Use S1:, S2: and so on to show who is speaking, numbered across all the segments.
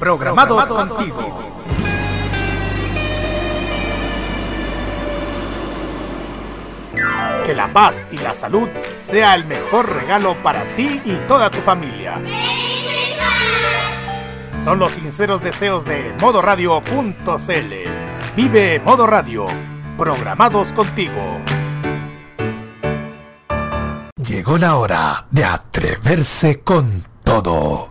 S1: Programados contigo. Que la paz y la salud sea el mejor regalo para ti y toda tu familia. Son los sinceros deseos de modoradio.cl. Vive Modo Radio, programados contigo. Llegó la hora de atreverse con todo.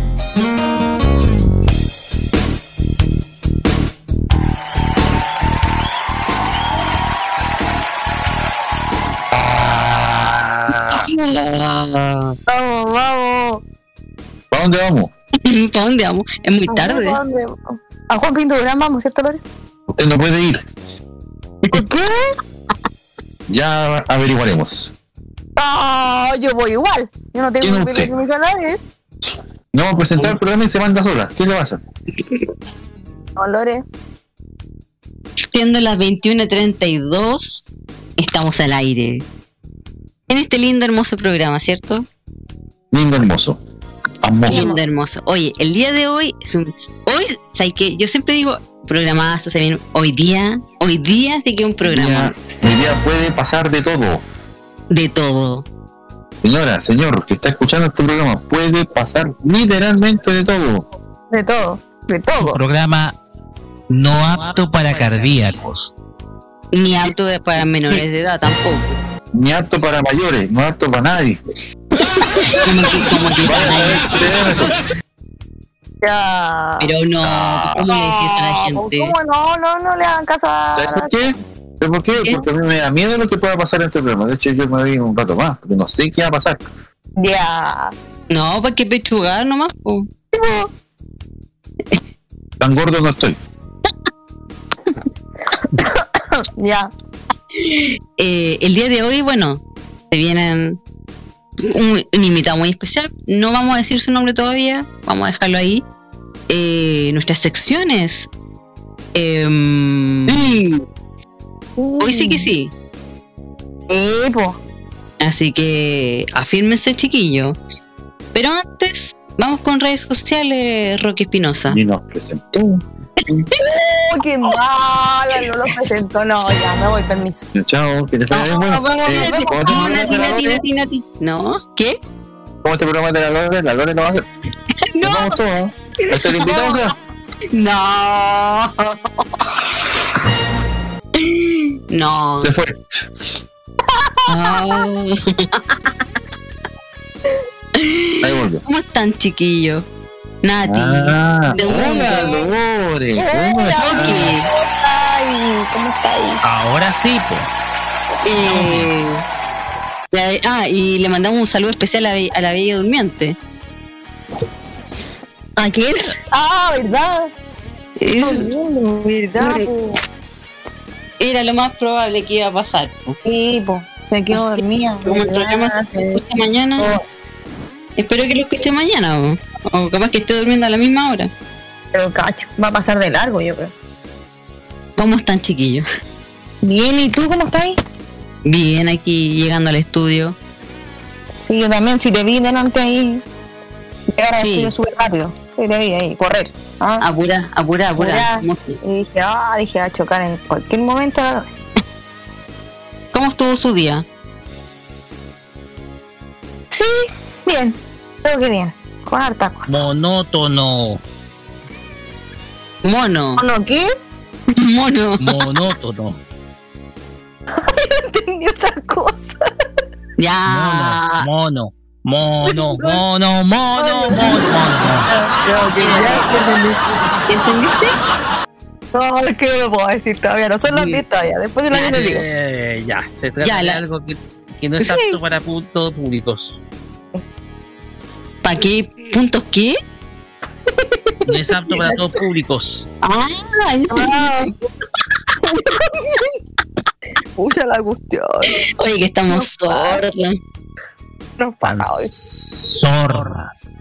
S2: Vamos, vamos.
S3: ¿Para dónde vamos?
S2: ¿Para dónde vamos? Es muy tarde.
S4: ¿A dónde? A Juan Pinto Durán vamos, ¿cierto, Lore?
S3: Usted no puede ir.
S4: ¿Por qué?
S3: Ya averiguaremos.
S4: Ah, yo voy igual. Yo no tengo
S3: ¿Quién es
S4: que permiso a nadie.
S3: No vamos a presentar el programa y se manda sola. ¿Qué le pasa?
S4: No, Lore.
S2: Siendo las 21.32, estamos al aire. En este lindo, hermoso programa, ¿cierto?
S3: Lindo, hermoso. Hermoso.
S2: Lindo, hermoso. Oye, el día de hoy es un. Hoy, ¿sabes qué? Yo siempre digo programazo, se viene. Hoy día, hoy día sí que un
S3: Hoy
S2: programa
S3: día, hoy día puede pasar de todo.
S2: de todo.
S3: Señora, señor, que está escuchando este programa, puede pasar literalmente de todo.
S4: De todo. De todo.
S5: programa no apto para cardíacos.
S2: Ni apto de- para menores de edad tampoco.
S3: Ni apto para mayores, no apto para nadie.
S2: Como que, como que para nadie.
S4: Ya.
S2: Pero no, ¿cómo le decís a la gente?
S4: ¿Cómo no? No, no le hagan caso a.
S3: ¿Sabes por qué? ¿Sabes por qué?
S2: ¿Qué?
S3: Porque a mí me da miedo lo que pueda pasar en este programa. De hecho, yo me voy un rato más, porque no sé qué va a pasar.
S4: Ya.
S2: No, para que pechugar nomás. po.
S3: Tan gordo no estoy.
S4: Ya.
S2: Eh, el día de hoy, bueno, se vienen un, un invitado muy especial. No vamos a decir su nombre todavía, vamos a dejarlo ahí. Eh, nuestras secciones. Em, hoy sí que sí. Así que afírmense, chiquillo. Pero antes, vamos con redes sociales, Roque Espinosa.
S3: Y nos presentó.
S4: Qué mala, no lo presentó. No, ya, me voy, permiso.
S3: Chao, que te vaya bien. Eh, ¿cómo
S2: No,
S3: este
S2: Nati, Nati, Nati, Nati. No, ¿qué?
S3: ¿Cómo este programa de la Lore? La Lore no va a hacer.
S2: No.
S3: ¿no? ¿Este el invitado, o sea?
S2: No. No.
S3: Se fue.
S2: no.
S3: Ahí volvió.
S2: ¿Cómo están, chiquillos? Nati.
S3: Ah,
S2: de
S3: hola. Lore. ¿Cómo
S4: Hola. Ay, ¿cómo está ahí?
S5: Ahora sí, pues.
S2: Eh, la- ah, y le mandamos un saludo especial a, la Bella Durmiente.
S4: ¿A quién? Ah, ¿verdad?
S2: Es-
S4: Durmiendo, ¿verdad? po?
S2: era lo más probable que iba a pasar. po.
S4: Sí, po. Se quedó dormida.
S2: Como el programa se escucha mañana, espero que lo escuche mañana. O, o capaz que esté durmiendo a la misma hora.
S4: Pero cacho, va a pasar de largo, yo creo.
S2: ¿Cómo están, chiquillos?
S4: Bien, ¿y tú cómo estás ahí?
S2: Bien, aquí llegando al estudio.
S4: Sí, yo también, si te vi delante ahí, llegar al
S2: Sí.
S4: estudio súper rápido. Sí, te vi ahí, correr. ¿ah?
S2: Apura, apura, apura.
S4: Y dije, ah, dije, va a chocar en cualquier momento.
S2: ¿Cómo estuvo su día?
S4: Sí, bien, creo que bien. Con harta cosa.
S5: Monótono.
S2: Mono.
S4: ¿No qué?
S2: Mono.
S5: Monótono.
S4: Entendí otra cosa.
S2: Ya.
S5: Mono. Mono. Mono, mono, mono, mono, mono.
S2: ¿Qué entendiste?
S4: No, es que no lo puedo decir todavía. No son las
S5: Sí.
S4: 10 todavía. Después de la
S2: Ya,
S4: que digo.
S5: Ya, se trata
S2: Ya,
S5: de
S2: la-
S5: algo que, que no es
S2: Sí.
S5: apto para puntos públicos.
S2: ¿Para qué? ¿Puntos qué?
S5: No es apto para todos públicos.
S2: Ah,
S4: Ah. Pucha la cuestión.
S2: oye, que estamos sordos.
S4: No
S5: Tan
S4: pasa hoy.
S5: zorras.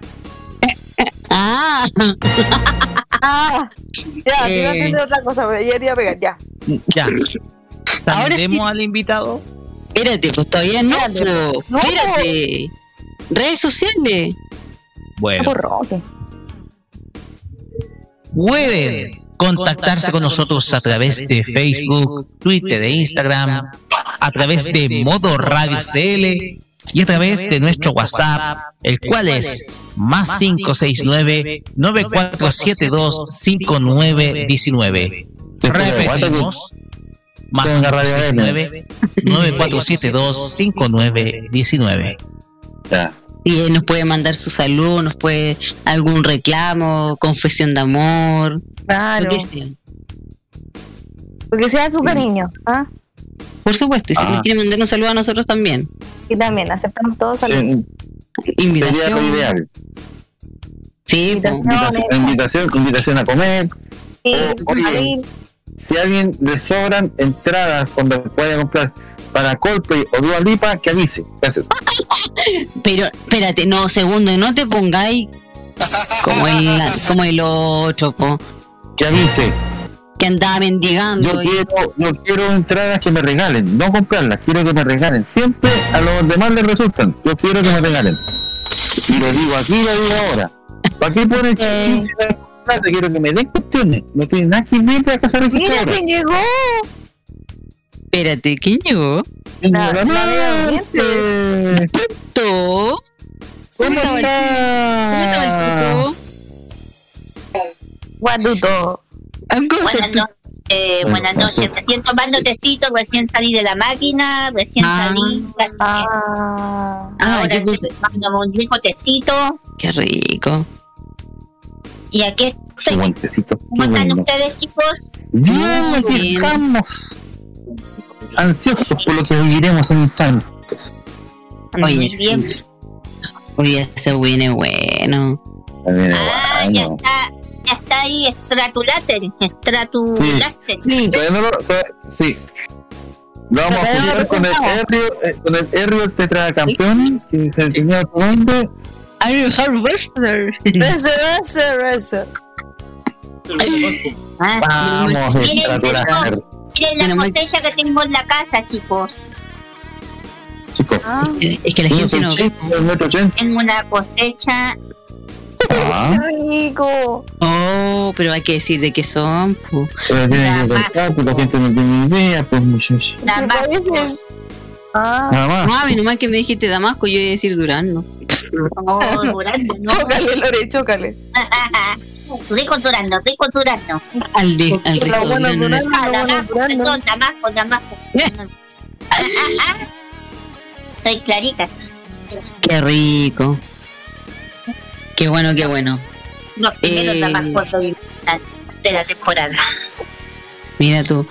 S2: Ah,
S4: Ah, ya, te iba a
S2: Eh.
S4: decir otra cosa, pero ya te iba a pegar, ya.
S5: Ya.
S2: Ahora sí.
S5: Saludemos al invitado.
S2: espérate, pues todavía no.
S4: Espérate. No.
S2: Espérate. Redes sociales.
S5: Bueno, pueden contactarse con nosotros a través de Facebook, Twitter e Instagram, a través de Modo Radio CL y a través de nuestro WhatsApp, el cual es más 569-9472-5919. Repetimos, más
S3: Tenga radio
S5: 569-9472-5919.
S3: Ya.
S2: Y nos puede mandar su saludo, nos puede algún reclamo, confesión de amor,
S4: Claro.
S2: lo que sea.
S4: Porque sea su cariño. ¿ah?
S2: Por supuesto, y si
S3: Ah.
S2: nos quiere mandar un saludo a nosotros también.
S4: Y también aceptamos todos saludos.
S3: Sí, sería
S2: Invitación.
S3: lo ideal.
S2: Sí.
S4: Invitación.
S3: Invitación, invitación, invitación a comer.
S4: Sí,
S3: Oye.
S4: salir.
S3: Si a alguien le sobran entradas cuando pueda comprar para Coldplay o Dua Lipa, que avise. Gracias.
S2: Pero, espérate, no, segundo, no te pongáis como el, como el otro, po,
S3: Que avise.
S2: que andaba mendigando.
S3: Yo
S2: y-
S3: quiero, yo quiero entradas que me regalen, no comprarlas, quiero que me regalen. Siempre a los demás les resultan. Yo quiero que me regalen. Y lo digo aquí, lo digo ahora. ¿Para qué ponen chichis? Quiero que me den cuestiones. No tiene nada que ver la caja
S4: Mira
S3: registradora.
S4: quién llegó.
S2: Espérate, ¿quién llegó?
S4: La de
S3: Monse.
S2: ¿Tú? ¿Cómo estaba el.
S4: Guaduto.
S2: Algo
S6: Buenas noches, eh, buenas noches. Recién tomando tecito, recién salí de la máquina, recién
S2: Ah.
S6: salí.
S4: Ah.
S2: Ah,
S6: ahora
S2: yo puse-
S6: tomando un rico tecito.
S2: Qué rico.
S6: Y aquí
S3: Qué
S6: estoy.
S3: buen tecito.
S6: ¿Cómo
S3: Qué
S6: están ustedes, chicos?
S3: Bien, aquí
S2: bien.
S3: estamos. Ansiosos por lo que viviremos en instantes.
S2: Oye,
S6: bien.
S2: Oye, se viene bueno.
S3: A ver,
S6: Ah, ya
S3: bueno.
S6: está. Ya está ahí Stratulater. Stratulater.
S4: Sí.
S3: Todavía no lo. todavía- sí. Lo vamos a jugar con el. Herrio, eh, con el Herrio tetracampeón, que se tenía otro nombre.
S2: Iron Harvester.
S4: Eso, eso, eso.
S3: Vamos, estratular.
S6: Miren la
S2: Menos mal-
S6: cosecha que tengo en la casa, chicos.
S3: Chicos,
S4: Ah,
S2: Es que la gente no ve.
S6: Tengo una cosecha.
S3: Ah,
S4: rico.
S2: Oh, pero hay que decir de qué son. po.
S3: pero tiene que contar, porque la gente no tiene idea, pues muchachos.
S4: ¿Qué
S6: Damascus.
S4: parece? Ah,
S3: Nada más.
S2: Ah, menos mal que me dijiste Damasco, yo iba a decir Durazno.
S6: Oh, Durando, ¿no?
S4: chócale, Lore, chócale.
S6: rico Durando, rico Durando.
S2: Al, de, al rico
S4: bueno
S6: Ah, Damasco,
S4: Durazno.
S6: perdón, Damasco, Damasco. Estoy clarita.
S2: Qué rico. Qué bueno, qué bueno.
S6: Los primeros
S2: Eh.
S6: Damasco de de la temporada.
S2: Mira tú.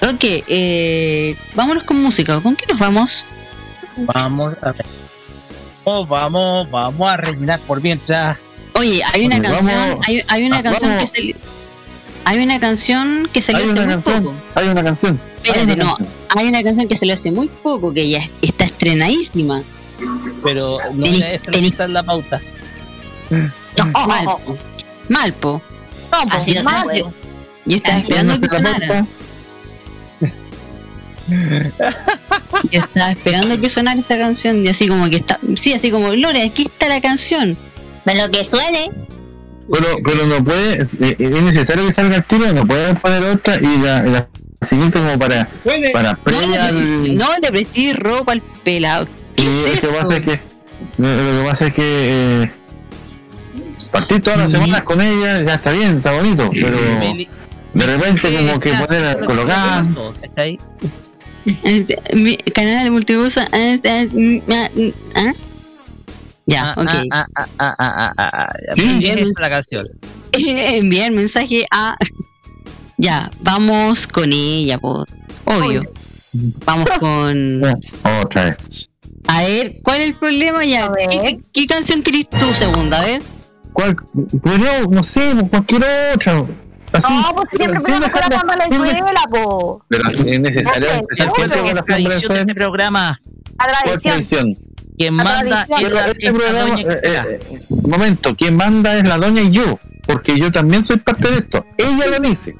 S2: Roque, eh, vámonos con música. ¿Con qué nos vamos?
S5: Vamos a ver. Oh, vamos, vamos a rellenar por mientras.
S2: Oye, hay una canción,
S3: vamos.
S2: hay, hay una
S3: Ah,
S2: canción
S3: vamos.
S2: que salió. Hay una canción que salió hace muy
S3: canción.
S2: poco.
S3: Hay una canción. Hay
S2: Espérate,
S3: una
S2: no.
S3: canción.
S2: Hay una canción que salió hace muy poco que ya está estrenadísima.
S5: Pero no
S2: Tení-
S5: era esa
S2: tení-
S5: está en la pauta.
S2: Malpo. Malpo.
S4: No, pues,
S6: Así no se
S4: más.
S6: puede.
S2: Yo estaba
S6: Ah,
S2: esperando que
S3: ¿Quién hace la
S2: sonara. Yo estaba esperando que sonara esta canción. Y así como que está. Sí, así como, Lore, aquí está la canción.
S6: Pero que suene.
S3: Pero, pero no puede, eh, es necesario que salga el tiro, no puede poner otra y la, la siguiente como para, para
S2: No
S3: previa
S2: le, no le presté ropa al pelado. ¿Qué
S3: Y
S2: es
S3: lo que pasa es que, lo, lo que pasa es que eh, partir todas las
S2: Sí.
S3: semanas con ella ya está bien, está bonito, pero de repente como que poner a colocar.
S2: Este, mi canal multiuso. eh, eh, mm, ah, mm, ah. Ya,
S5: Ah,
S2: ok.
S5: ah, ah, ah, ah, ah, ah, ah, es la canción.
S2: Enviar mensaje a. Ya, vamos con ella, pues. Obvio. Vamos con.
S3: Otra vez.
S2: A ver, ¿cuál es el problema? Ya,
S4: A ver.
S2: ¿qué, qué canción querés tú, segunda? A ver.
S3: ¿Cuál? Pues no, no sé, cualquier otra. Así,
S4: No, pues siempre
S3: sin
S4: ponemos
S3: dejar
S4: la Venezuela, po.
S3: Pero es necesario empezar siempre con canciones
S5: este programa.
S4: La
S3: por
S4: tradición.
S5: Quien manda es la,
S3: este programa,
S5: doña
S3: eh, eh, un momento, quien manda es la doña y yo, porque yo también soy parte de esto. Ella lo dice,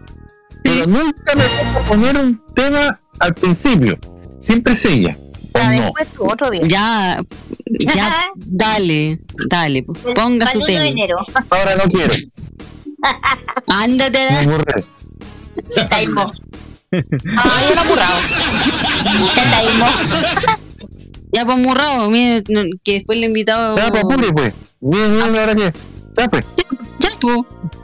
S3: pero nunca me voy a poner un tema al principio. Siempre es ella. ¿O
S4: La
S3: no?
S4: tú, otro día.
S2: Ya, ya, dale, dale, pues, ponga su
S6: 1 de
S2: tema.
S6: enero.
S3: Ahora no quiero.
S2: Ándate,
S3: Me.
S6: Se taimó.
S4: Ay, el apurado.
S6: Se taimó.
S2: Ya pues murrado, mire, no, que después le invitado.
S3: Ya, pues apure, pues. Bien, bien, ahora qué. Ya, pues.
S2: Ya, pues.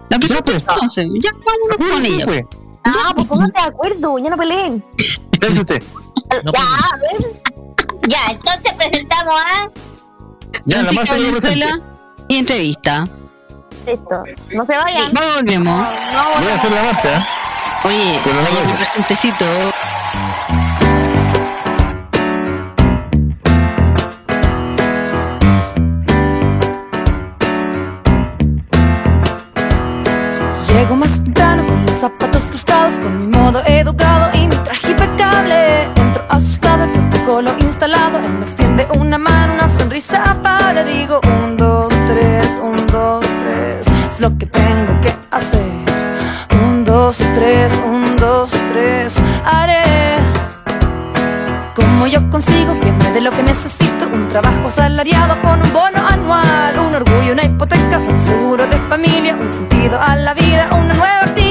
S2: La presento
S3: pues.
S2: entonces. Ya, vámonos con ella.
S3: pues.
S4: Ah, pues pónganse de acuerdo, ya no peleen.
S3: ¿Qué hace usted?
S5: No,
S4: ya,
S5: pues.
S4: a ver.
S6: Ya, entonces presentamos a.
S3: Ya, la masa que lo presente.
S2: Venezuela y entrevista.
S4: Listo. No se vayan.
S2: No volvemos.
S4: No,
S3: Voy a hacer la marcha, ¿eh?
S2: Oye,
S3: no
S2: vaya mi presentecito.
S7: Llego más temprano con los zapatos frustrados, con mi modo educado y mi traje impecable. Entro asustado, el protocolo instalado. Él me extiende una mano, una sonrisa para. Digo, un, dos, tres, un, dos, tres. Es lo que tengo que hacer. Un, dos, tres, un, dos, tres. Haré. Como yo consigo que me dé lo que necesito, un trabajo asalariado con un bono anual, un orgullo, una hipoteca, un seguro de familia, un sentido a la vida, una nueva actividad.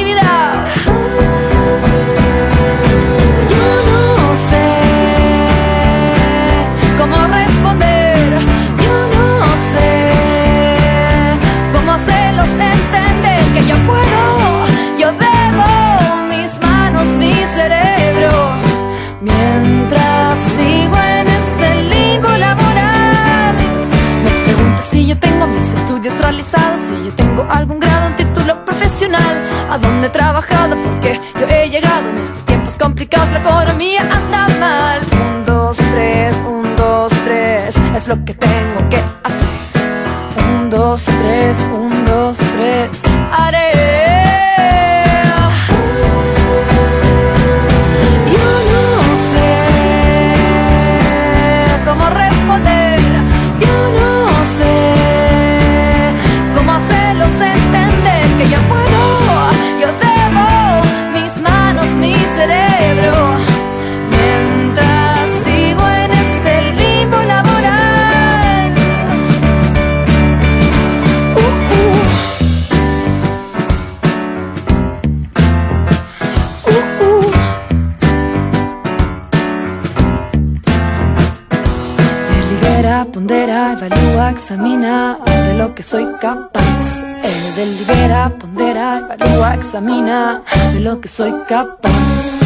S7: Capaz. Él delibera, pondera, evalúa, examina de lo que soy capaz.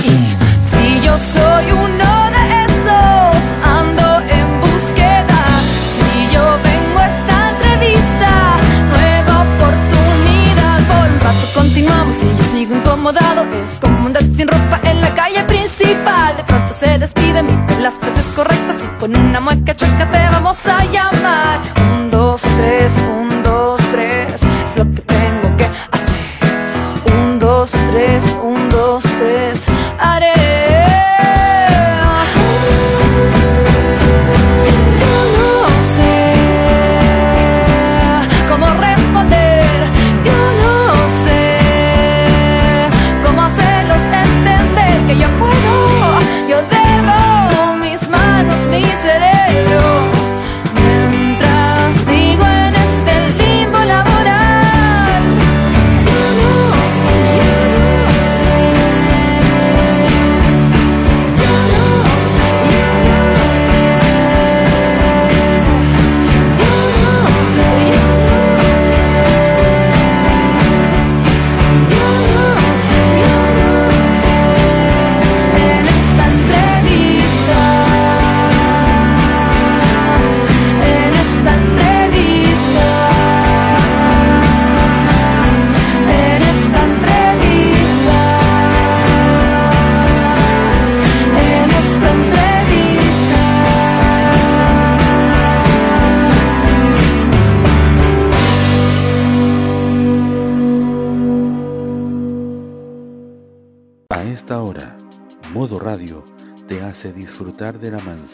S7: Y si yo soy uno de esos, ando en búsqueda. Si yo vengo a esta entrevista, nueva oportunidad. Por un rato continuamos y yo sigo incomodado. Es como andar sin ropa en la calle principal. De pronto se despide, pone las frases correctas y con una mueca chueca te vamos a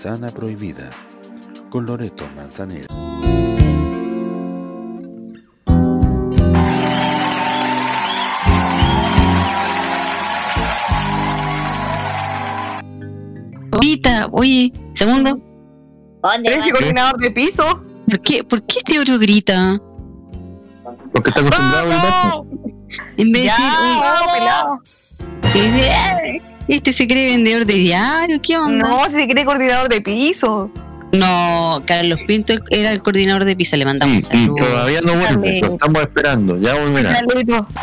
S8: manzana prohibida con Loreto Manzanero.
S2: Grita, oye, segundo,
S6: ¿Dónde
S4: ¿Eres el coordinador de piso?
S2: ¿por qué, ¿por qué este otro grita?
S3: Porque está acostumbrado a
S2: En este se cree vendedor de diario, ¿qué onda?
S4: No, si se cree coordinador de piso.
S2: No, Carlos Pinto era el coordinador de piso, le mandamos
S3: Sí,
S2: un
S3: y todavía no vuelve, lo estamos esperando, ya volverá.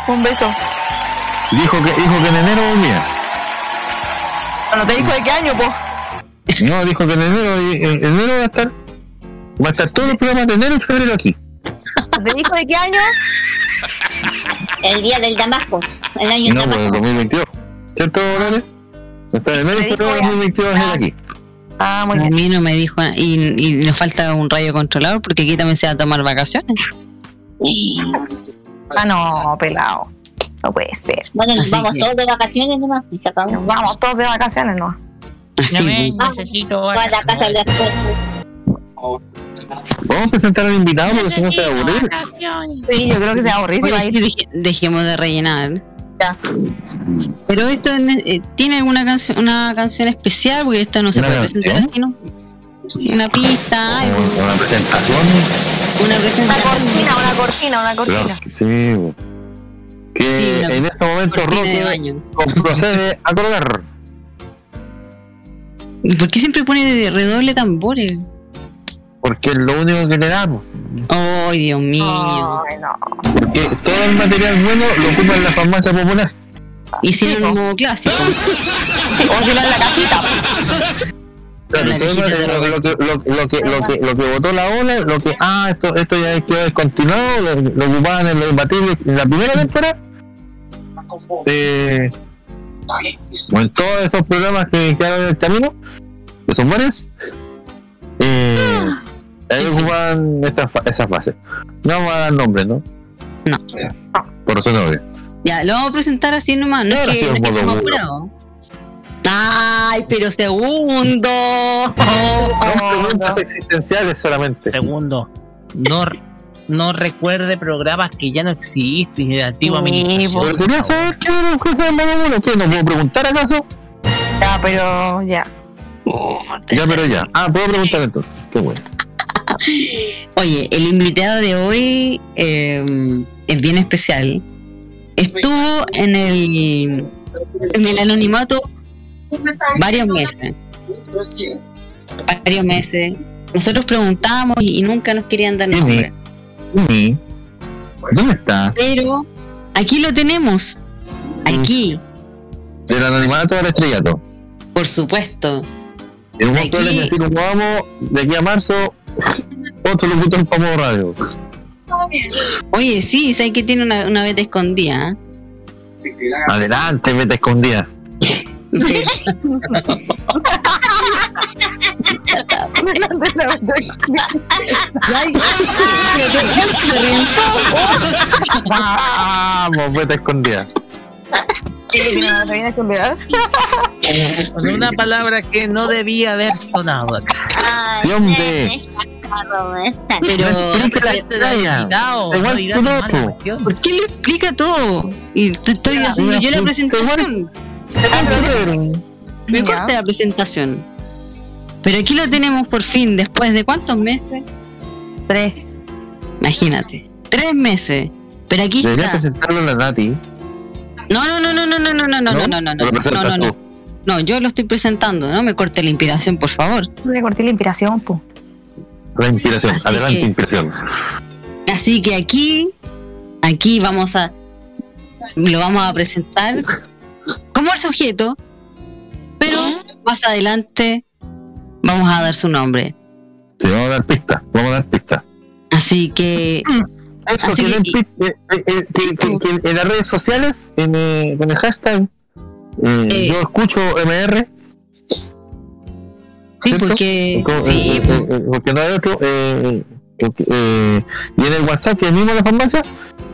S4: Un beso.
S3: Dijo que, dijo que en enero volvía.
S4: No te dijo de qué año, po.
S3: No, dijo que en enero, en enero va a estar, va a estar todos los programas de enero y febrero aquí.
S4: ¿Te dijo de qué año?
S6: El día del Damasco. El año
S3: No,
S6: del
S3: pues el
S6: Damasco.
S3: 2022. ¿Cierto, Lore? Está en enero y
S4: Me dijo
S3: febrero del
S4: ya.
S3: 2022 va a aquí.
S4: Ah, muy
S2: A
S4: bien.
S2: mí no me dijo. Y, y nos falta un rayo controlador porque aquí también se va a tomar vacaciones.
S4: Ah, no, pelado. No puede ser.
S6: Bueno,
S2: Así
S6: vamos
S2: que-
S6: todos de vacaciones nomás. y se acabó.
S4: Nos vamos todos de vacaciones, ¿no?
S2: Así,
S5: No me
S2: pues.
S5: necesito
S6: Toda la casa de
S3: Vamos a presentar al invitado porque si no se va a aburrir.
S4: Sí, yo creo que se va a aburrir. a
S2: sí, dejemos de rellenar.
S4: Ya.
S2: Pero esto eh, tiene alguna canción, una canción especial porque esto no se
S3: ¿Una
S2: puede presentar
S3: canción?
S2: así, ¿no? Una pista, algo,
S3: Una una presentación.
S2: una
S4: Una
S2: presentación.
S4: cortina, una cortina, una
S3: Claro,
S4: cortina.
S3: que sí. Que
S2: Sí, una
S3: en este momento
S2: baño.
S3: procede a colgar.
S2: ¿Y por qué siempre pone de redoble tambores?
S3: Porque es lo único que le damos.
S2: ¡Ay, Dios mío!
S4: No.
S3: Porque todo el material bueno lo ocupa en la farmacia popular.
S2: y el
S4: po.
S2: modo clásico.
S4: O si no en la casita.
S3: Claro, todo lo, lo que, lo, lo que, lo, que, lo que votó la ola, lo que, ah, esto, esto ya quedó descontinuado, lo, lo ocupaban en los imbatibles en la primera temporada. Eh, o en todos esos programas que quedaron en el camino, que son varios, eh, ahí ocupaban esta fa- esa fase. No vamos a dar nombres, ¿no?
S2: No.
S3: Por razón obvia.
S2: Ya, lo vamos a presentar así nomás. No es que, no que
S3: modo.
S2: ¡Ay, pero segundo!
S3: Son preguntas existenciales solamente.
S5: Segundo, no, no recuerde programas que ya no existen ni de antigua administración.
S3: Pero quería saber qué era lo que modo uno, ¿qué? ¿No puedo preguntar acaso?
S4: Ya, pero ya.
S3: Ya, pero ya. Ah, puedo preguntar entonces. Qué bueno.
S2: Oye, el invitado de hoy eh, es bien especial. Estuvo en el, en el anonimato varios meses. Varios meses. Nosotros preguntábamos y, nunca nos querían dar nombre.
S3: ¿Dónde está?
S2: Pero aquí lo tenemos. Aquí,
S3: Del anonimato al estrellato.
S2: por supuesto.
S3: Es un
S2: aquí-
S3: así como vamos, de aquí a marzo, otro locutor para modo radio.
S2: Oye, sí, sé que tiene una, una beta escondida. ¿eh?
S3: Adelante, vete escondida. Vamos, vete escondida.
S5: Con una palabra que no debía haber sonado acá.
S6: Ay,
S3: Sí, hombre.
S2: Pero,
S3: No explique la
S5: no.
S2: ¿por qué le explica todo? Y te estoy haciendo yo la presentación. Me corta la presentación. Pero aquí lo tenemos por fin, después de cuántos meses?
S4: Tres.
S2: Imagínate. Tres meses. Pero aquí
S3: Debería
S2: está.
S3: presentarlo a la Nati.
S2: No, no, no, no, no, no, no, no, no, no, no, no,
S3: ¿O lo
S2: no, no, no. No, yo lo estoy presentando, no me corte la inspiración, por favor.
S4: Le corté la inspiración, po.
S3: La inspiración.
S2: Así
S3: Adelante,
S2: que-
S3: inspiración.
S2: Así que aquí, aquí vamos a, lo vamos a presentar como el sujeto, pero más adelante vamos a dar su nombre.
S3: Sí, vamos a dar pista. Vamos a dar pista.
S2: Así que,
S3: Eso, que, den pi- eh, eh, eh, que- que- que en las redes sociales, en, eh, con el hashtag, eh,
S2: Eh.
S3: yo escucho MR.
S2: sí,
S3: ¿cierto?
S2: porque,
S3: Co-
S2: sí,
S3: porque no hay otro. y en el WhatsApp, que es mismo la farmacia,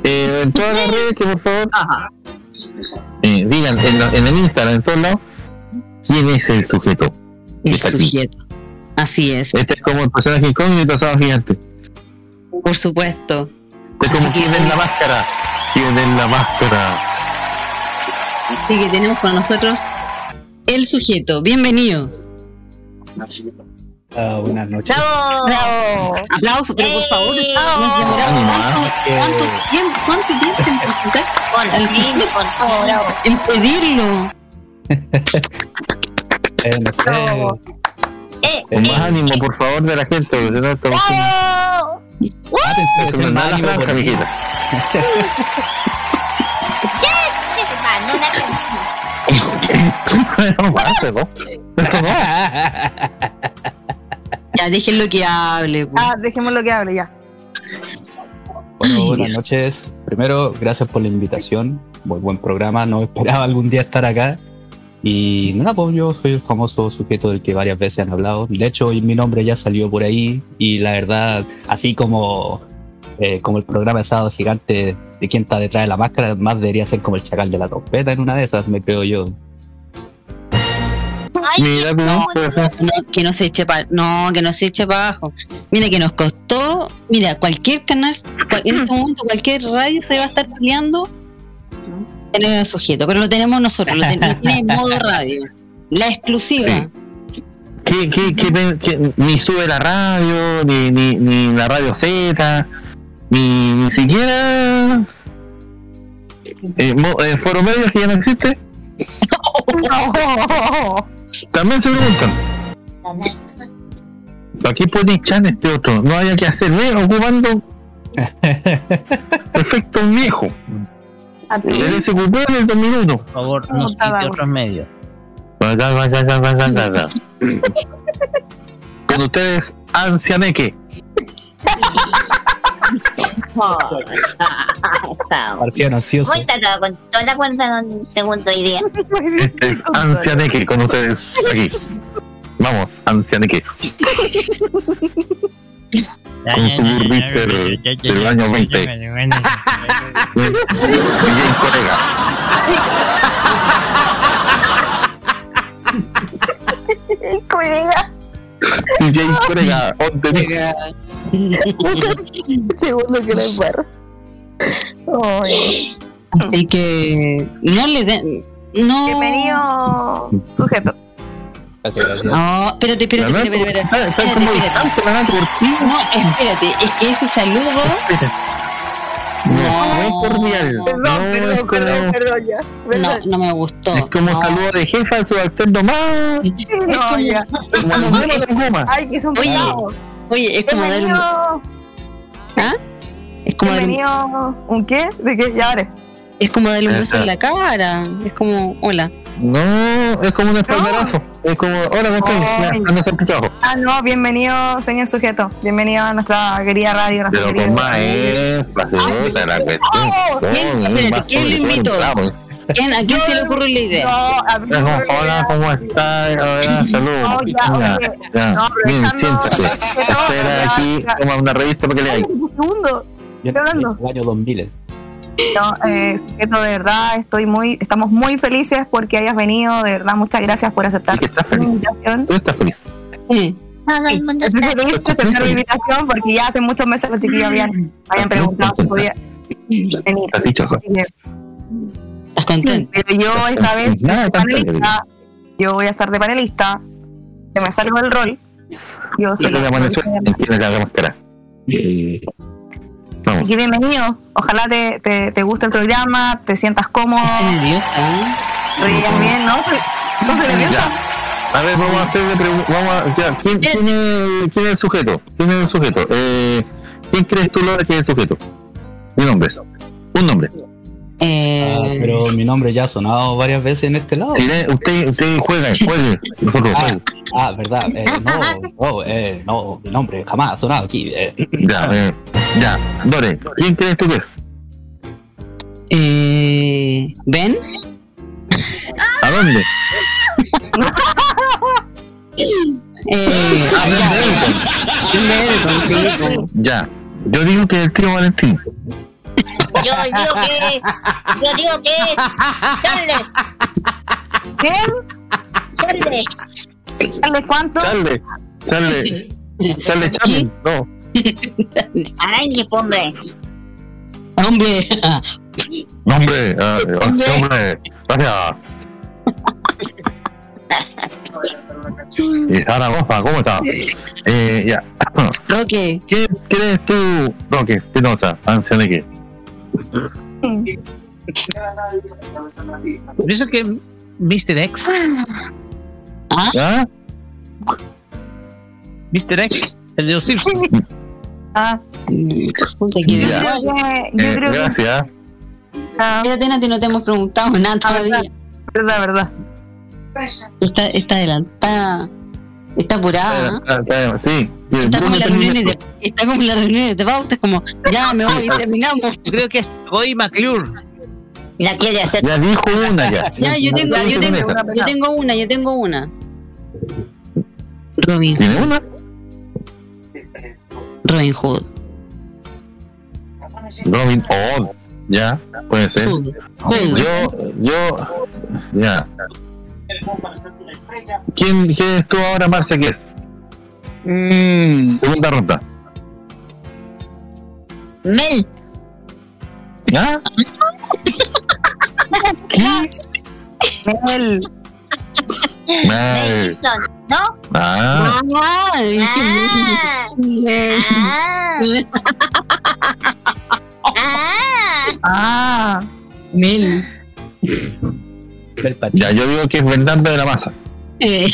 S3: en todas las redes, que por favor digan en, la- en el Instagram, en todos lados, quién es el sujeto.
S2: El
S3: aquí.
S2: sujeto. Así es,
S3: Este es como el personaje incógnito pasado gigante.
S2: por supuesto.
S3: Este es como
S2: que-
S3: es la máscara. ¿Quién es la máscara?
S2: Así que tenemos con nosotros el sujeto. Bienvenido.
S9: Ah, buenas noches.
S6: ¡Bravo!
S4: Bravo.
S2: Aplauso, pero por favor.
S6: ¡Eh!
S2: Nos demoramos
S3: Ánimo,
S2: cuánto, cuánto tiempo, cuánto tiempo en presentar, Al sujeto.
S6: por
S4: Bravo,
S6: fin.
S4: bravo.
S2: en pedirlo.
S9: Eh, no sé.
S4: Bravo.
S6: Eh,
S3: Con más
S6: eh,
S3: ánimo, por favor, de la gente. no, estamos con-
S6: ¡Bravo!
S9: Es el
S3: una
S9: por-
S3: mijita.
S2: Ya, déjenlo que hable. pues.
S4: Ah, dejémoslo que hable ya.
S9: Bueno,
S2: Ay,
S9: buenas
S2: Dios.
S9: noches. Primero, gracias por la invitación. Muy buen programa. No esperaba algún día estar acá. Y nada, pues yo soy el famoso sujeto del que varias veces han hablado. De hecho, hoy mi nombre ya salió por ahí. Y la verdad, así como, eh, como el programa de Sábado Gigante de quién está detrás de la máscara, más debería ser como el chacal de la trompeta en una de esas, me creo yo.
S6: Ay,
S3: Mira,
S6: no.
S2: No, que no se eche para no que no se eche para abajo mira que nos costó mira cualquier canal cual- en este momento cualquier radio se va a estar peleando tener el sujeto pero lo tenemos nosotros lo, ten- lo tiene en modo radio la exclusiva
S3: ¿Qué, qué, qué ni sube la radio, ni, ni, ni la radio Z, ni, ni siquiera eh, mo- eh, Foro Medios que ya no existe. También se preguntan, ¿para qué puede echar este otro? No haya que hacer, ¿ves? Ocupando efectos viejos. El SQP del dos minutos.
S5: Por favor, no cite otros medios.
S3: Con ustedes, Ancianeque.
S9: Marciano ansioso.
S6: Voy a estar con toda la cuerda en un segundo hoy día.
S3: Este es Ancianeque con ustedes aquí. Vamos, Ancianeque. Con su burrito del, año 20. DJ colega.
S4: Colega.
S3: DJ colega. On the mix.
S4: Segundo que la embarro.
S2: Así que no le den no
S4: Bienvenido, sujeto.
S9: Gracias, gracias.
S2: no espérate espérate espérate, espérate, espérate, espérate.
S3: distante la Nato, ¿por qué?
S2: no espérate es que ese saludo
S3: No, no es cordial.
S4: Perdón,
S3: No es
S4: perdón,
S3: como,
S4: perdón, perdón, ya.
S2: no
S4: Perdón.
S2: no me gustó
S3: es como
S2: No.
S3: saludo de jefa al subalterno más.
S4: No.
S3: Como goma.
S4: Ay, que son
S2: Oye, oye es como dar un,
S4: Bienvenido.
S2: es como dar un,
S4: Bienvenido. ¿Un qué? ¿De qué? Ya, ahora.
S2: Es como darle un beso
S3: Ajá.
S2: en la cara es como hola
S3: No, es como un espaldarazo. Es como, hola, ¿cómo estás? Ya, trabajo.
S4: Ah, no, bienvenido, señor sujeto. Bienvenido a nuestra querida radio. Nuestra
S3: Pero
S4: querida
S3: con más énfasis, puta, la cuestión.
S4: Oh,
S2: ¿quién?
S3: Oh,
S2: Espérate, ¿quién lo invitó? ¿Quién, ¿A quién se le ocurrió la idea?
S4: No, a mí
S3: Ya,
S4: no
S3: Hola, ¿cómo estás? Hola, saludos.
S4: No, ya, oye.
S3: ya.
S4: No,
S3: Bien, siéntate.
S4: no,
S3: Espera
S4: ya,
S3: aquí,
S4: ya.
S3: toma una revista para que leáis.
S4: un segundo.
S9: Yo
S4: ¿Qué hablando?
S9: el año 2000.
S4: No, eh, sujeto, de verdad, estoy muy, estamos muy felices porque hayas venido. De verdad, muchas gracias por aceptar
S3: que estás
S4: la
S3: feliz.
S4: invitación.
S3: Tú estás feliz.
S2: Sí.
S6: Todo el mundo está.
S4: feliz de aceptar la invitación porque ya hace muchos meses los chiquillos habían, habían preguntado si podía venir.
S3: Estás dichosa.
S2: ¿Estás
S4: sí,
S2: contento?
S4: pero yo esta vez
S3: Nada,
S4: panelista, yo voy a estar de panelista, que me salgo del rol. Yo soy
S3: tiene la máscara.
S4: Que bienvenido. Ojalá te, te, te guste el programa, te sientas cómodo,
S2: Estoy nerviosa. ¿eh?
S4: rías bien, ¿no? ¿No se nerviosa?
S3: A ver, vamos a hacerle preguntas. Vamos a. ¿quién, quién, es, ¿Quién es el sujeto? ¿Quién es el sujeto? Eh, ¿Quién crees tú, Laura, que es el sujeto? Mi nombre es. Un nombre.
S2: Eh,
S9: Ah, pero mi nombre ya ha sonado varias veces en este lado.
S3: Le- usted, usted juega, juegue.
S9: Ah, ah, verdad. Eh, no, no, eh, no, mi nombre jamás ha sonado aquí. eh.
S3: Ya, eh, ya. Dore, ¿quién crees tú que es?
S2: eh, ¿Ven?
S3: ¿A dónde?
S2: Eh,
S3: Ah,
S2: ya,
S3: Benton.
S2: ya.
S3: Yo digo que es el tío Valentín.
S6: Yo digo que es. Yo digo que es. Charles.
S4: ¿Quién?
S6: Charles.
S4: ¿Charles cuánto?
S3: Charle, Charle, Charle Chaplin, no.
S6: Qué hombre.
S2: Hombre,
S3: No, hombre, ah, sí, hombre, gracias. Y Zaragoza, ¿cómo estás? Eh, ya.
S2: Roque,
S3: ¿Qué crees tú, Roque Espinosa, anciano de qué?
S5: Pienso que Mr. X,
S3: ¿Ah?
S5: Mr. X, el de los Simpsons.
S4: Ah,
S2: puta que
S3: Ya.
S4: yo creo que, yo
S3: Eh,
S4: creo que
S3: gracias.
S4: ah,
S2: Espérate, Nati, no te hemos preguntado nada
S4: Ah,
S2: todavía.
S4: verdad, verdad.
S2: Está, está adelantada. Está apurada.
S3: Ah, está- Sí.
S2: Está como, en las
S3: Bruno
S2: reuniones de, está como de pauta, es como, ya me voy, terminamos.
S5: Yo creo que es Roy McClure.
S6: La quiere hacer.
S3: Ya dijo una ya.
S2: Ya, yo tengo, yo tengo, yo tengo una, yo tengo una. Robin,
S3: ¿Tiene una?
S2: Robin Hood.
S3: Robin Hood. Ya, puede ser.
S2: Hood.
S3: Yo, yo, ya. ¿Quién, quién es tú ahora, Marcia? ¿Qué es?
S6: Mm,
S3: Segunda ronda.
S6: Mel.
S3: ¿Ah? ¿Qué?
S6: Mel
S3: Ah,
S6: Ah. Ah. Ah.
S4: Ah,
S2: Mel.
S3: Ya, yo digo que es Bernardo de la Maza.
S2: Eh.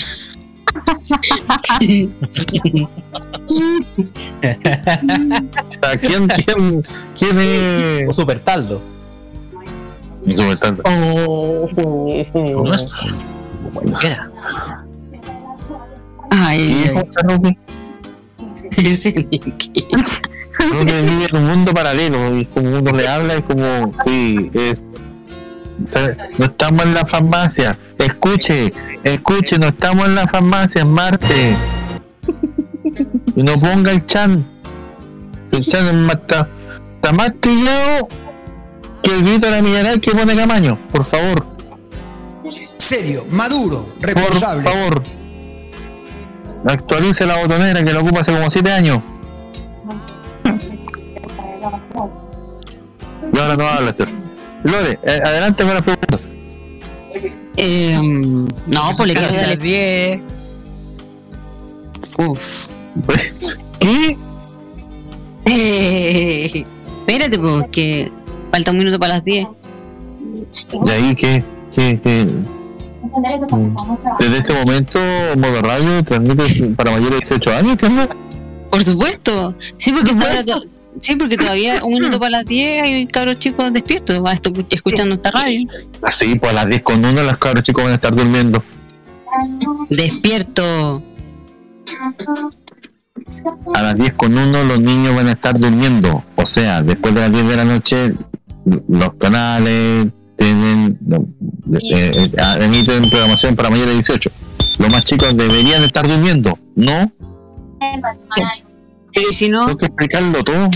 S3: ¿quién, quién, quién es?
S9: O Super Taldo.
S3: Bernardo.
S5: No es. Cualquiera.
S2: Ay,
S3: ¿Quién es Roque?
S2: ese Nicky.
S3: Roque vive en un mundo paralelo. Y como uno le habla, es como, sí, es. o sea, no estamos en la farmacia. Escuche, escuche, no estamos en la farmacia, es Marte. Y no ponga el chan. El chan es más- está, está más trillado que el grito de la mineral que pone Camaño. Por favor,
S10: Serio, maduro,
S3: por
S10: responsable.
S3: favor. Actualice la botonera que la ocupa hace como 7 años. Y ahora no habla, Esther. Lore, eh, adelante con las preguntas.
S2: Eh, no, pues le quiero
S5: las 10.
S2: Uf.
S3: ¿Qué?
S2: Eh, espérate, pues, que falta un minuto para las 10.
S3: ¿Y ahí qué? ¿Qué? qué? Desde este momento, Modo Radio transmite para mayores de 18 años, ¿qué onda?
S2: Por supuesto. Sí, porque, ahora sí, porque todavía un minuto para las 10 hay cabros chicos despiertos. Va a estar escuchando esta radio.
S3: Así, pues a las 10 con 1 las cabros chicos van a estar durmiendo.
S2: Despierto.
S3: A las 10 con 1 los niños van a estar durmiendo. O sea, después de las 10 de la noche, los canales no, eh, eh, emiten programación para mayores de 18. Los más chicos deberían estar durmiendo, ¿no?
S2: Pero si no,
S3: Tengo que explicarlo todo.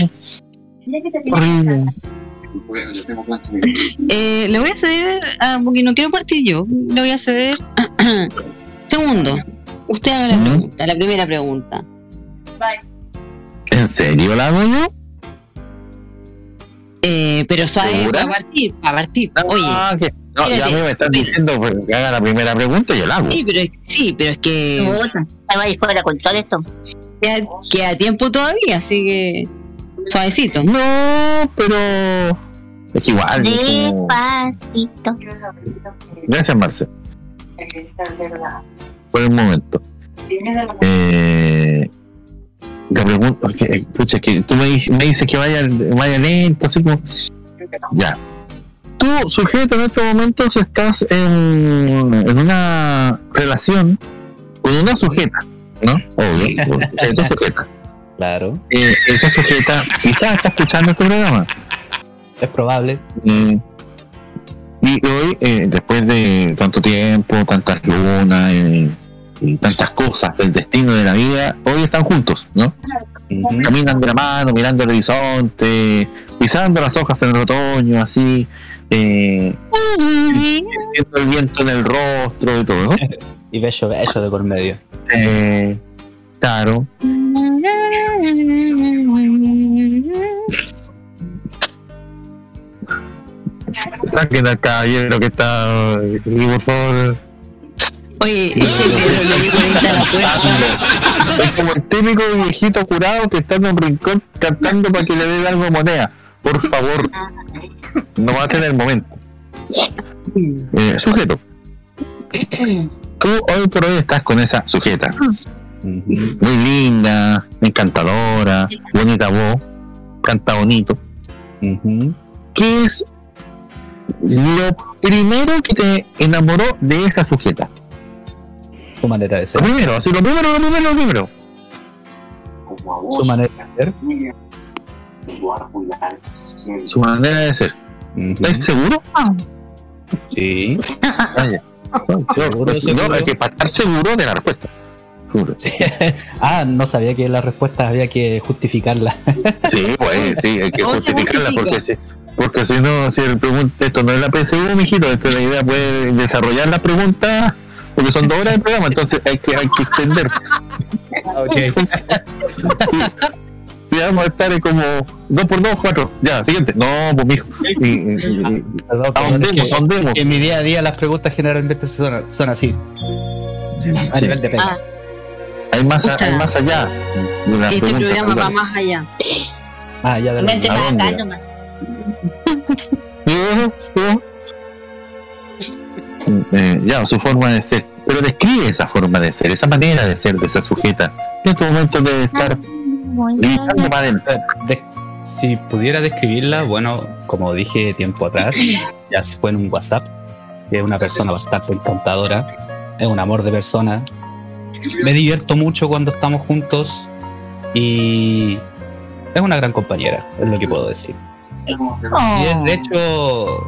S3: Horrible.
S2: eh, le voy a ceder, a, porque no quiero partir yo, le voy a ceder. Segundo, usted haga la pregunta, la primera pregunta.
S3: ¿En serio la hago yo?
S2: Eh, pero suave, para partir, para partir. Oye,
S3: Ah, que- no, ya
S2: espérate,
S3: a mí me están diciendo pues, que haga la primera pregunta y yo la hago.
S2: sí, pero es, sí, pero es que
S6: Estaba ahí fuera con todo esto.
S2: queda, queda tiempo todavía, así que suavecito.
S3: No, pero. Es que igual.
S6: Despacito.
S3: Gracias, Marce. Por el momento. Eh, te pregunto, porque, pucha, que tú me, dices- me dices que vaya, vaya lento, así como. Ya. Tú, sujeto, en estos momentos estás en, en una relación con una sujeta, ¿no? Obvio, sujeta.
S9: Claro,
S3: Eh, esa sujeta quizás está escuchando este programa.
S9: es probable.
S3: Mm. Y hoy, eh, después de tanto tiempo, tantas lunas eh, y tantas cosas del destino de la vida, hoy están juntos, ¿no? Caminan de la mano, mirando el horizonte, pisando las hojas en el otoño, así, eh, sintiendo el viento en el rostro y todo. ¿no?
S9: Y bello, bello de por medio.
S3: Eh, claro. Saquen al caballero que está, y por favor.
S2: Oye, este.
S3: Es como el típico viejito curado que está en un rincón cantando para que le dé algo moneda. Por favor, no va a tener momento. Eh, sujeto, tú hoy por hoy estás con esa sujeta. Muy linda, encantadora, bonita voz, canta bonito. ¿Qué es lo primero que te enamoró de esa sujeta?
S9: Su manera de ser.
S3: Lo primero, así lo primero, lo primero, lo primero.
S9: Su manera de ser.
S3: Su manera de ser. ¿Estás seguro?
S9: Sí.
S3: Vaya. No, hay que para estar seguro de la respuesta. Seguro.
S9: Ah, no sabía que la respuesta había que justificarla.
S3: Sí, pues sí, hay que
S2: ¿Cómo se
S3: justificarla
S2: justifica?
S3: porque si, porque si no, si el pregunta, esto no es la PSU, mijito, esta es la idea puede desarrollar las preguntas, porque son dos horas de programa, entonces hay que, hay que extender. Entonces, sí, si vamos a estar en como dos por dos, cuatro, ya, siguiente. No, pues mijo. Y- y- y-
S9: Perdón, perdón,
S3: ahondemos,
S9: es que-
S3: ahondemos.
S9: en mi día a día las preguntas generalmente son, son así. A nivel de pena.
S2: Ah,
S3: Hay más,
S2: Escucha.
S3: hay más allá de las
S2: este programa va más allá.
S9: Ah, ya de la-
S3: Eh, ya, su forma de ser. Pero describe esa forma de ser, esa manera de ser de esa sujeta. En estos momentos debe estar gritando
S9: de- si pudiera describirla, bueno, como dije tiempo atrás, ya se fue en un WhatsApp, es una persona bastante encantadora, es un amor de persona. Me divierto mucho cuando estamos juntos y es una gran compañera, es lo que puedo decir. Y es, de hecho,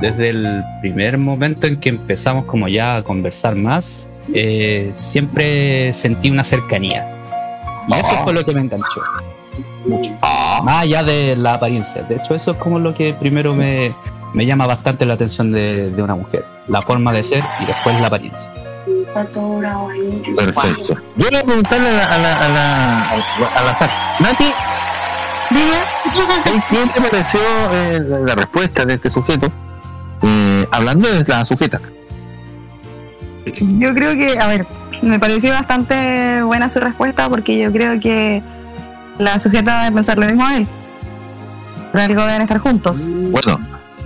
S9: desde el primer momento en que empezamos como ya a conversar más, eh, siempre sentí una cercanía. Y eso fue lo que me enganchó. Mucho. Más allá de la apariencia. De hecho, eso es como lo que primero me, me llama bastante la atención de, de una mujer. La forma de ser y después la apariencia.
S3: Perfecto. Yo le voy a preguntarle a la, a la, a la, azar. Nati, ¿qué- ¿qué te pareció eh, la, la respuesta de este sujeto? Eh, hablando de la sujeta.
S4: Yo creo que, a ver, me pareció bastante buena su respuesta porque yo creo que la sujeta debe pensar lo mismo a él. Por algo deben estar juntos.
S3: Bueno,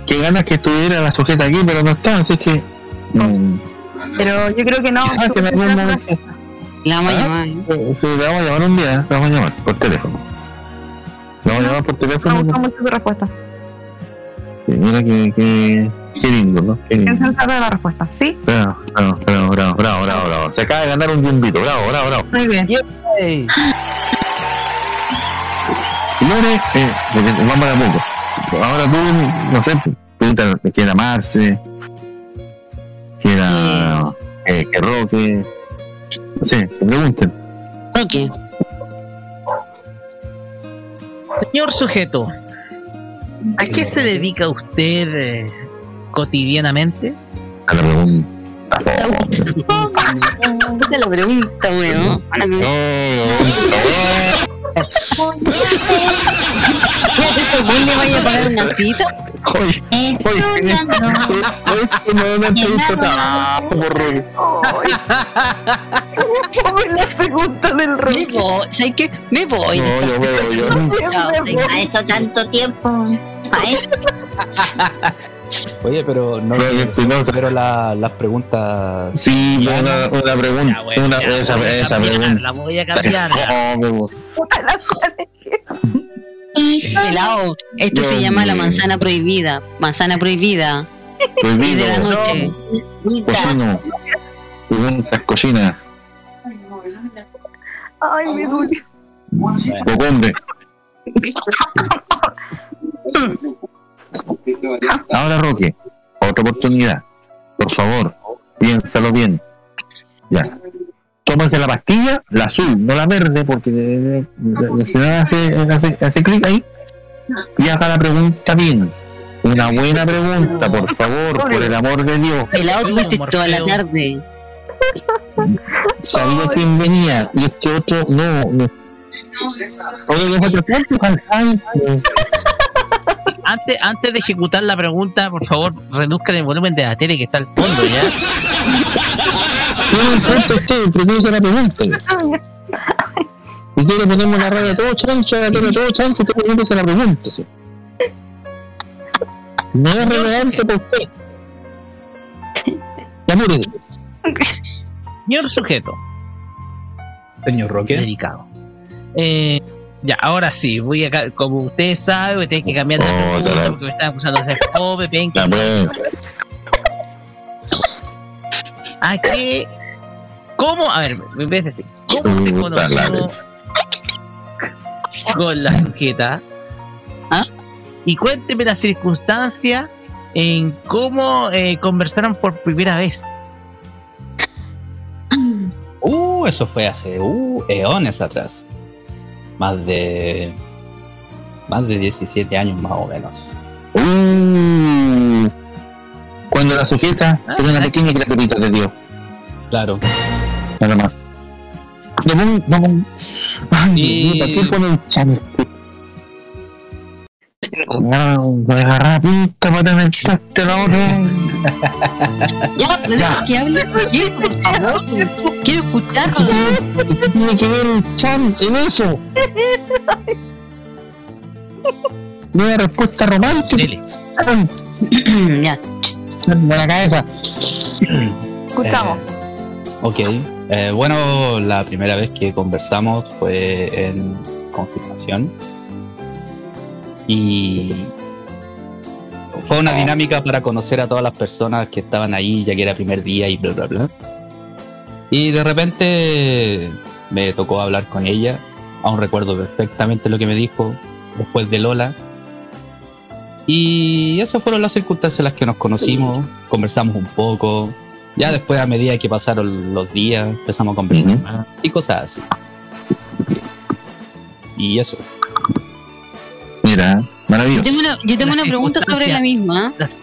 S3: qué ganas que estuviera la sujeta aquí, pero no está, así que. mm,
S4: Pero yo creo que no.
S3: quizás que en algún momento.
S2: La vamos a
S3: ¿Ah?
S2: llamar. ¿eh?
S3: Sí, le vamos a llamar un día, le vamos a llamar por teléfono. Le vamos a llamar por
S4: Me
S3: teléfono.
S4: gustó mucho su respuesta.
S3: Sí, Mira que, que, qué lindo, ¿no? Qué lindo.
S4: La respuesta, ¿sí?
S3: Bravo, bravo, bravo, bravo, bravo, bravo, bravo. Se acaba de ganar un yumbito, bravo, bravo, bravo.
S4: Muy bien.
S3: Lore, eh, vamos a poco. Ahora tú, no sé, pregunta, quiere amarse, quiera eh, que roque, no sé, que pregunten.
S2: Roque.
S5: Señor sujeto, ¿a qué se dedica usted eh, cotidianamente?
S3: A la pregunta.
S2: ¿Qué te lo pregunta, weón? Fíjate, este le vaya a pagar una cita.
S3: No me entrevista rollo.
S4: la pregunta del
S2: Me
S4: Roque.
S2: voy, ¿sabes qué? Me voy.
S3: No, yo veo, yo.
S2: Chao,
S6: A eso tanto tiempo. Eso.
S9: Oye, pero no
S3: No, no,
S9: pero la- las preguntas.
S3: Sí, una, una pregunta,
S5: Ya, bueno,
S3: una,
S5: ya,
S3: esa,
S5: voy a
S3: esa
S5: cambiar,
S3: pregunta.
S5: La voy a cambiar.
S2: Pelao, esto se
S3: Dios
S2: llama la
S3: mío.
S2: manzana prohibida. Manzana prohibida.
S3: Prohibido.
S2: de la noche.
S3: Cochino. Preguntas cochinas.
S4: Ay, me duele.
S3: Bocombe. Ahora, Roque, otra oportunidad. Por favor, piénsalo bien. Ya. Tómase la pastilla, la azul, no la verde, porque eh, eh, si no hace, hace, hace clic ahí. y haga la pregunta bien. Una buena pregunta, por favor, por el amor de Dios.
S2: Pelado tuviste toda la tarde.
S3: Sabía quién venía y este otro no. no. Oye, los otros puntos.
S5: Antes, antes de ejecutar la pregunta, por favor, reduzcan el volumen de la tele que está al fondo, ¿ya?
S3: No importa usted, pregúntese la pregunta. Y quiere ponerme la radio todo chancho, la tele a todo chancho, usted pregúntese la pregunta. sí. No es relevante por qué. Ya mire,
S5: Señor sujeto,
S9: Señor Roque.
S5: delicado. Eh, ya, ahora sí, voy a, como ustedes saben, voy a tener que cambiar de
S3: Oh,
S5: pregunta porque me están acusando de ser pobre, penca.
S3: la pues.
S5: ¿A qué? ¿Cómo? A ver, en vez de decir, ¿cómo se conoció con la sujeta?
S2: ¿Ah?
S5: Y cuénteme la circunstancia en cómo eh, conversaron por primera vez.
S9: Uh, eso fue hace uh, eones atrás. Más de. Más de 17 años más o menos.
S3: Uh, cuando la sujeta
S5: Ah,
S3: era una pequeña criaturita de Dios,
S9: Claro.
S3: nada más. No. Ay,
S9: Y-
S3: ¿para qué pone un chante? No, voy a agarrar pinta para tener chante la otra.
S2: Ya,
S3: Ya.
S2: que hable Roger, por favor. Quiero escucharlo.
S3: ¿Qué tiene que ver un chan en eso? No hay respuesta romántica.
S2: Ya.
S3: de la cabeza.
S4: Escuchamos.
S9: Ok. Eh, bueno, la primera vez que conversamos fue en confirmación. Y fue una dinámica para conocer a todas las personas que estaban ahí, ya que era primer día y bla, bla, bla. Y de repente me tocó hablar con ella. Aún recuerdo perfectamente lo que me dijo después de Lola. Y esas fueron las circunstancias en las que nos conocimos, conversamos un poco, ya después, a medida que pasaron los días, empezamos a conversar más y cosas así. Y eso.
S3: Mira,
S2: Yo
S3: maravilloso.
S2: tengo una, yo tengo
S5: La
S2: una pregunta sobre la misma.
S5: Las,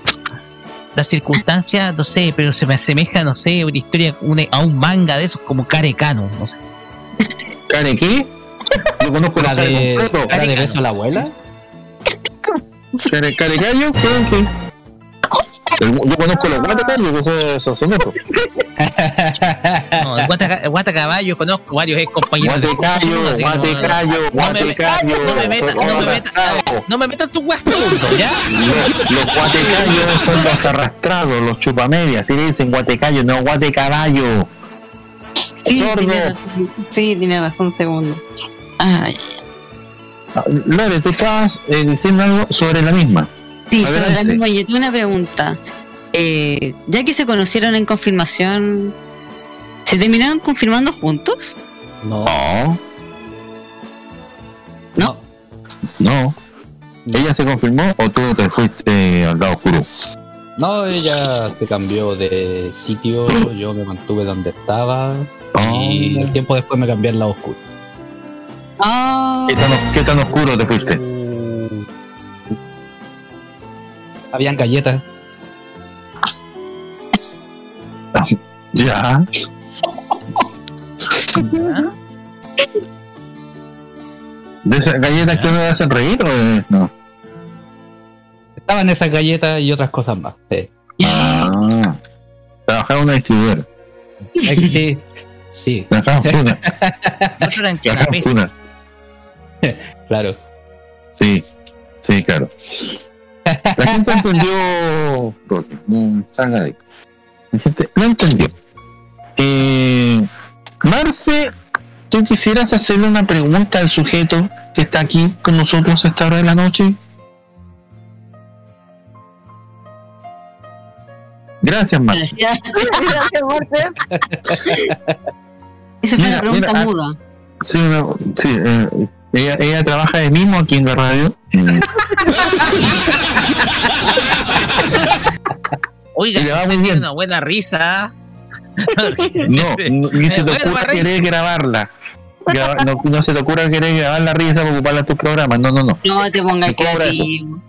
S5: las circunstancias, no sé, pero se me asemeja, no sé, una historia una- a un manga de esos como Carecano. No sé.
S3: ¿Care qué? Yo conozco la
S9: ¿La
S3: de
S9: de,
S3: completo.
S9: la de beso a la abuela?
S3: ¿Care, care gallo? Yo conozco los guatacarios, que esos- esos son otros.
S5: No, el guata, el guata caballo conozco varios ex compañeros.
S3: Guatecayo, guatecayo,
S5: no me-
S3: guatecayo.
S5: no me metas- no me metas-. No me metas tu guas segundo, ¿ya?
S3: Los, los guatecayos son los arrastrados, los chupamedias. Si le dicen guatecayo, no guatecaballo.
S2: Sí,
S3: Sordo.
S2: tiene razón. Sí, tiene razón, segundo. Ay,
S3: Lore, tú estabas eh, diciendo algo sobre la misma.
S2: sí, sobre la misma. Yo tengo una pregunta. Eh, ya que se conocieron en confirmación, ¿se terminaron confirmando juntos?
S9: No.
S3: No,
S2: ¿No?
S3: ¿Ella se confirmó o tú te fuiste al lado oscuro?
S9: No, ella se cambió de sitio, yo me mantuve donde estaba y el tiempo después me cambié al lado oscuro.
S2: Ah,
S3: ¿Qué tan, qué tan oscuro te fuiste?
S9: Habían galletas.
S3: Ya.
S5: ¿Ya?
S3: ¿De esas galletas que me hacen reír o de- no?
S9: Estaban esas galletas y otras cosas más. sí.
S3: Ah. Trabajaba una distribuidora.
S9: Sí, sí,
S3: Trabajaba una. Trabajaba
S9: claro.
S3: Sí, sí, claro. La gente entendió. Roque, no salga de ahí. No entendió. Eh, Marce, ¿tú quisieras hacerle una pregunta al sujeto que está aquí con nosotros a esta hora de la noche? Gracias, Marce.
S4: Gracias, Marce.
S2: Esa fue la pregunta
S3: mira, ah,
S2: muda.
S3: Sí, una- sí eh, ella, ella trabaja de mismo aquí en la radio. Eh,
S5: Oiga,
S3: Y le va muy bien.
S5: una buena risa.
S3: no, no, ni se te ocurra querer grabarla. graba- no, no se te ocurra querer grabar la risa para ocuparla en tus programas. No, no, no.
S2: No te pongas creativo.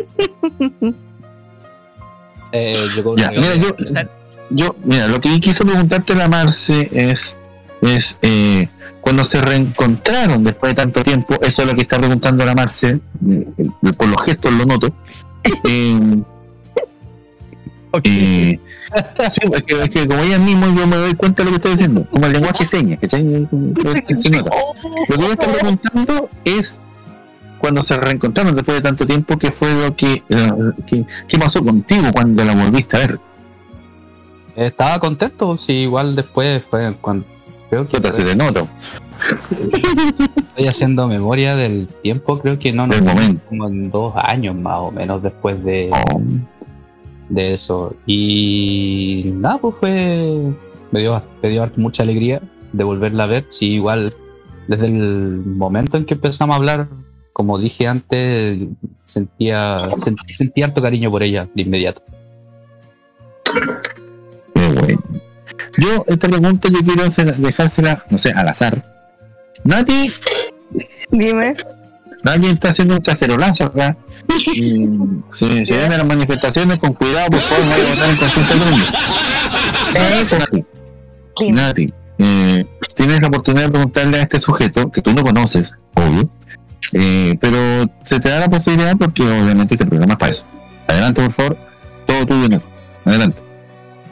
S9: Eh, yo
S3: Ya, mira, yo-. Yo, mira, lo que quiso preguntarte la Marce es, es eh, cuando se reencontraron después de tanto tiempo, eso es lo que está preguntando la Marce, eh, por los gestos lo noto. Eh, eh, sí, es que, es que como ella mismo yo me doy cuenta de lo que está diciendo, como el lenguaje de señas, ¿cachai? Se nota. Lo que ella está preguntando es cuando se reencontraron después de tanto tiempo, ¿qué fue lo que, que- qué pasó contigo cuando la volviste a ver?
S9: Estaba contento, sí, igual después fue cuando. Creo que
S3: se te nota.
S9: estoy haciendo memoria del tiempo, creo que no, no
S3: momento.
S9: como en dos años más o menos después de,
S3: Oh.
S9: De eso. Y nada, pues fue. Me dio, me dio mucha alegría de volverla a ver. Sí, igual desde el momento en que empezamos a hablar, como dije antes, sentía, sent- sentía harto cariño por ella de inmediato.
S3: Qué bueno. Yo, esta pregunta yo quiero hacer, dejársela, no sé, al azar. Nati,
S4: Dime.
S3: Nati está haciendo un cacerolazo acá. Y si se ven a las manifestaciones, con cuidado, por favor, no a votar en conciencia. Nati,
S4: Dime.
S3: Nati, eh, tienes la oportunidad de preguntarle a este sujeto, que tú no conoces, obvio, eh, pero se te da la posibilidad porque obviamente este programa es para eso. Adelante, por favor. Todo tuyo, Nati. Adelante.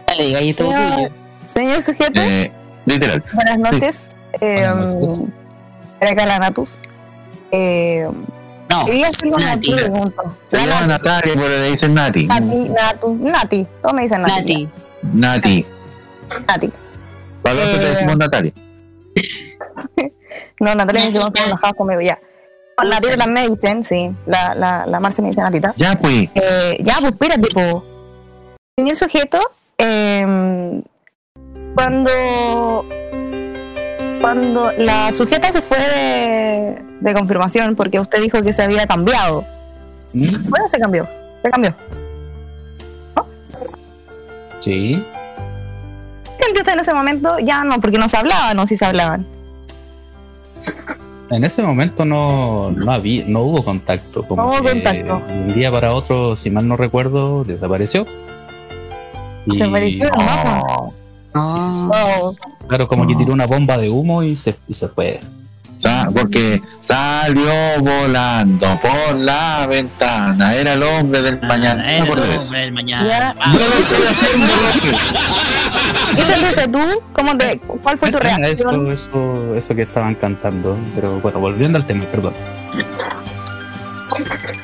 S2: Dale, gallito
S4: Señor,
S2: tuyo.
S4: señor sujeto,
S3: Eh, literal.
S4: buenas noches. Eh,
S9: Buenas noches.
S4: era acá la Natus. Eh,
S2: No,
S4: quería hacerle una
S2: Nati.
S4: pregunta.
S3: Se
S4: La
S3: llama. Natalia, pero le dicen Nati.
S4: Nati, Natu, Nati. Todos me dicen Nati.
S2: Nati.
S3: Nati.
S4: Nati.
S3: Para otros
S4: Eh,
S3: te decimos Natalia.
S4: No, Natalia me dice que conmigo ya. Natita también me dicen, sí. La, la, la Marce me dice Natita.
S3: Ya, pues.
S4: Eh, ya, pues espérate, tipo. Señor sujeto, eh, cuando cuando la sujeta se fue de, de confirmación porque usted dijo que se había cambiado.
S9: ¿Mm?
S4: Bueno, se cambió. Se cambió.
S9: Sí.
S4: ¿Sintió usted en ese momento? Ya no, porque no se hablaban, o sí se hablaban.
S9: En ese momento no, no había, no hubo contacto. Como
S4: No hubo contacto.
S9: de un día para otro, si mal no recuerdo, desapareció. Y,
S4: Se apareció el mapa.
S2: No.
S4: No.
S9: Claro, como que tiró una bomba de humo y se, y se fue.
S3: Porque salió volando por la ventana. Era el hombre del mañana.
S11: Ah, Era
S3: No
S11: el hombre del mañana. Ah.
S4: ¿Qué sentiste tú? ¿Cómo te, ¿Cuál fue tu
S9: Eso,
S4: reacción?
S9: eso, eso, eso que estaban cantando. Pero bueno, volviendo al tema, perdón.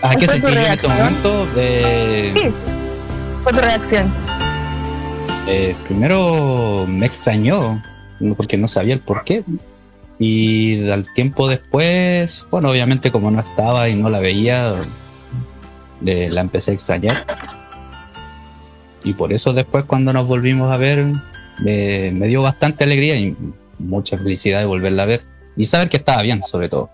S9: ¿A
S4: ¿Cuál
S9: qué sentí en ese momento? Eh,
S4: Sí. ¿Cuál fue tu reacción?
S9: Eh, primero me extrañó, porque no sabía el por qué. Y al tiempo después, bueno, obviamente como no estaba y no la veía, eh, la empecé a extrañar. Y por eso después cuando nos volvimos a ver, me- me dio bastante alegría y mucha felicidad de volverla a ver. Y saber que estaba bien, sobre todo.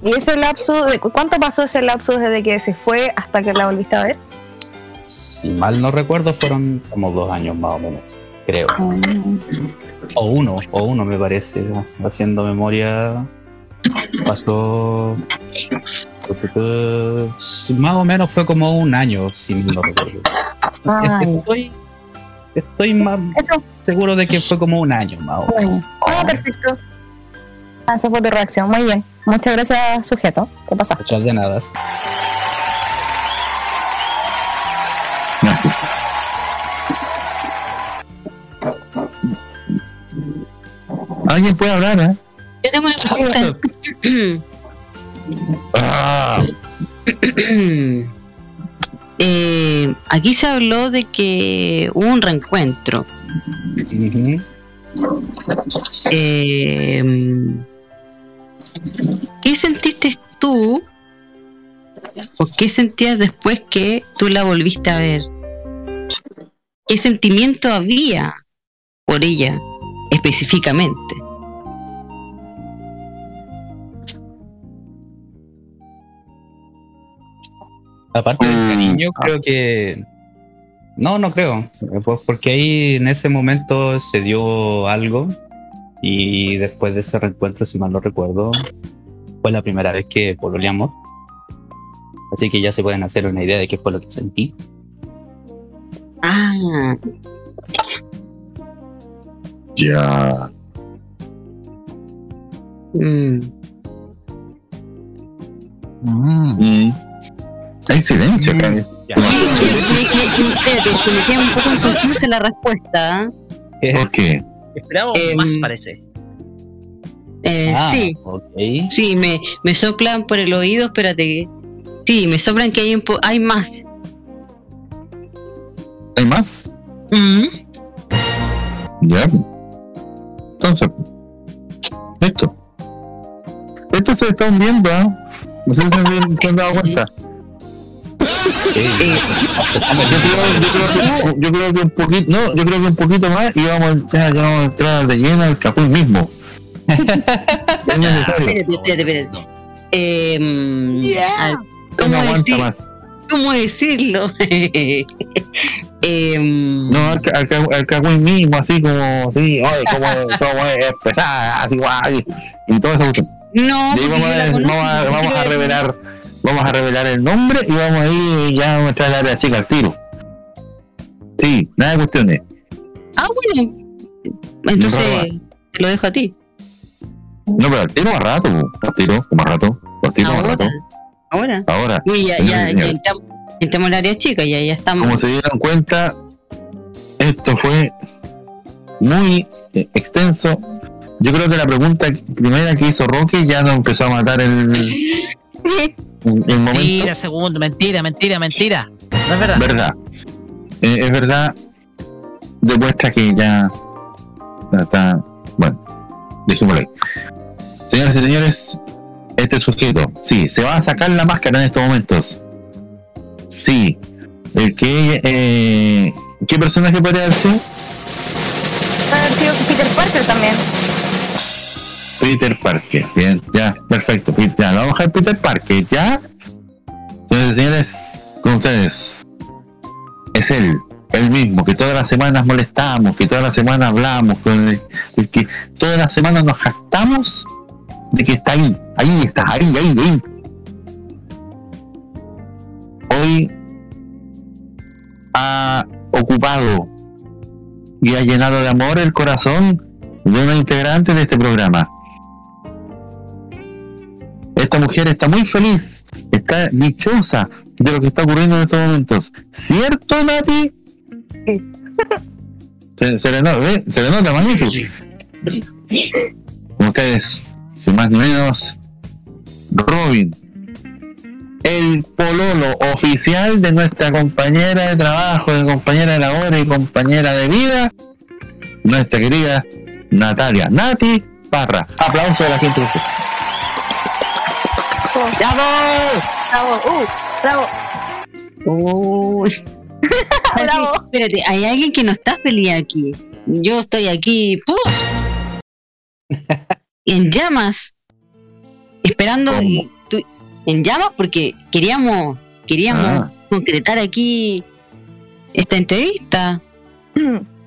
S4: ¿Y ese lapso, de, cuánto pasó ese lapso desde que se fue hasta que la volviste a ver?
S9: Si mal no recuerdo, fueron como dos años más o menos, creo. O uno, o uno me parece, haciendo memoria. Pasó. Más o menos fue como un año, si no recuerdo. Estoy, estoy más
S4: Eso.
S9: seguro de que fue como un año más o menos.
S4: Ah, perfecto. Ah, Esa fue tu reacción. Muy bien. Muchas gracias, sujeto. ¿Qué pasa?
S9: Muchas de nada.
S3: Gracias. Alguien puede hablar, ¿eh?
S2: Yo tengo una pregunta.
S3: Ah,
S2: Eh, aquí se habló de que hubo un reencuentro. Eh, ¿Qué sentiste tú? ¿O qué sentías después que tú la volviste a ver? ¿Qué sentimiento había por ella específicamente?
S9: Aparte del
S3: Mm,
S9: cariño,
S3: ah.
S9: creo que. No, no creo. Pues porque ahí en ese momento se dio algo Y después de ese reencuentro, si mal no recuerdo, fue la primera vez que pololeamos. Así que ya se pueden hacer una idea de qué fue lo que sentí.
S2: Ah,
S3: Ya.
S2: mm.
S3: Mm. Hay silencio acá.
S2: Que- que- espérate, que me queda un poco inconclusa la respuesta.
S3: ¿Por qué?
S5: Esperamos
S2: Em,
S5: más, parece.
S2: Eh,
S9: Ah,
S2: sí,
S9: ok.
S2: sí, me, me soplan por el oído, espérate. Sí, me soplan que hay, un po- hay más.
S3: ¿Hay más?
S2: Mm.
S3: Ya. Entonces, esto. Esto se está hundiendo, ¿ah? No sé si se han- se han dado cuenta. Yo creo, yo creo que, yo creo que un poquito, no, yo creo que un poquito más y vamos a entrar, ya vamos a entrar de lleno al Capuy mismo. es necesario.
S2: espérate, espérate, espérate. Eh, a ver,
S3: No
S2: ¿cómo,
S3: aguanta
S2: decir-
S3: más.
S2: ¿Cómo decirlo? Em,
S3: No, al, al, al mismo, así como, así, oye, cómo es, pesada, así, guay, y todo eso.
S2: no,
S3: Y vamos, a,
S2: conozco,
S3: vamos, vamos a revelar, vamos a revelar el nombre y vamos a ir ya vamos a entrar al área chica al tiro. Sí, nada de cuestiones.
S2: Ah, bueno. Entonces, te lo dejo a ti.
S3: No, pero al tiro más rato, al tiro, más rato, al tiro más rato.
S2: Ahora.
S3: Ahora,
S2: Uy, ya, ya,
S3: y
S2: ya
S3: señores,
S2: entramos, entramos al área chica, ya, ya estamos.
S3: como se dieron cuenta, esto fue muy eh, extenso. Yo creo que la pregunta primera que hizo Roque ya nos empezó a matar el, el momento.
S5: Mentira, segundo, mentira, mentira, mentira. No es verdad.
S3: verdad. Eh, es verdad. Demuestra que ya ya está. Bueno, dejémoslo ahí. Señoras y señores, este sujeto, sí, se va a sacar la máscara en estos momentos. Sí. El que. Eh, ¿Qué personaje podría haber sido?
S4: Haber sido Peter Parker también.
S3: Peter Parker. Bien, ya, perfecto. Ya, vamos a dejar Peter Parker, ¿ya? Señores y señores, con ustedes. Es él, el mismo, que todas las semanas molestamos, que todas las semanas hablamos, con el, el que todas las semanas nos jactamos de que está ahí, ahí está, ahí, ahí, ahí. Hoy ha ocupado y ha llenado de amor el corazón de una integrante de este programa. Esta mujer está muy feliz, está dichosa de lo que está ocurriendo en estos momentos. ¿Cierto, Nati? Se, se le nota, ¿ve? Se le nota, magnífico. Como ustedes, sin más ni menos, Robin, el pololo oficial de nuestra compañera de trabajo, de compañera de labor y compañera de vida, nuestra querida Natalia, Nati Parra. Aplauso de la gente.
S2: ¡Bravo!
S4: Bravo, uh, bravo.
S2: Uy.
S4: Bravo.
S2: Espérate, hay alguien que no está feliz aquí. Yo estoy aquí, ¡puf! en llamas, esperando en llamas porque queríamos, queríamos
S3: Ah.
S2: concretar aquí esta entrevista.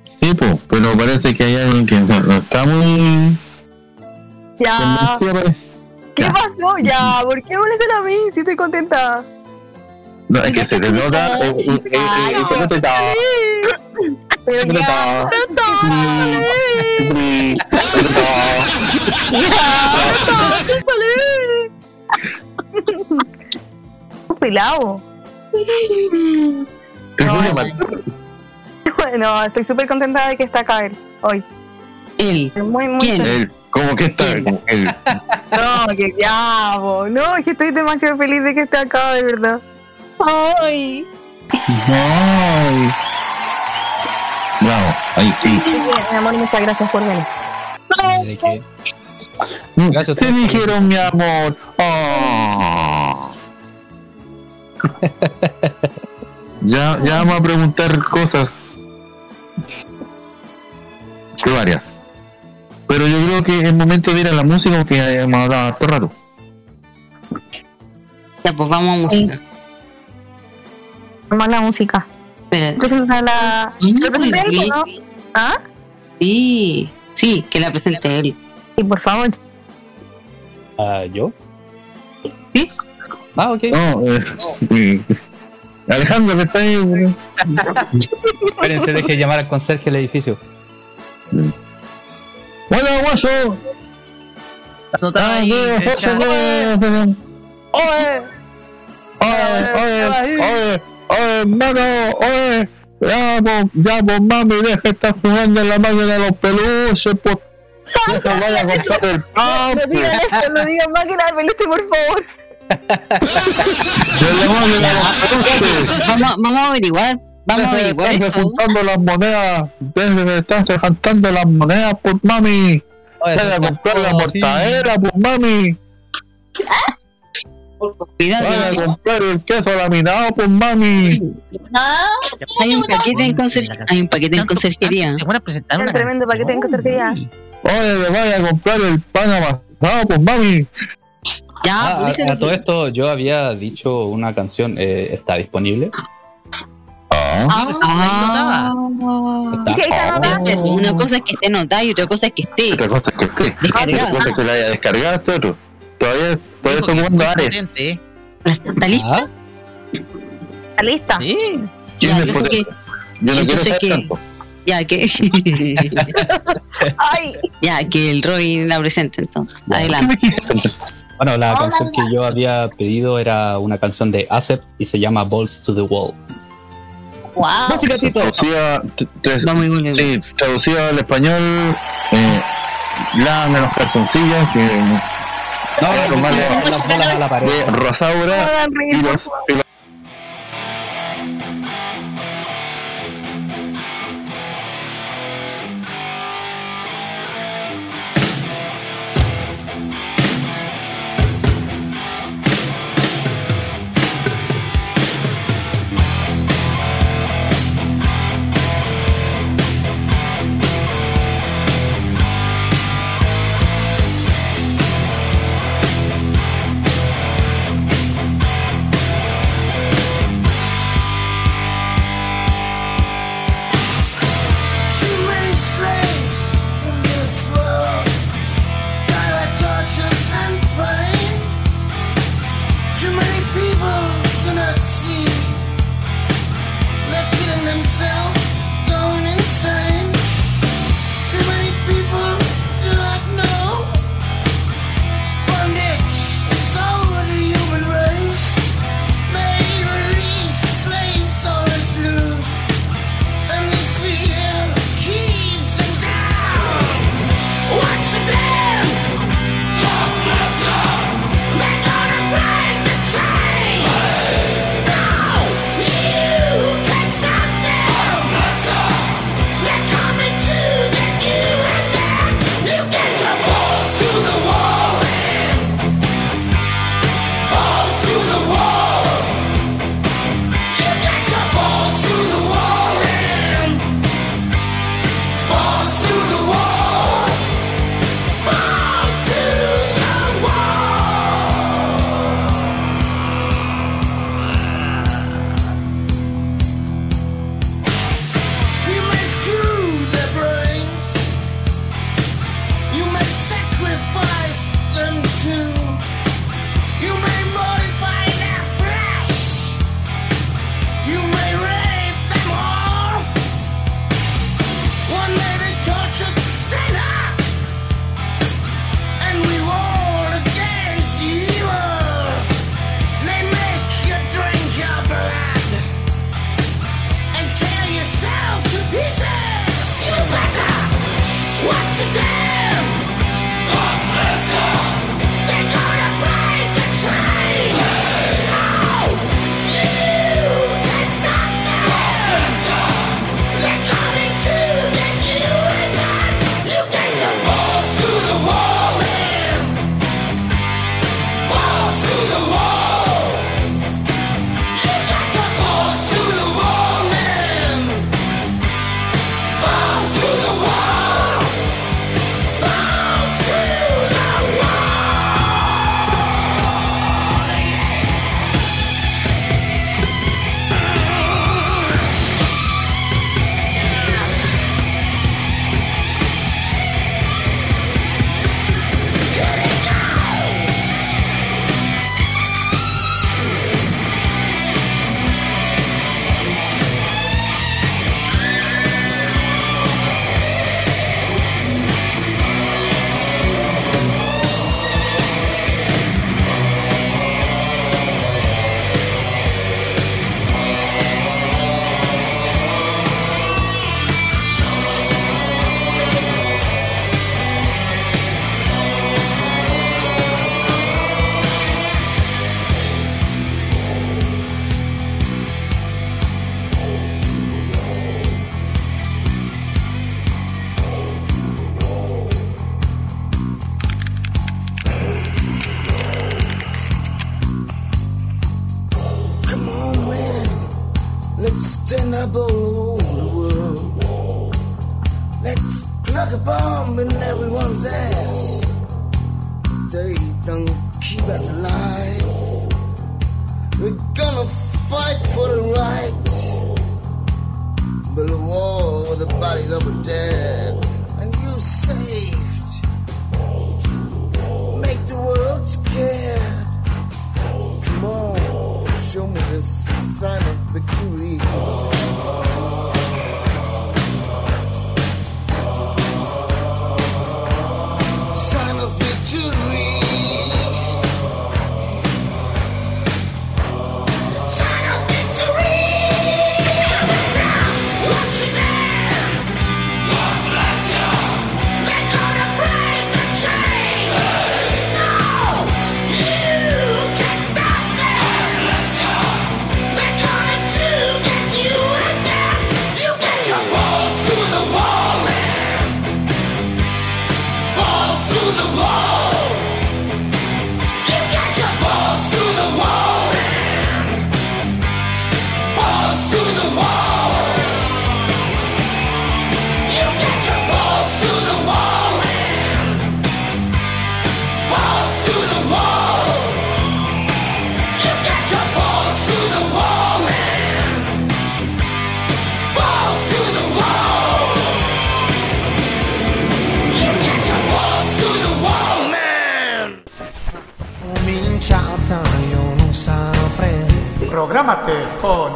S3: Sí, pues, pero parece que hay alguien que no, no está muy
S4: Ya. ¿Qué
S3: Ya.
S4: pasó? Ya, ¿por qué molestan a mí? Si estoy contenta.
S3: No, es que se nota. te
S4: Un pelado.
S3: Te
S4: No, estoy súper contenta de que está acá él hoy.
S2: Él.
S4: Muy, muy.
S3: Él, ¿Cómo que está? Él.
S4: No, que ya. No, es que estoy demasiado feliz de que esté acá, de verdad.
S2: Ay.
S3: Ay. Bravo, ahí sí.
S4: Mi amor, muchas gracias por venir.
S9: ¿De qué? Gracias a
S3: Te
S9: ustedes.
S3: dijeron, mi amor. Ah. ya, ya vamos a preguntar cosas. Que varias. Pero yo creo que es momento de ir a la música porque hemos hablado harto rato.
S2: Ya, pues vamos a música.
S4: A la música.
S2: Espera.
S4: Presenta la. ¿Representa el
S2: bien.
S4: ¿no? ¿Ah?
S2: Sí, Sí, que la presente él.
S12: Y por favor.
S9: Ah, ¿Yo?
S2: ¿Sí?
S9: Ah, ok.
S3: No, eh, eh, Alejandro, que está ahí.
S9: Espérense, deje llamar al conserje del edificio.
S3: Bueno, guaso. Ah. José, no, no, no.
S13: ¡Oye!
S3: Oye, oye, oye, oye, hermano, oye. Ya, pues, ya, pues, mami, deja de estar jugando en la máquina de los peluches, pues. Deja, vaya a comprar el pan.
S12: No digan eso, no digan máquina de peluche, por favor.
S3: De la máquina de los peluches.
S2: Vamos, vamos a averiguar. Vamos a
S3: Deja de
S2: averiguar esto.
S3: juntando las monedas. Deja de estarse juntando las monedas, pues, mami. Vaya a comprar la mortadera, pues, mami.
S2: Cuidado,
S3: Vaya a comprar el queso laminado, pues, mami.
S2: Hay un paquete en conserje- hay un paquete en conserjería.
S5: Se van a presentar
S12: Un tremendo paquete en conserjería.
S3: Oye, vaya a comprar el pan amasado, pues, mami.
S2: Ya,
S9: Ah,
S2: pues,
S9: a, a todo esto yo había dicho una canción, eh, ¿está disponible?
S2: Ah,
S9: Está-
S12: Sí, ahí está anotado.
S2: Una cosa es que esté anotada y otra cosa es que esté
S3: Otra cosa es que esté. Otra cosa es que la haya descargado este otro. Todavía, todavía
S5: Dijo que
S3: estoy
S5: es
S3: jugando
S5: muy
S3: Ares.
S5: ¿eh?
S2: ¿Está lista?
S9: Ah,
S12: ¿Está lista?
S5: Sí.
S3: ¿Quién
S2: Ya, yo que,
S3: Yo no quiero saber
S2: que-
S3: tanto.
S2: ya que,
S12: Ay,
S2: ya que el Roy la presente entonces.
S3: ¿Qué
S2: Adelante.
S9: bueno, la
S4: Oh,
S9: canción que yo había pedido era una canción de Acept y se llama Balls to the Wall.
S4: wow.
S3: Traducida, sí, traducido al español, eh, lávame los calzoncillos que
S9: No, no, no,
S3: de Rosaura
S12: no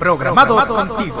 S1: Programados contigo.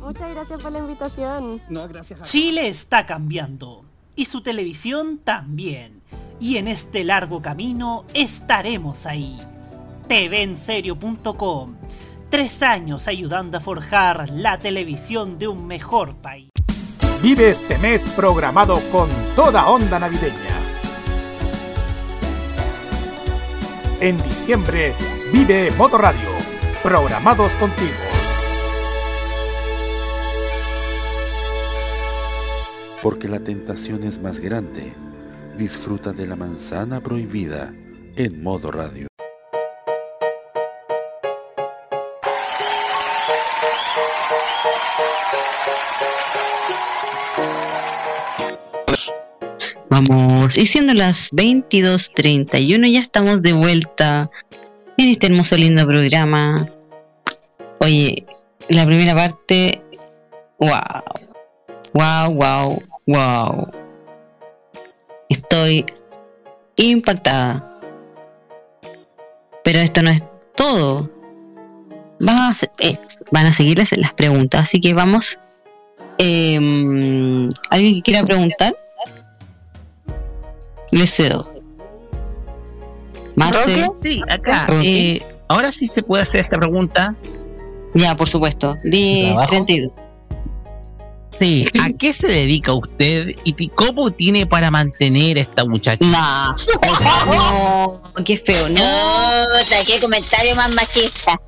S14: Muchas gracias por la invitación.
S10: No, gracias a
S15: Chile está cambiando y su televisión también. Y en este largo camino estaremos ahí. TVenserio.com. Tres años ayudando a forjar la televisión de un mejor país.
S1: Vive este mes programado con toda onda navideña. En diciembre, vive Modo Radio. Programados contigo.
S16: Porque la tentación es más grande. Disfruta de la manzana prohibida en modo radio.
S2: Vamos, y siendo las 22.31 ya estamos de vuelta en este hermoso lindo programa. Oye, la primera parte, wow, wow, wow, wow. Estoy impactada. Pero esto no es todo. Van a, eh, van a seguir las, las preguntas, así que vamos Em, ¿Alguien que quiera preguntar? Le cedo. Marce.
S5: Sí, acá. eh, ahora sí se puede hacer esta pregunta.
S2: Ya, por supuesto. Di
S5: ¿Trabajo?
S2: 32.
S5: Sí, ¿a qué se dedica usted y cómo tiene para mantener a esta muchacha?
S2: Nah, no, qué feo, no.
S6: Qué comentario más machista.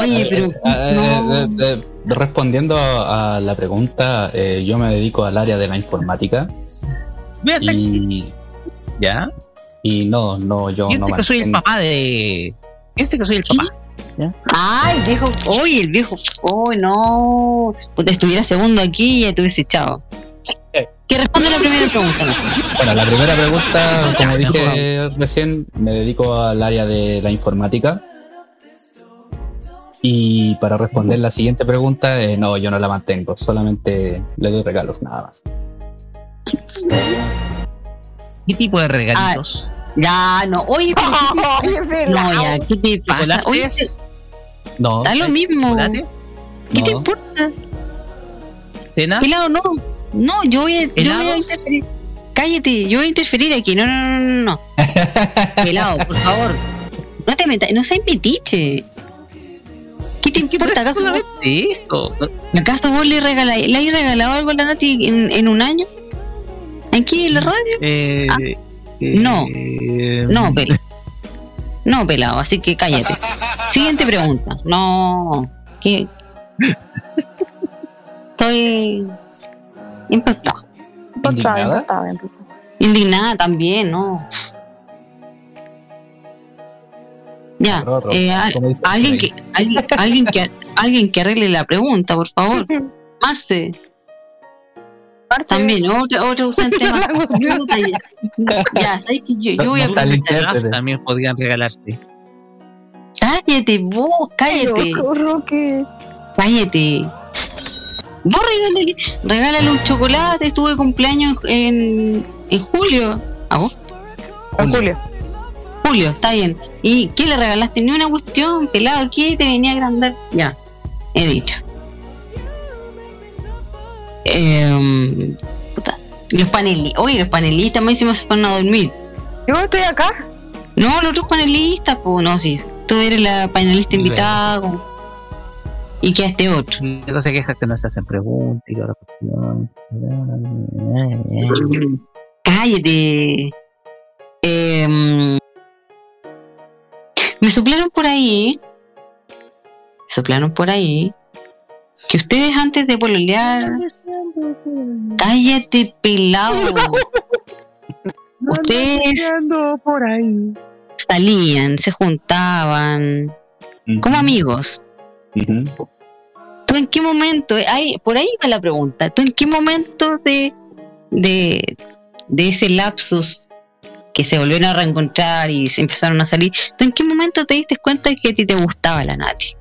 S2: Oye, pero
S9: Eh, eh, eh, respondiendo a a la pregunta, eh, yo me dedico al área de la informática. Y,
S5: ¿Ya?
S9: y no, no, yo
S5: Piense
S9: no
S5: que soy el papá de. Piense que soy el papá.
S2: Ay, viejo, oye, el viejo, oh no. Estuviera segundo aquí y ya te hubiese echado. Que responde la primera pregunta. no?
S9: Bueno, la primera pregunta, como dije recién, me dedico al área de la informática. Y para responder la siguiente pregunta, eh, no, yo no la mantengo, solamente le doy regalos, nada más.
S5: ¿Qué tipo de regalitos?
S2: Ya, no, oye, pero ¿qué te- no, ya, ¿qué te pasa? Oye,
S5: ¿Chocolates?
S9: No.
S2: da lo mismo.
S5: ¿Chocolates?
S2: ¿Qué te
S9: No.
S2: importa?
S5: ¿Cenas?
S2: Pelado, no. No, yo voy a, yo voy a interferir. Cállate, yo voy a interferir aquí. No, no, no, no, no. Pelado, por favor. No te metas, no seas metiche. ¿Qué te importa? ¿Acaso vos,
S5: eso.
S2: ¿Acaso vos le, regala, le has regalado algo a la Nati en, en un año? ¿Aquí en la radio?
S5: Eh,
S2: no,
S5: eh,
S2: no, pelado. No, pelado, así que cállate. Siguiente pregunta. No, ¿qué? Estoy impactado.
S9: ¿Indignada?
S2: Indignada también, ¿no? Ya, eh, alguien que, alguien, alguien que alguien que arregle la pregunta, por favor. Marce. También, otro, otro ausente más. Ya, ya, sabes que yo, yo voy a preguntar.
S5: también podrían regalarse.
S2: Cállate, vos, cállate. Cállate. Vos regálale, regálale un chocolate, estuve de cumpleaños en, en julio. ¿Agosto?
S4: En julio.
S2: Julio, está bien. ¿Y qué le regalaste? Ni una cuestión, pelado, ¿qué te venía a agrandar? Ya, he dicho. Eh, puta, los panelistas, oye, los panelistas me dicen se fueron a dormir.
S4: Yo estoy acá.
S2: No, los otros panelistas, pues no, sí. Tú eres la panelista invitada. Y que este otro.
S5: Luego se queja que no se hacen preguntas y la cuestión.
S2: Cállate. Em, me soplaron por ahí. Me soplaron por ahí. Que ustedes antes de pololear. Cállate, pelado. ustedes
S5: por ahí.
S2: Salían, se juntaban. Como amigos. ¿Tú en qué momento? Ay, por ahí va la pregunta. ¿Tú en qué momento de, de, de ese lapsus que se volvieron a reencontrar y se empezaron a salir, ¿tú en qué momento te diste cuenta de que a ti te gustaba la Nati?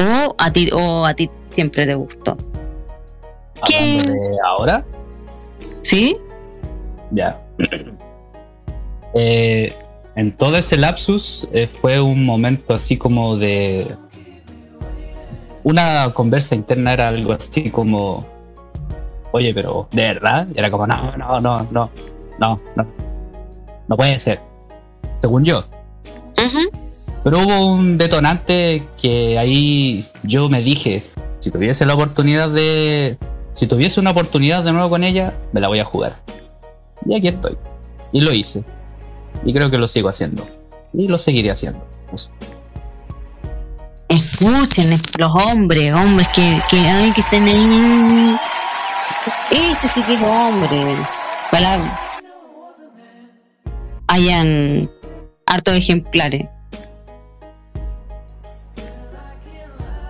S2: O a ti, o a ti siempre te gustó.
S9: De ahora,
S2: ¿Sí?
S9: ya. Eh, en todo ese lapsus eh, fue un momento así como de una conversa interna era algo así como oye pero de verdad Y era como no no no no no no no puede ser según yo. Pero hubo un detonante que ahí yo me dije si tuviese la oportunidad de si tuviese una oportunidad de nuevo con ella me la voy a jugar y aquí estoy. Y lo hice y creo que lo sigo haciendo y lo seguiré haciendo Eso.
S2: Escuchen los hombres, hombres que, que, ay, que están ahí. Este sí que es hombre. Para hayan hartos ejemplares.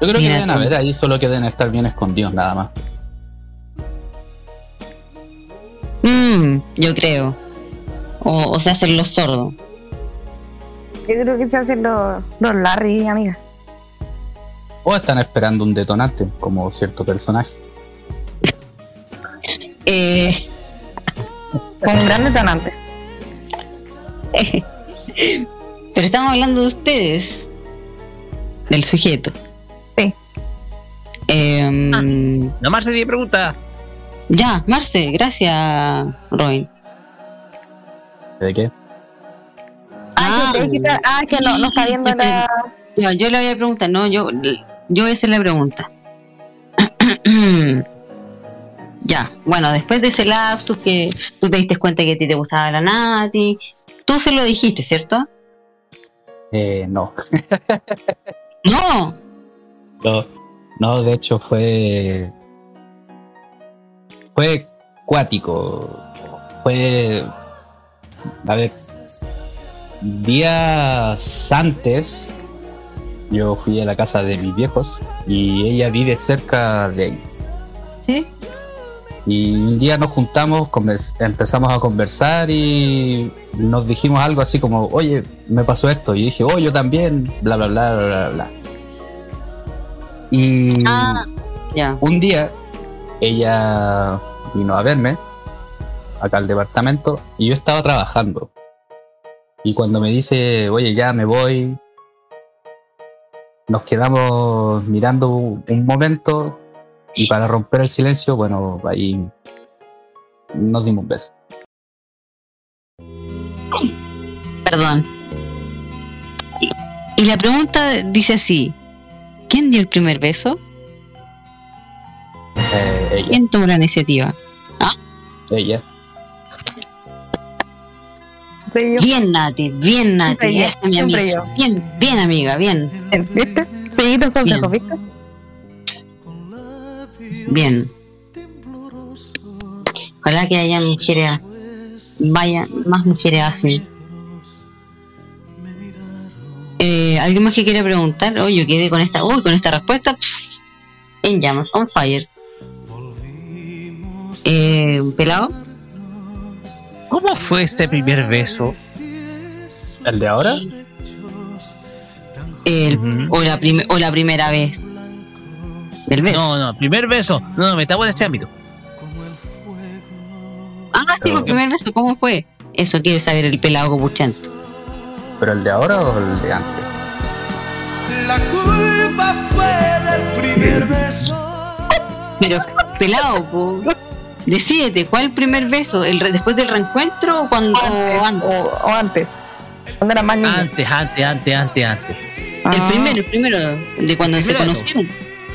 S9: yo creo que
S2: Mira,
S9: deben
S2: tú.
S9: haber ahí solo que deben estar bien escondidos nada más
S2: Mm, yo creo. O, o se hacen los sordos.
S4: Yo creo que se hacen los, los Larry, amiga.
S9: o están esperando un detonante como cierto personaje
S2: Eh,
S4: Con un gran detonante.
S2: pero estamos hablando de ustedes. Del sujeto.
S4: Sí.
S2: Eh, Em,
S5: No, Marce tiene pregunta.
S2: ya, Marce, gracias, Robin.
S9: ¿De qué?
S4: Ah, que, que- ah, que no, no está viendo la.
S2: Ya, yo le voy a preguntar, no, yo, yo voy a hacer la pregunta. ya, bueno, después de ese lapsus que tú te diste cuenta que a ti te gustaba la Nati, tú se lo dijiste, ¿cierto?
S9: Eh, no.
S2: No,
S9: no. No, de hecho fue. Fue cuático. Fue. A ver. Días antes. Yo fui a la casa de mis viejos. Y ella vive cerca de ahí.
S2: ¿Sí?
S9: Y un día nos juntamos, empezamos a conversar y nos dijimos algo así como, oye, me pasó esto. Y dije, oh, yo también, bla, bla, bla, bla, bla. Y
S2: ya.
S9: un día ella vino a verme acá al departamento y yo estaba trabajando. Y cuando me dice, oye, ya me voy, nos quedamos mirando un momento y para romper el silencio, bueno, ahí nos dimos un beso.
S2: perdón. Y, la pregunta dice así, ¿quién dio el primer beso?
S9: Eh, ella,
S2: ¿Quién tomó la iniciativa?
S9: ella.
S2: Bien, Nati, bien, Nati.
S4: Siempre yo,
S2: esa mi amiga. Bien, bien, amiga, bien.
S4: ¿Viste? Seguí tus consejos, ¿viste?
S2: Bien. Ojalá que haya mujeres, vaya, más mujeres así. Eh, ¿Alguien más que quiera preguntar? Oh, yo quedé con esta, uy, con esta respuesta. pff, en llamas, on fire. Eh, ¿Pelado?
S5: ¿Cómo fue ese primer beso?
S9: ¿El de ahora?
S2: El- o, la o la primera vez. Del beso.
S5: No, no, primer beso. No, no, metamos en ese ámbito.
S2: Ah, sí, el primer beso, ¿cómo fue? Eso quiere saber el pelado copuchante.
S9: ¿Pero el de ahora o el de antes?
S11: La culpa fue del primer beso.
S2: Pero, pelado, po. Decídete, ¿cuál primer beso? ¿El re- ¿Después del reencuentro o cuando o antes?
S4: O, antes. Cuando era más niño.
S5: Antes, antes, antes, antes, antes.
S2: El primero, el primero, de cuando se
S5: Primero.
S2: conocieron.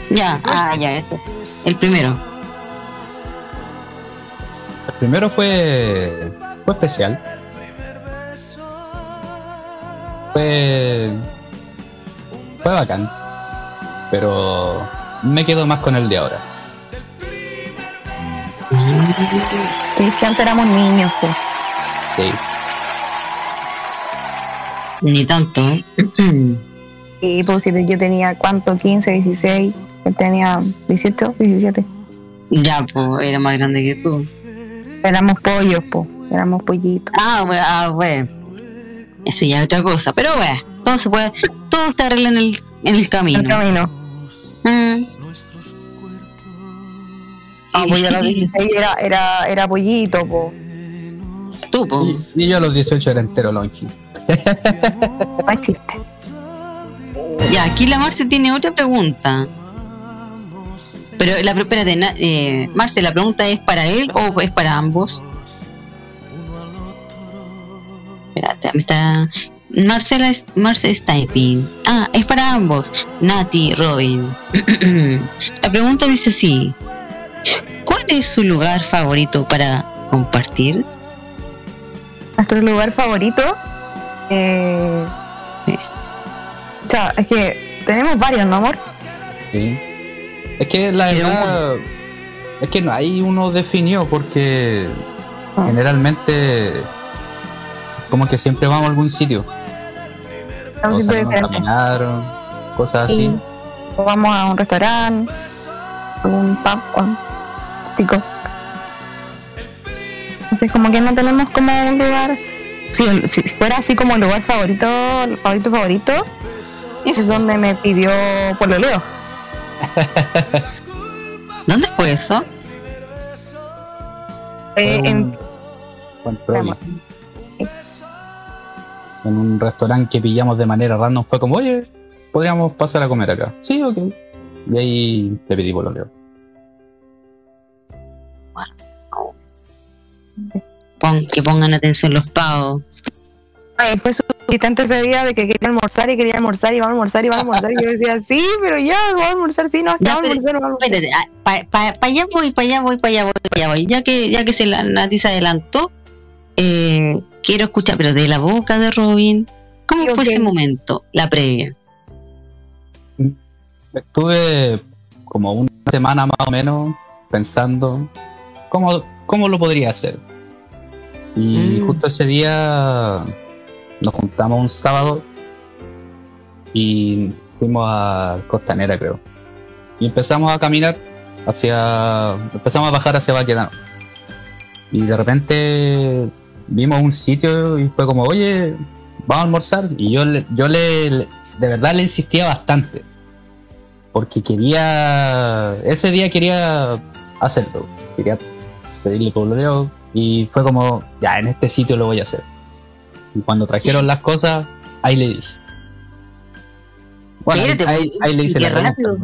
S2: Ya, ah, ya, eso. El primero.
S9: El primero fue. fue especial. Fue. fue bacán. Pero me quedo más con el de ahora.
S4: Sí, es que antes éramos niños, pues.
S9: Sí.
S2: Ni tanto, ¿eh?
S4: Y pues si yo tenía, ¿cuánto? 15, 16. Él tenía 18, 17.
S2: Ya, pues, era más grande que tú.
S4: Éramos pollos, pues. Éramos pollitos.
S2: Ah, bueno, ah, bueno. Eso ya es otra cosa. Pero bueno, todo se puede, todo se arregla en el, en el camino.
S4: El camino.
S2: Mm.
S4: Ah, pues yo a los 16 era, era, era pollito, pues.
S2: Tú, po.
S9: Y, y yo a los 18 era entero longi.
S4: No chiste.
S2: Ya, aquí la Marce tiene otra pregunta. Pero la espérate, eh, Marce, ¿la pregunta es para él o es para ambos? Espérate, me está. Marcela es- Marce es typing. Ah, es para ambos. Nati, Robin. la pregunta dice así: ¿Cuál es su lugar favorito para compartir?
S4: Nuestro lugar favorito. Eh,
S2: sí.
S4: O sea, es que tenemos varios, ¿no, amor?
S9: Sí. Es que la verdad. Es que no hay uno definido porque generalmente. Como que siempre vamos a algún sitio.
S4: Un
S9: O salimos a caminar, cosas así.
S4: Sí. O vamos a un restaurante, a un pub, o- Entonces, como que no tenemos como un lugar. Si, si fuera así como el lugar favorito, el favorito favorito, es donde me pidió pololeo.
S2: ¿Dónde fue eso?
S4: Eh, en.
S9: En un restaurante que pillamos de manera random fue como, oye, podríamos pasar a comer acá. Sí, ok. Y ahí te pedí pololeo.
S2: Pon- que pongan atención los pavos.
S4: Ay, fue suficiente ese día de que quería almorzar y quería almorzar y vamos a almorzar y vamos a almorzar. Y yo decía, sí, pero ya, vamos a almorzar, sí, no,
S2: Ya,
S4: vamos a almorzar, vamos a almorzar.
S2: Espérate, para allá voy, para allá voy, para allá voy, para allá voy. Ya que, ya que se la Nati se adelantó, eh, quiero escuchar, pero de la boca de Robin, ¿cómo fue ese momento, la previa?
S9: Estuve como una semana más o menos pensando cómo, cómo lo podría hacer. Y
S2: Mm.
S9: justo ese día nos juntamos un sábado y fuimos a Costanera, creo. Y empezamos a caminar hacia. Empezamos a bajar hacia Baquedano. Y de repente vimos un sitio y fue como, oye, vamos a almorzar. Y yo, yo le, le- de verdad le insistía bastante. Porque quería. Ese día quería hacerlo. Quería pedirle pololeo. Y fue como, ya, en este sitio lo voy a hacer. Y cuando trajeron las cosas, ahí le dije. Bueno, ahí,
S2: Espérate,
S9: ahí- ahí le hice
S2: qué
S9: la pregunta.
S2: rápido.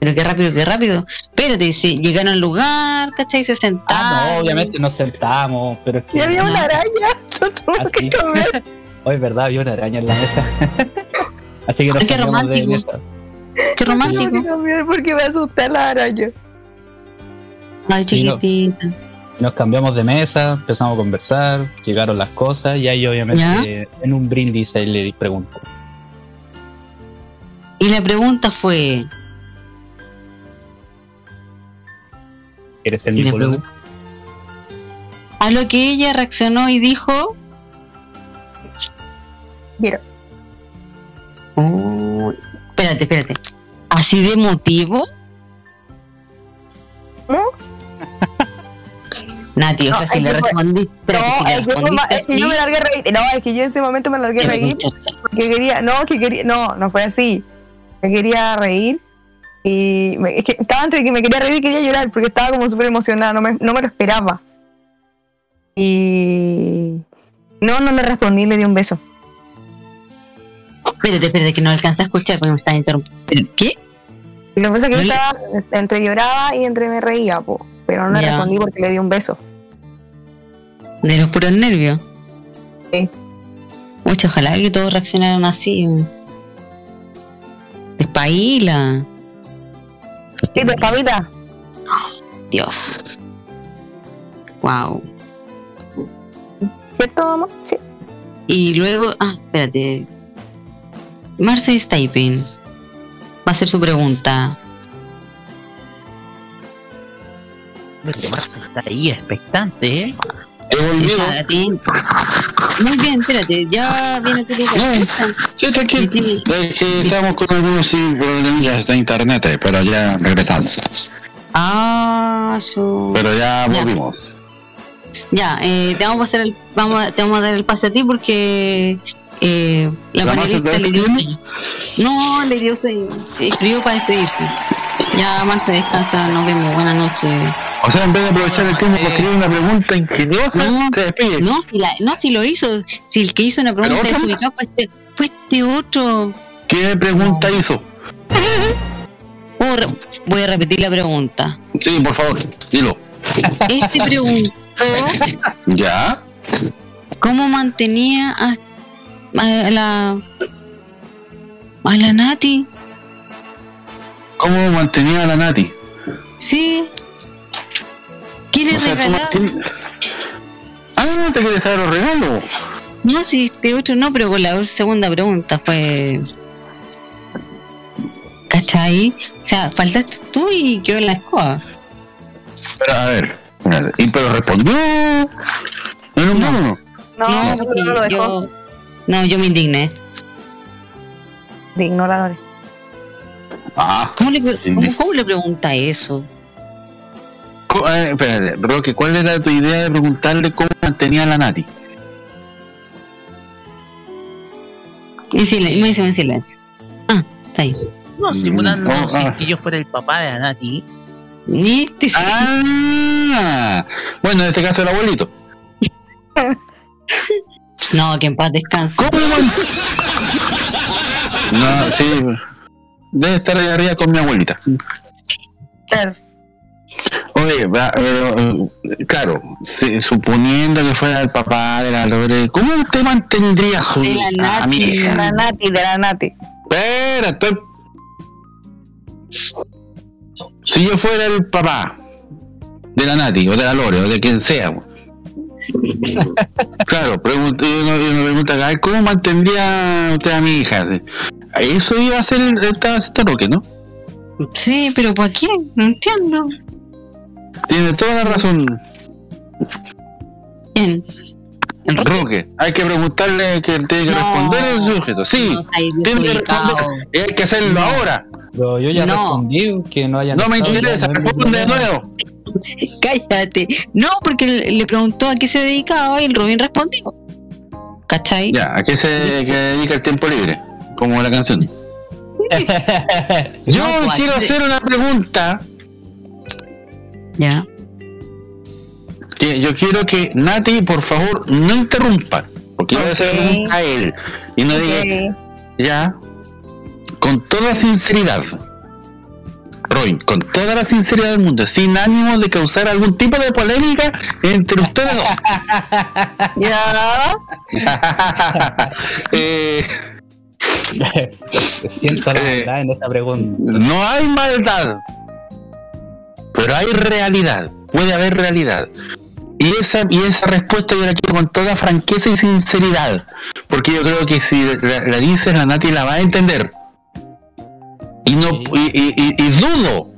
S2: Pero qué rápido, qué rápido. Espérate, si llegaron al lugar, ¿cachai? Se sentaron.
S9: Ah, no, obviamente nos sentamos, pero es que.
S4: Y había una araña, no tuvimos que comer.
S9: Hoy, verdad, había una araña en la mesa. Así que nos
S2: Qué
S9: cambiamos de
S2: romántico.
S9: mesa.
S2: Qué romántico.
S4: Porque me asusté la araña.
S2: Ay,
S9: no.
S2: chiquitita.
S9: Nos cambiamos de mesa, empezamos a conversar, llegaron las cosas y ahí obviamente en un brindis ahí le pregunto.
S2: Y la pregunta fue,
S9: ¿Quieres ser mi
S2: a lo que ella reaccionó y dijo,
S4: Mira.
S2: "Uy, espérate, espérate, así de motivo.
S4: ¿No?
S2: Nati, o
S4: No,
S2: sea, si
S4: es
S2: le
S4: que fue-
S2: respondiste, espérate,
S4: No,
S2: si le
S4: es que,
S2: respondiste
S4: ma- es que yo me
S2: así,
S4: largué a reír. No, es que yo en ese momento me largué a reír porque quería, no, que quería, no, no fue así. Me quería reír y me- es que estaba entre que me quería reír y quería llorar porque estaba como súper emocionada, no me, no me lo esperaba. Y no, no le respondí, le di un beso.
S2: espérate, espérate, que no alcanza a escuchar porque me están interrumpiendo. ¿Qué?
S4: Lo que pasa es que yo
S2: No
S4: estaba entre lloraba y entre me reía, po, pero no le respondí porque le di un beso.
S2: De los puros nervios.
S4: Sí.
S2: Mucho, ojalá que todos reaccionaran así. Despaila.
S4: Sí, Pamita,
S2: Dios. Wow.
S4: ¿cierto, mamá? Sí.
S2: Y luego, ah, espérate. Marcy Stapin va a hacer su pregunta.
S5: Marce está ahí expectante, ¿eh?
S2: A ti- Muy bien, espérate, ya viene tu lugar.
S3: Sí, tranquilo. Es que estamos con algunos sí, problemas de internet, eh, pero ya regresamos.
S2: Ah, yo.
S3: Pero ya volvimos.
S2: Ya, eh, te vamos a hacer el, vamos, a- te vamos a dar el pase a ti porque eh, la
S3: ¿La
S2: panelista le dio sueño. No, le dio sueño. Escribió para despedirse. Ya, Marce, descansa, nos vemos. Buenas noches.
S3: O sea, en vez de aprovechar el tiempo para escribir una pregunta ingeniosa,
S2: No,
S3: se despide.
S2: no, si la, no, si lo hizo, si el que hizo una pregunta desubicada fue este, fue este otro.
S3: ¿Qué pregunta hizo?
S2: Puedo re- Voy a repetir la pregunta.
S3: Sí, por favor, dilo.
S2: Este preguntó
S3: ¿Ya?
S2: cómo mantenía a, a la a la Nati.
S3: ¿Cómo mantenía a la Nati?
S2: Sí. ¿Qué le
S3: O sea,
S2: regalaba?
S3: Ah, te quieres dar los regalos.
S2: No, si este otro no, pero con la segunda pregunta fue. ¿Cachai? O sea, faltaste tú y quedó en la escoba.
S3: Pero a ver, ¿y pero respondió? ¿No no?
S4: No,
S2: No,
S4: no, no lo dejó.
S2: yo. No, yo me indigné.
S4: De ignoradores.
S3: Ah,
S2: ¿Cómo le, pre-
S3: Sí.
S2: cómo, cómo le pregunta eso?
S3: Co- eh, espérate, Roque, ¿cuál era tu idea de preguntarle cómo mantenía a la Nati?
S2: En silencio, me dice en silencio. Ah, está ahí.
S5: No, simulando
S3: no,
S5: si
S3: ah.
S5: que yo fuera el papá de la Nati.
S2: ¿Viste?
S3: Ah, bueno, en este caso el abuelito.
S2: No, que en paz descanse.
S3: ¿Cómo No, sí. debe estar ahí arriba con mi abuelita.
S4: Claro.
S3: Oye, pero, eh, claro, si- suponiendo que fuera el papá de la Lore, ¿cómo usted mantendría a su
S4: De la
S3: a mi
S4: Nati,
S3: hija?
S4: de la Nati, de la Nati.
S3: Espera, estoy... Si yo fuera el papá de la Nati, o de la Lore, o de quien sea, claro, pregunto, yo no, yo no pregunto acá, ¿cómo mantendría usted a mi hija? Eso iba a ser el, haciendo Roque, ¿no?
S2: Sí, pero ¿por qué? No entiendo.
S3: Tiene toda la razón.
S2: ¿Quién?
S3: Roque, hay que preguntarle que tiene que responder el sujeto. Sí, tiene que responder. Y hay que hacerlo ahora.
S9: Pero yo ya
S2: No.
S9: respondí que no haya.
S3: No me interesa, responde de nuevo.
S2: Cállate. No, porque le le preguntó a qué se dedicaba y el Robin respondió. ¿Cachai?
S3: Ya, ¿a qué se que dedica el tiempo libre? Como la canción. Yo
S2: No, pues,
S3: quiero hacer una pregunta.
S2: Ya.
S3: Yo quiero que Nati, por favor, no interrumpa. Porque yo voy a hacer la pregunta a él. Y no diga, ya, con toda sinceridad. Roy, con toda la sinceridad del mundo, sin ánimo de causar algún tipo de polémica entre ustedes dos.
S4: Ya.
S3: Eh,
S9: Siento la verdad en esa pregunta.
S3: no hay maldad, pero hay realidad. Puede haber realidad. Y esa, y esa respuesta yo la quiero con toda franqueza y sinceridad. Porque yo creo que si la, la dices, la Nati la va a entender. Y no y, y- y- y dudo,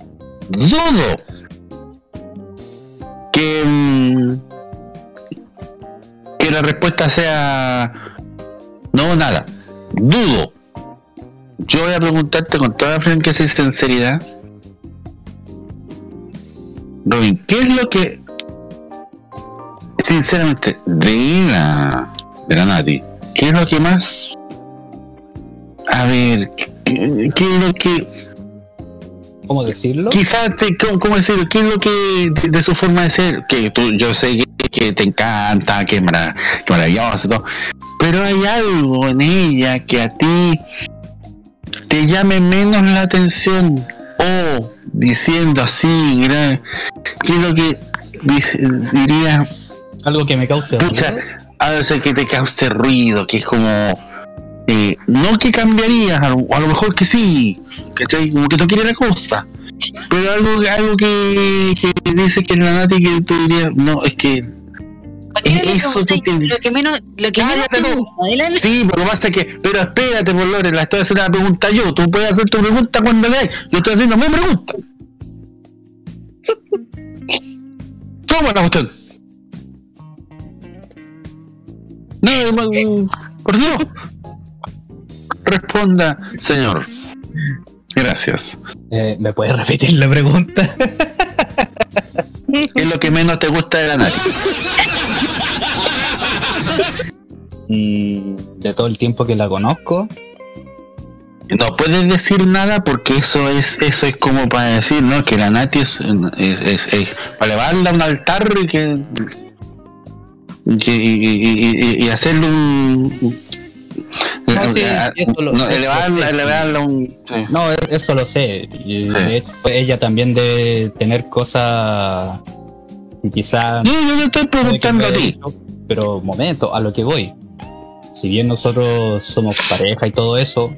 S3: dudo que, mm, que la respuesta sea no nada. Dudo. Yo voy a preguntarte con toda franqueza y sinceridad. Robin, ¿qué es lo que sinceramente de la de la Nati, qué es lo que más a ver, qué, qué es lo que
S9: ¿Cómo decirlo?
S3: quizás te, ¿cómo, cómo decirlo? ¿Qué es lo que de, de su forma de ser? Que tú, yo sé que, que te encanta, que, mara, que maravilloso y todo, pero hay algo en ella que a ti te llame menos la atención o diciendo así, gra- ¿qué es lo que dice- diría?
S9: Algo que me cause
S3: Pucha, a veces que te cause ruido, que es como eh, no que cambiarías, a lo, a lo mejor que sí, ¿cachai? Como que tú quieres la cosa. Pero algo, algo que, que dice que la Nati que tú dirías, no, es que es eso que te...
S2: Lo que menos, lo que menos te gusta
S3: Sí, pero lo que pasa es que, pero espérate, por Lore, la estoy haciendo la pregunta yo, tú puedes hacer tu pregunta cuando veas, yo estoy haciendo mi pregunta. ¿Cómo es la cuestión? No, eh, por Dios. Responda, señor. Gracias.
S9: Eh, ¿Me puedes repetir la pregunta?
S3: ¿Qué es lo que menos te gusta de la Nati?
S9: Mm, de todo el tiempo que la conozco.
S3: No puedes decir nada porque eso es eso es como para decir, ¿no? Que la Nati es, es, es- es para elevarla a un altar y que, que- y, y- y- hacerle un
S9: No, sí, eso lo-
S3: no, elevarla,
S9: sé.
S3: elevarla a un sí.
S9: No, eso lo sé. De hecho, ella también debe tener cosas que quizá.
S3: No, yo te estoy preguntando a ti.
S9: Pero, momento, a lo que voy. Si bien nosotros somos pareja y todo eso,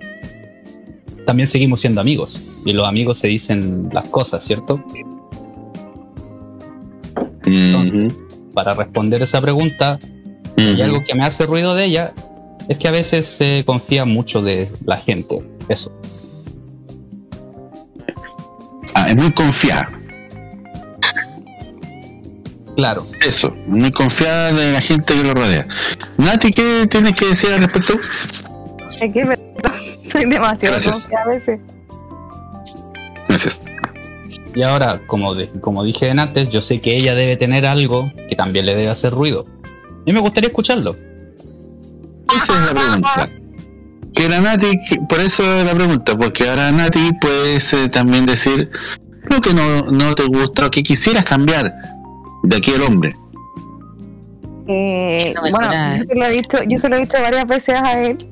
S9: también seguimos siendo amigos. Y los amigos se dicen las cosas, ¿cierto? Entonces, para responder esa pregunta, hay algo que me hace ruido de ella, es que a veces se confía mucho de la gente. Eso.
S3: Ah, es muy confiada.
S9: Claro.
S3: Eso, muy confiada de la gente que lo rodea. Nati, ¿qué tienes que decir al respecto?
S4: Soy demasiado
S3: Gracias.
S4: confiada a veces.
S3: Gracias.
S9: Y ahora, como, de- como dije antes, yo sé que ella debe tener algo que también le debe hacer ruido. Y me gustaría escucharlo.
S3: Esa es la pregunta. Que la Nati, que- por eso es la pregunta, porque ahora Nati puedes eh, también decir lo que no, no te gusta o que quisieras cambiar de aquí al hombre.
S4: Eh,
S2: No
S4: bueno, yo se lo he dicho, yo se lo he dicho varias veces a él.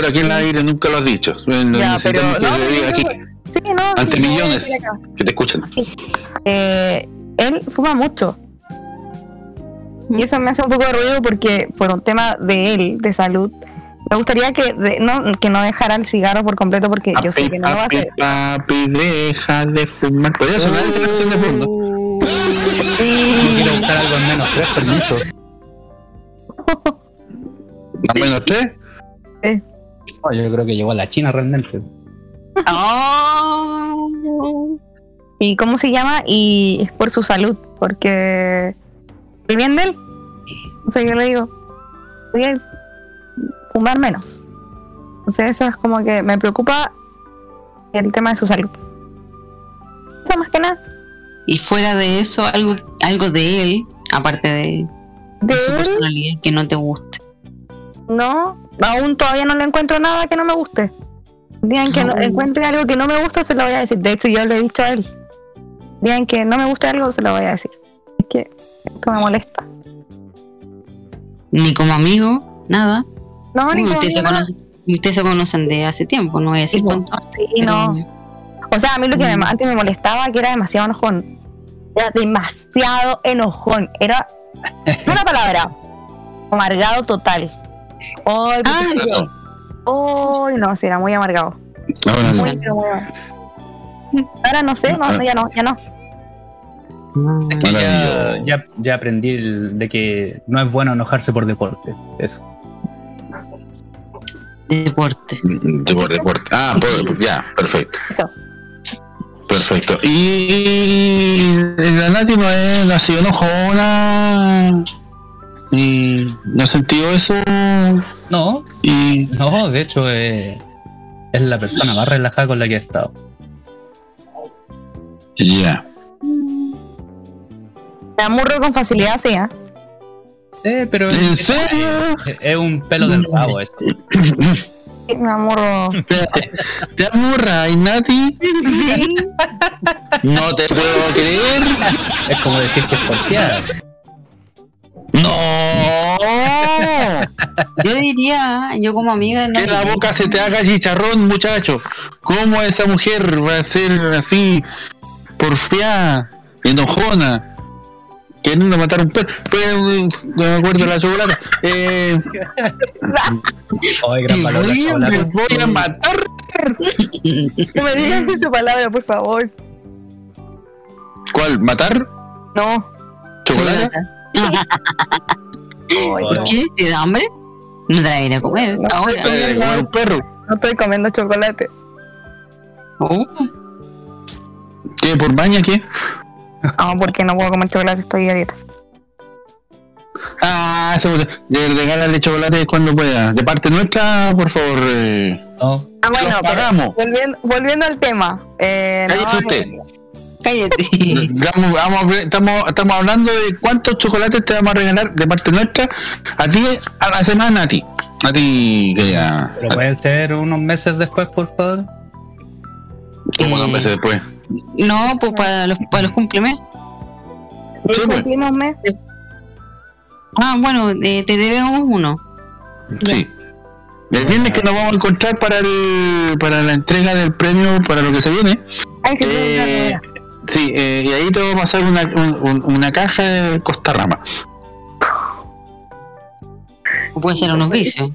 S3: Pero aquí en la aire nunca lo has dicho. Lo
S4: Ya, pero no, no, no,
S3: aquí,
S4: Sí, no.
S3: ante
S4: sí, no a
S3: millones que te escuchan.
S4: Eh, él fuma mucho. Y eso me hace un poco de ruido porque por un tema de él, de salud, me gustaría que, de- no, que no dejara el cigarro por completo porque yo sé que no lo va a
S3: Papi,
S4: hacer.
S3: papi, deja de fumar. Podría sonar esta canción de fondo.
S9: Yo quiero buscar algo en menos tres, permiso.
S3: ¿Más o menos tres?
S9: No, yo creo que llegó a la China realmente.
S4: ¿Y cómo se llama? Y es por su salud, porque el bien de él. O sea, yo le digo, voy a fumar menos. Entonces eso es como que me preocupa el tema de su salud. Eso más que nada.
S2: Y fuera de eso, algo, algo de él, aparte de, de su personalidad, que no te guste.
S4: No, aún todavía no le encuentro nada que no me guste. Digan que no, encuentre algo que no me gusta, se lo voy a decir. De hecho, yo le he dicho a él. Digan que no me gusta algo, se lo voy a decir. Es que esto me molesta.
S2: Ni como amigo, nada.
S4: No, ni
S2: Uy,
S4: como
S2: ustedes, se
S4: amigo,
S2: conocen, ustedes se conocen de hace tiempo, no voy a decir cuánto.
S4: Sí, no. O sea, a mí lo que me- antes me molestaba que era demasiado enojón. Era demasiado enojón. Era una palabra. Amargado total. Ay, Ay, no, sí, era muy amargado.
S3: Ahora no.
S4: Muy, pero muy amargado. Ahora no sé, no, ya no, ya no.
S9: Es que ya, ya, ya aprendí el- de que no es bueno enojarse por deporte. Eso.
S2: Deporte.
S3: Deporte, deporte. Ah, por- ya, perfecto.
S4: Eso.
S3: Perfecto. Y la Nati no es no ha sido enojona. Y no ha sentido eso.
S9: No.
S3: Y.
S9: No, de hecho, eh, es la persona más relajada con la que he estado.
S3: Ya.
S4: Me amurro con facilidad, sí, ¿eh?
S9: Eh, pero
S3: ¿En serio?
S9: Es, es un pelo del rabo eso.
S4: Sí, Me amurro.
S3: ¿Te amurra, Nati?
S4: Sí.
S3: No te puedo creer.
S9: Es como decir que es porfiada.
S3: ¡No!
S2: Yo diría, yo como amiga, no
S3: Que la boca se te haga chicharrón, muchacho. ¿Cómo esa mujer va a ser así, porfiada, enojona? Queriendo matar un perro. Pero no me acuerdo de la chocolate. Eh,
S9: Ay, gran valor la
S3: voy, a-
S9: chocolate.
S3: me voy a matar.
S4: No me digas esa palabra, por favor.
S3: ¿Cuál? ¿Matar?
S4: No.
S3: ¿Chocolate?
S2: ¿Por qué? ¿Te da hambre? No te la iré a comer. Ahora.
S3: Eh, comer un perro.
S4: No estoy comiendo chocolate.
S2: Oh,
S3: ¿Qué? ¿Por baña qué?
S4: No, porque no puedo comer chocolate, estoy a dieta.
S3: Ah, eso, de, regálale chocolate cuando pueda. De parte nuestra, por favor. Eh,
S9: no.
S4: Ah, bueno, pero
S3: pagamos.
S4: volviendo, volviendo al tema. Eh, no,
S3: usted.
S2: Cállate.
S3: Vamos, vamos estamos, estamos hablando de cuántos chocolates te vamos a regalar de parte nuestra a ti a la semana a ti. A ti, que ya.
S9: Pero pueden ser unos meses después, por favor.
S3: Como dos meses después.
S2: No, pues para los, para los cumplemes.
S3: Sí, pues.
S4: cumplimos mes.
S2: Ah, bueno, eh, te debemos uno.
S3: Sí. El viernes que nos vamos a encontrar para el, para la entrega del premio para lo que se viene.
S4: Ay, sí,
S3: Eh, sí, eh, y ahí te vamos a pasar una, un- un- una caja de costarrama.
S2: O puede ser unos vicios.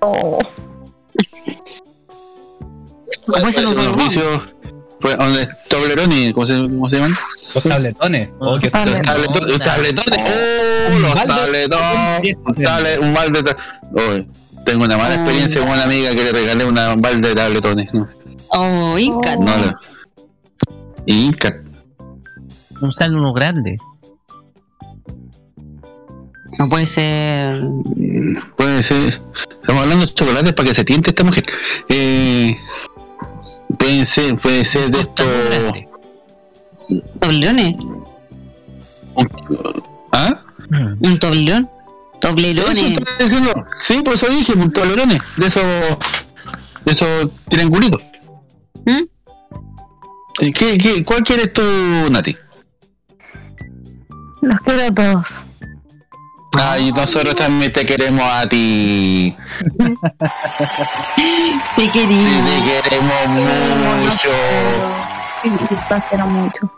S4: Oh.
S2: Puede ser un
S3: Unos
S2: bombón.
S3: vicios, pues, donde Toblerone, ¿cómo se, cómo se llaman?
S9: Los tabletones. Oh, qué
S3: tabletones. Los tabletones. Oh, los tabletones. Un, table- un balde oh, Tengo una mala experiencia con una amiga que le regalé una un balde de tabletones. No,
S2: Oh, Inca.
S3: no Inca.
S5: Usar uno grande.
S2: No puede ser.
S3: Puede ser. Estamos hablando de chocolates para que se tiente esta mujer. Eh, puede ser, puede ser de estos.
S2: ¿Toblerones?
S3: ¿Ah?
S2: ¿Un toblerón? Toblerones.
S3: Sí, por eso dije, un toblerones. De esos. De esos triangulitos.
S2: ¿Mm?
S3: Eh, ¿Qué, qué, ¿Cuál quieres tú, Nati?
S4: Los quiero a todos.
S3: Ay, nosotros también te queremos a ti.
S2: Te quería.
S3: Sí, te queremos mucho.
S4: Te quiero mucho.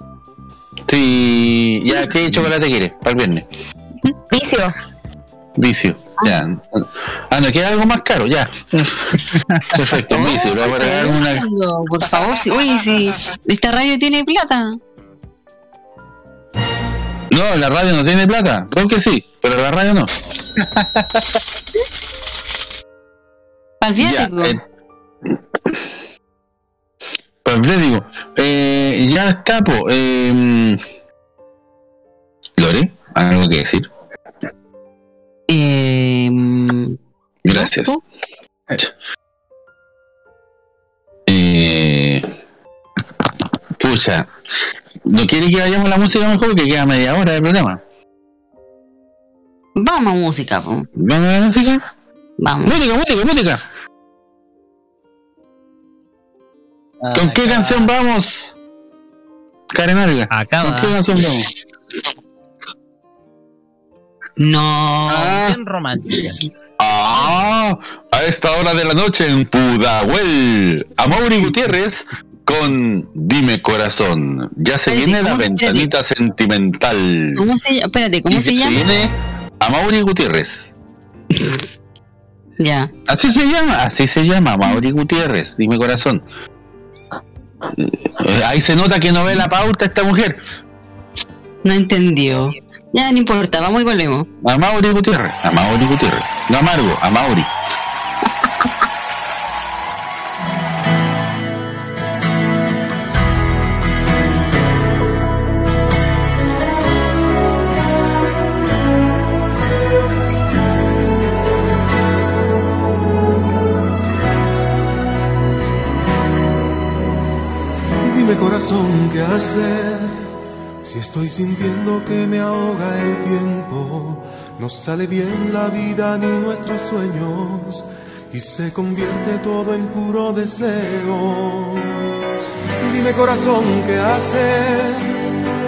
S3: Sí, ya, ¿qué chocolate quieres para el viernes?
S4: Vicio.
S3: Vicio, ya. Ah, no, queda algo más caro, ya. Perfecto, le voy a regalar una.
S2: Por favor, si, uy, si esta radio tiene plata.
S3: No, la radio no tiene plata, creo que sí, pero la radio no.
S2: Viático.
S3: eh, viático. Eh, ya está, po. Eh, Lore, ¿algo que decir?
S2: Eh,
S3: Gracias. Eh, pucha, ¿no quiere que vayamos a la música mejor? Que queda media hora de programa.
S2: Vamos a música, po.
S3: ¿Vamos a la música?
S2: Vamos.
S3: Música, música, música. ¿Con qué canción vamos? Karen Alga. ¿Con qué canción vamos?
S2: No.
S5: Bien romántica.
S3: Ah, a esta hora de la noche en Pudahuel, a Mauri Gutiérrez con Dime Corazón. Ya se
S2: Espérate,
S3: viene la
S2: ¿cómo se-
S3: ventanita sentimental.
S2: ¿Cómo se llama? Espérate, ¿cómo
S3: Y
S2: se
S3: que
S2: llama?
S3: viene a Mauri Gutiérrez.
S2: Ya.
S3: Así se llama, así se llama, Mauri Gutiérrez, Dime Corazón. Eh, Ahí se nota que no ve la pauta esta mujer.
S2: No entendió. Ya, no importa, vamos y volvemos.
S3: A Mauri Gutiérrez, a Mauri Gutiérrez. No amargo, a Mauri.
S17: Dime corazón, ¿qué hacer? Estoy sintiendo que me ahoga el tiempo, no sale bien la vida ni nuestros sueños y se convierte todo en puro deseo. Dime corazón, ¿qué hacer?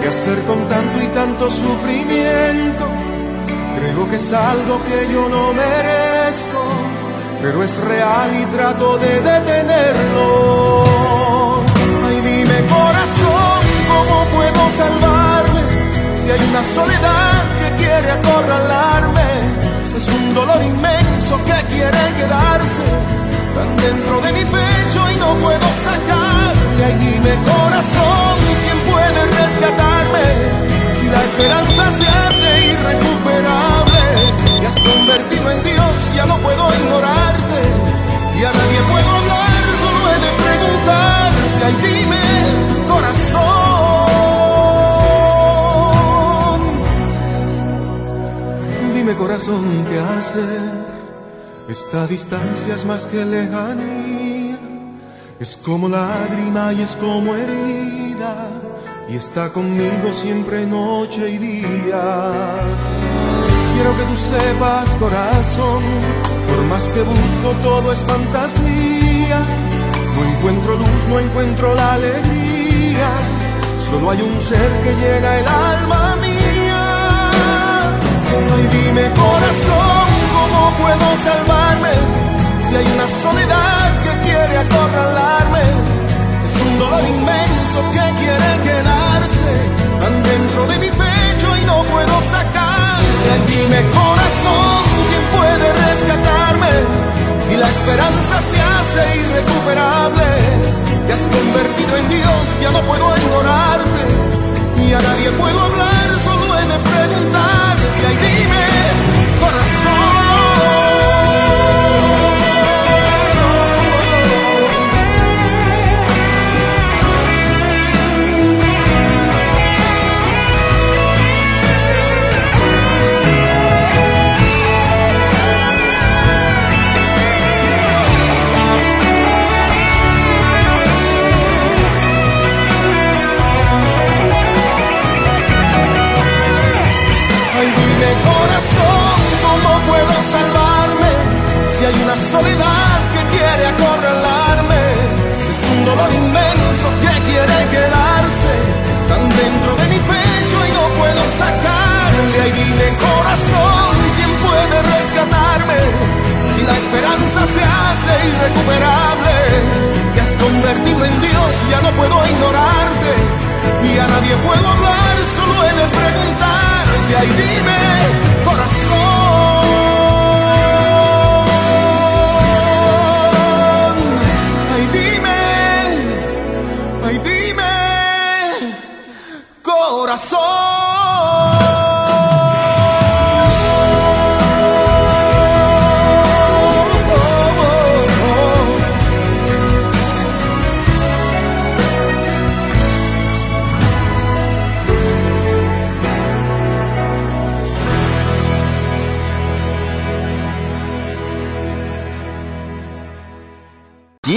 S17: ¿Qué hacer con tanto y tanto sufrimiento? Creo que es algo que yo no merezco, pero es real y trato de detenerlo. ¿Cómo puedo salvarme? Si hay una soledad que quiere acorralarme, es un dolor inmenso que quiere quedarse tan dentro de mi pecho y no puedo sacarle. Ay, dime corazón, ¿quién puede rescatarme? Si la esperanza se hace irrecuperable, te has convertido en Dios, ya no puedo ignorarte. Y a nadie puedo hablar, solo he de preguntarte. Ay, dime, corazón. Corazón, ¿qué hacer? Esta distancia es más que lejanía. Es como lágrima y es como herida. Y está conmigo siempre noche y día. Quiero que tú sepas, corazón, por más que busco todo es fantasía. No encuentro luz, no encuentro la alegría. Solo hay un ser que llena el alma mía. Ay, dime corazón, ¿cómo puedo salvarme? Si hay una soledad que quiere acorralarme. Es un dolor inmenso que quiere quedarse tan dentro de mi pecho y no puedo sacarle. Dime corazón, ¿quién puede rescatarme? Si la esperanza se hace irrecuperable, te has convertido en Dios, ya no puedo ignorarte. Y a nadie puedo hablar, solo he de preguntarte. Ay, dime, Una soledad que quiere acorralarme, es un dolor inmenso que quiere quedarse tan dentro de mi pecho y no puedo sacarle. Ahí dime corazón,
S10: ¿quién puede rescatarme? Si la esperanza se hace irrecuperable, te has convertido en Dios, ya no puedo ignorarte, ni a nadie puedo hablar, solo he de preguntarte. Ahí dime corazón.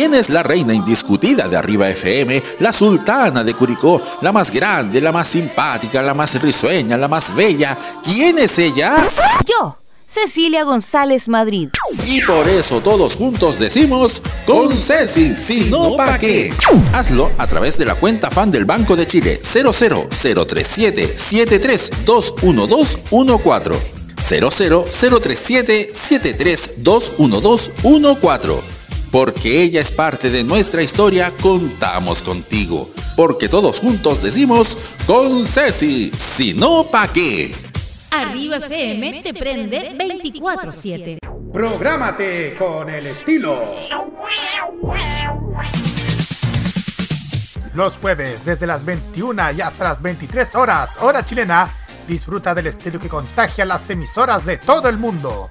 S8: ¿Quién es la reina indiscutida de Arriba FM? La sultana de Curicó, la más grande, la más simpática, la más risueña, la más bella. ¿Quién es ella?
S18: Yo, Cecilia González Madrid.
S8: Y por eso todos juntos decimos con Ceci, si no pa' qué. Hazlo a través de la cuenta fan del Banco de Chile 00037 7321214 00037 7321214 porque ella es parte de nuestra historia, contamos contigo. Porque todos juntos decimos con Ceci, si no pa' qué.
S19: Arriba FM te prende 24-7.
S1: Prográmate con el estilo. Los jueves, desde las 21 y hasta las 23 horas, hora chilena, disfruta del estilo que contagia las emisoras de todo el mundo.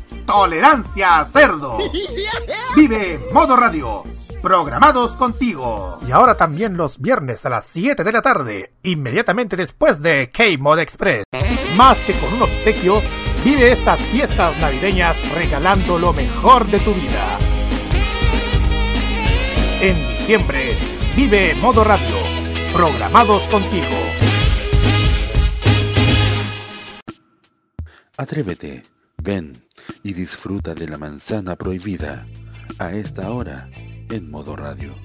S1: Tolerancia Cerdo. Vive Modo Radio. Programados contigo. Y ahora también los viernes a las 7 de la tarde, inmediatamente después de K-Mod Express. Más que con un obsequio, vive estas fiestas navideñas regalando lo mejor de tu vida. En diciembre, vive Modo Radio. Programados contigo.
S8: Atrévete, ven y disfruta de la manzana prohibida a esta hora en modo radio.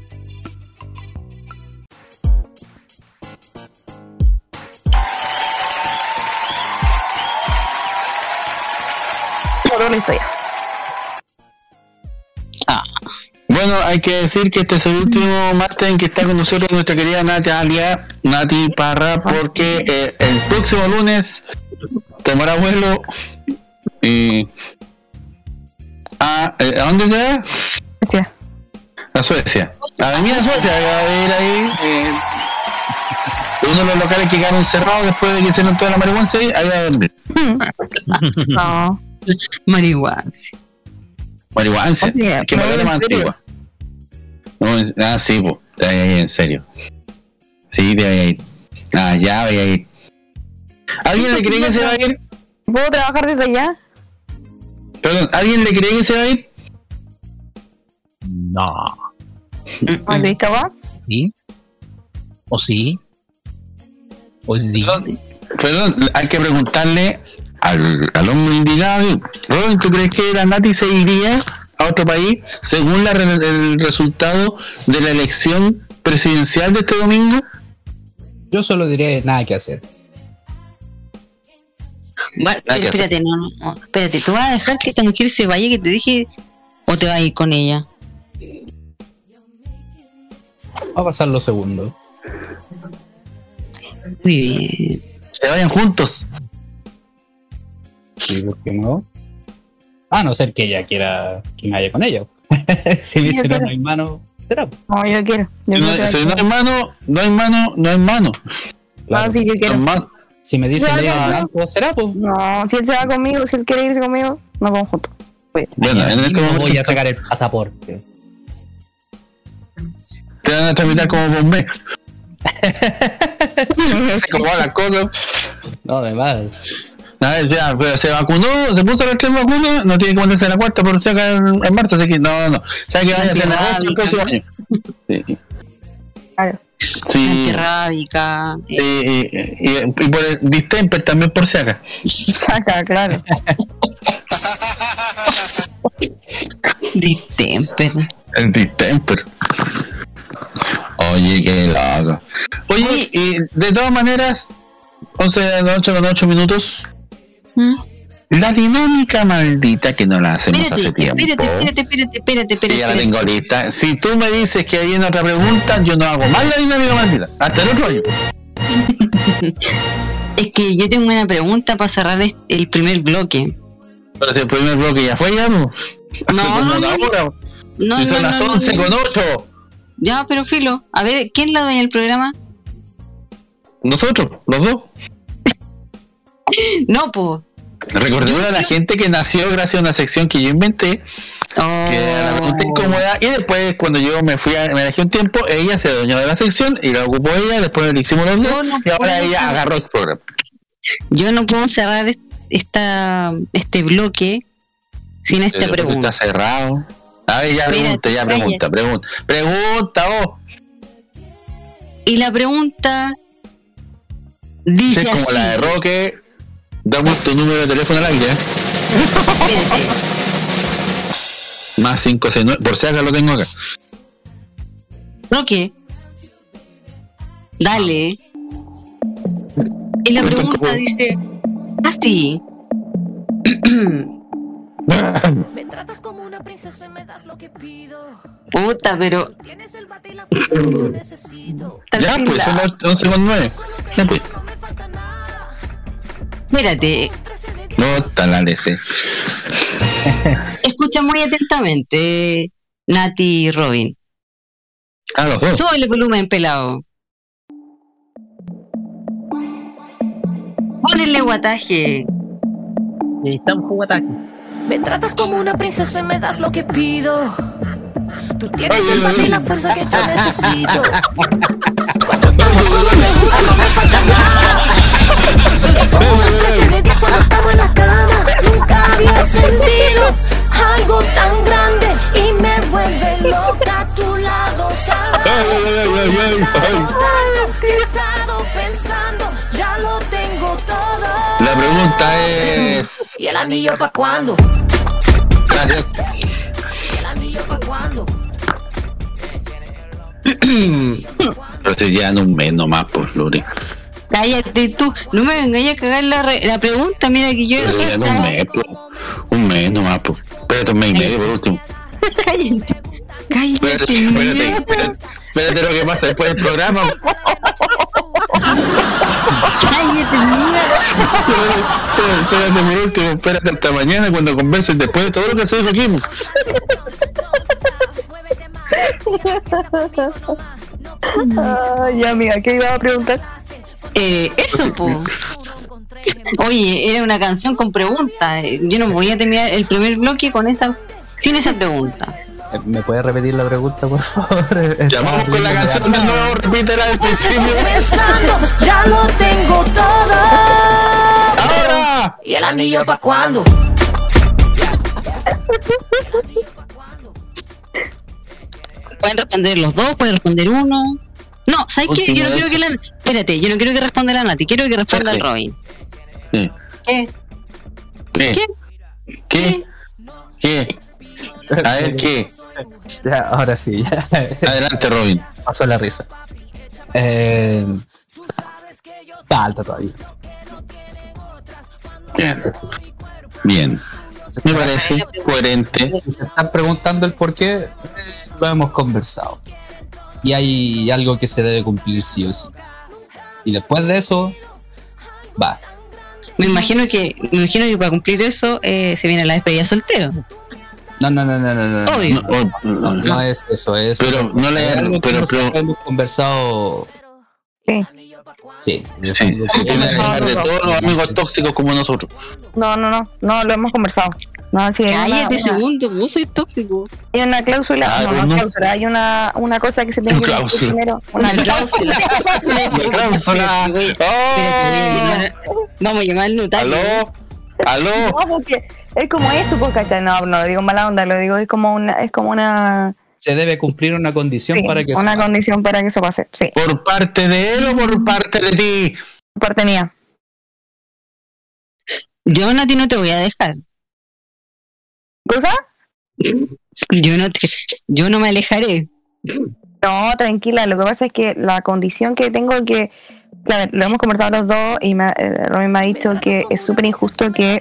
S4: la historia.
S3: Bueno, hay que decir que este es el último martes en que está con nosotros nuestra querida Natalia, Nati Parra, porque eh, el próximo lunes tomará vuelo y... Ah, eh, ¿A dónde se va?
S4: Suecia.
S3: A Suecia. A venir a Suecia, a ir ahí. eh, uno de los locales que quedaron cerrados después de que se toda la marihuana, ahí va a dormir.
S4: No.
S2: Marihuana.
S3: Marihuana,
S4: O sea,
S3: que
S4: no,
S3: me
S4: ¿en
S3: más
S4: serio?
S3: antigua. No, ah, sí, pues, ahí, ahí, en serio. Sí, de ahí, ahí. Ah, ya, voy a ir. ¿Alguien le cree que se va a ir?
S4: ¿Puedo trabajar desde allá?
S3: Perdón, ¿alguien le cree que se va a ir?
S5: No.
S4: ¿Dónde estaba?
S5: ¿Sí? ¿O sí? ¿O sí?
S3: Perdón, hay que preguntarle al, al hombre indicado. Robin, ¿tú crees que la Nati se iría a otro país según la el resultado de la elección presidencial de este domingo?
S9: Yo solo diría nada que hacer.
S3: Que
S2: espérate, no, no, espérate, ¿tú vas a dejar que esta mujer se vaya que te dije o te vas a ir con ella?
S9: Va a pasar lo segundo.
S2: Muy bien.
S3: Se vayan juntos.
S9: ¿Y por qué no? A no ser que ella quiera que me vaya con ella. si me dice no, hay mano, será.
S4: No, yo quiero. Yo
S3: Si no, si no hay mano, no hay mano, no hay mano.
S4: Ah, sí, yo quiero.
S3: No hay mano.
S9: Si me dice
S4: Ya,
S9: medio
S4: ya, ya.
S9: blanco, será pues.
S4: No, si él se va conmigo, si él quiere irse conmigo, nos vamos juntos.
S3: Bueno, en este
S9: no
S3: momento
S9: voy a sacar el pasaporte.
S3: te van a tramitar como bombero. Se como la cosa.
S9: No, además.
S3: A ver, ya, pero se vacunó, se puso las tres vacunas, no tiene que ponerse la cuarta por si acá en, en marzo, así que no, no. O sea que vaya a hacer la otra el próximo año. Sí.
S4: Claro.
S3: Sí.
S2: Antirrábica.
S3: Y, y, y, y por el distemper también por si acá.
S4: Saca, claro.
S2: Distemper.
S3: El distemper. Oye, qué loco. Oye, y de todas maneras, 11 de la noche con 8 minutos.
S2: ¿Mm?
S3: La dinámica maldita que no la hacemos hace
S2: Espérate,
S3: tiempo.
S2: espérate, espérate, espérate, espérate,
S3: Y ya la
S2: espérate.
S3: tengo lista. Si tú me dices que hay una otra pregunta, yo no hago más la dinámica maldita. Hasta el otro año.
S2: Es que yo tengo una pregunta para cerrar el primer bloque.
S3: Pero si el primer bloque ya fue ya, ¿no? Hace
S2: No, no,
S3: una
S2: no.
S3: hora.
S2: No, no,
S3: son
S2: no,
S3: las
S2: no,
S3: 11
S2: no.
S3: con 8.
S2: Ya, pero filo. A ver, ¿quién la dueña del programa?
S3: Nosotros, los dos.
S2: No, pues.
S3: Recordemos a la gente que nació gracias a una sección que yo inventé, que era la pregunta
S2: Oh.
S3: incómoda, y después cuando yo me fui a, me dejé un tiempo, ella se adueñó de la sección y la ocupó ella, después le hicimos los dos, y ahora ella agarró el programa.
S2: Yo no puedo cerrar est- esta, este bloque sin esta
S3: El
S2: pregunta.
S3: Está cerrado. A ver, ya pregunta, ya pregunta, pregunta. Pregunta, vos.
S2: Y la pregunta dice
S3: es como
S2: así.
S3: la de Roque, damos tu número de teléfono al aire. ¿eh? Más 569, por si acaso lo tengo acá.
S2: Roque. Dale. Y la pregunta dice así.
S7: Me tratas como una princesa y me das lo que pido.
S2: Puta, pero.
S7: Tienes el bate y la fuerza que yo necesito.
S3: Ya, pues son las 11 con 9. Ya, pues.
S2: Espérate,
S3: No, la DC.
S2: escucha muy atentamente, Nati y Robin.
S3: Ah, los dos.
S2: Súbele el volumen, pelado. Ponele guataje.
S5: Con guataje.
S7: Me tratas como una princesa y me das lo que pido. Tú tienes el bate y la fuerza que yo necesito. ¿Y el anillo pa' cuándo?
S3: Gracias.
S7: ¿Y el anillo pa' cuándo?
S3: Pero se llevan un mes nomás, pues, Luri.
S2: Cállate tú, no me vengáis a cagar la, re- la pregunta, mira que yo.
S3: Se llevan un mes, pues. Un mes nomás, pues. Espérate un mes y medio por último.
S2: Cállate. Cállate.
S3: Espérate, espérate, espérate. Espérate lo que pasa después del programa. Espérate, por último, espérate hasta mañana cuando converses después de todo lo que se dijo aquí. pues.
S4: Ay, ya, amiga, ¿qué iba a preguntar?
S2: Eh, eso, po. Oye, era una canción con preguntas. Yo no voy a terminar el primer bloque con esa, sin esa pregunta.
S9: Eh, ¿Me puedes repetir la pregunta, por favor?
S3: Llamamos con la canción de nuevo, repítela del principio.
S7: Ya lo tengo todo. ¿Y el anillo pa' cuándo?
S2: Pueden responder los dos, pueden responder uno. No, ¿sabes qué? Yo no quiero que la. Espérate, yo no quiero que responda la Nati, quiero que responda el Robin.
S3: Sí.
S2: ¿Qué?
S3: ¿Qué? ¿Qué? ¿Qué? A ver, ¿qué?
S9: Ya, ahora sí. ya.
S3: Adelante, Robin.
S9: Pasó la risa. Eh, falta todavía.
S3: Bien. Bien. Me parece coherente.
S9: Si se están preguntando el por qué, eh, lo hemos conversado. Y hay algo que se debe cumplir sí o sí. Y después de eso, va.
S2: Me imagino que, me imagino que para cumplir eso eh, se viene la despedida soltero.
S9: No, no, no, no, no, no.
S2: Obvio.
S9: No, no, no es eso, es.
S3: Pero no le- pero- pero-
S9: hemos conversado.
S4: Sí.
S9: Sí.
S3: Sí. Tiene que dejar de todos los amigos tóxicos como nosotros.
S4: No, no, no, no, lo hemos conversado. No, sí, una-
S2: Cállate,
S4: una-
S2: segundo, vos sois tóxico.
S4: Hay una cláusula,
S3: Ah,
S4: no, no,
S3: no.
S4: cláusula, hay una, una cosa que se tiene que decir primero.
S2: Una cláusula.
S3: La cláusula.
S2: Llamar- Vamos a llamar al notario.
S3: ¿Aló? ¿Aló?
S4: No, porque es como eso, pues, ¿cachai? No, no lo digo en mala onda, lo digo, es como una, es como una,
S9: Se debe cumplir una condición
S4: sí,
S9: para que eso
S4: una
S9: pase.
S4: condición para que eso pase, sí,
S3: ¿Por parte de él o por parte de ti?
S4: por parte mía.
S2: Yo a ti no te voy a dejar.
S4: ¿Cosa?
S2: Yo no te, yo no me alejaré.
S4: No, tranquila, lo que pasa es que la condición que tengo es que, claro, lo hemos conversado los dos y me, eh, Robin me ha dicho que es súper injusto que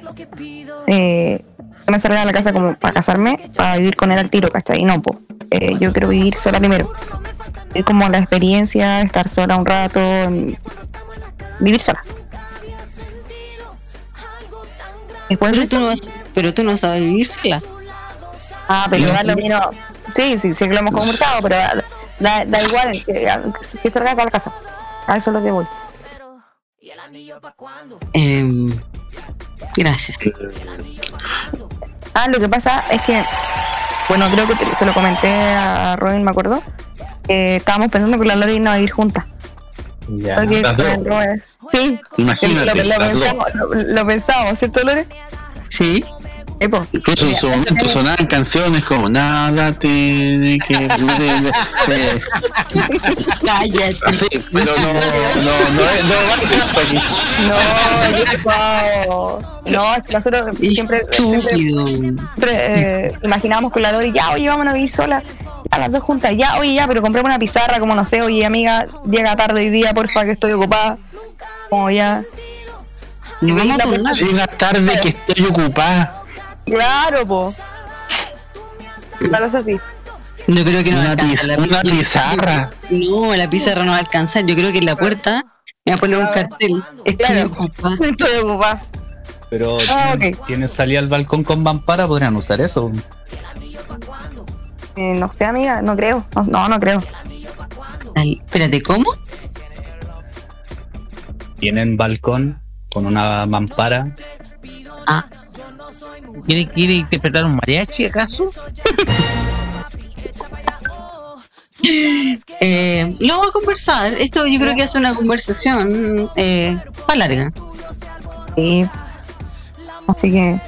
S4: eh, yo me salga de la casa como para casarme, para vivir con él al tiro, ¿cachai? Y no, pues, yo quiero vivir sola primero. Es como la experiencia, estar sola un rato, mm, vivir sola. Después de
S2: Pero tú, no pero tú no sabes vivir sola.
S4: Ah, pero da lo mismo. Sí, sí, sí que lo hemos conversado, pero da, da, da igual que, que salga de la casa. A eso es lo que voy.
S2: Em, gracias.
S4: Ah, lo que pasa es que, bueno, creo que te- se lo comenté a Robin, me acuerdo. que estábamos pensando que la Lori no a vivir juntas.
S9: Ya.
S4: Porque Sí,
S3: Imagínate,
S4: lo, pensamos, lo pensamos, ¿cierto, Lore?
S2: Sí.
S3: Incluso en su momento sonaban canciones como Nada tiene que.
S2: Cállate.
S3: Así, pero no, no, no, no.
S4: No, guau. No, es que nosotros siempre, siempre, eh, imaginábamos con la Lori, ya, oye, vámonos a vivir solas, a las dos juntas, ya, oye, ya, pero compremos una pizarra, como no sé, oye, amiga, llega tarde hoy día, porfa, que estoy ocupada. Como ya.
S3: Llega tarde que estoy ocupada.
S4: Claro, po. Una cosa así.
S2: Yo creo que no
S3: Una
S2: alcanza la
S3: una pizarra.
S2: no, la pizarra no va a alcanzar. Yo creo que en la puerta me va a poner un cartel. Estoy
S4: Claro.
S2: ocupada.
S4: Estoy ocupada.
S9: Pero
S4: Ah,
S9: tienen, tienen salida al balcón con mampara, podrían usar eso.
S4: Eh, no sé, amiga, no creo. No, no, no creo.
S2: Ay, espérate, ¿cómo?
S9: Tienen balcón con una mampara.
S2: Ah,
S5: ¿Quiere, ¿Quiere interpretar un mariachi acaso?
S2: eh, lo vamos a conversar. Esto yo creo que es una conversación eh, para larga.
S4: Sí. Así que.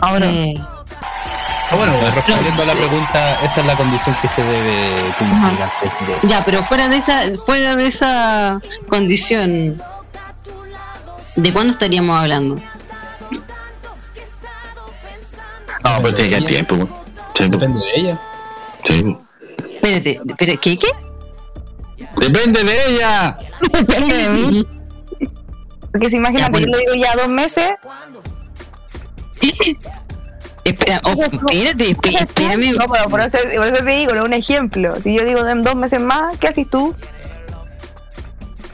S4: Ahora.
S2: Eh,
S9: Ah, bueno, respondiendo a la pregunta, esa es la condición que se debe cumplir antes de.
S2: ya, pero fuera de esa, fuera de esa condición, ¿de cuándo estaríamos hablando?
S3: No, pero tiene que haber tiempo. güey.
S9: Depende de ella.
S3: sí.
S2: Espérate, espérate, ¿qué qué?
S3: Depende de ella.
S4: Depende de mí. Porque si imagínate,
S2: Ya, bueno.
S4: yo le digo ya dos meses.
S2: Espera, oh, espérate, esp- espérame.
S4: No, pero por eso, por eso te digo, es un ejemplo. Si yo digo en dos meses más, ¿qué haces tú?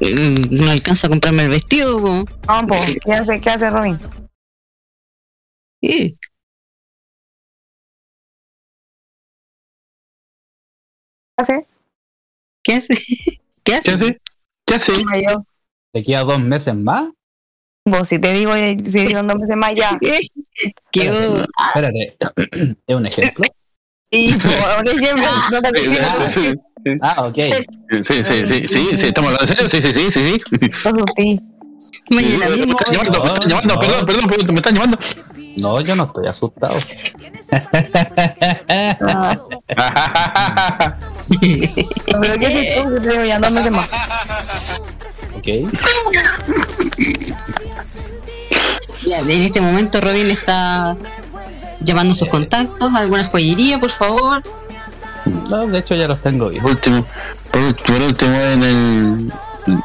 S2: Mm, No alcanzo a comprarme el vestido. po.
S4: No, po, ¿qué hace, qué hace Robin?
S2: Sí.
S4: Hace?
S2: ¿Qué hace? ¿Qué hace?
S3: ¿Qué hace? ¿Qué hace?
S4: Yo.
S9: ¿Te queda dos meses más?
S4: Vos, si te digo, eh, si digo en dos meses más, ya.
S2: ¿Qué?
S9: Espérate, ¿es un ejemplo?
S4: Y por un ejemplo, no te.
S9: Ah, ok.
S3: Sí, sí, sí, sí, sí, estamos hablando en serio, sí, sí, sí, sí, sí.
S2: Mañana mismo.
S3: están llamando, me están llamando,
S9: No.
S3: perdón, perdón, perdón, me están llamando.
S9: No, yo no estoy asustado.
S4: Pero ¿qué haces tú si te digo ya meses más?
S9: ok.
S2: Ya, en este momento Robin está llamando sus contactos, alguna joyería, por favor.
S9: No, de hecho ya los tengo
S3: último, por último en el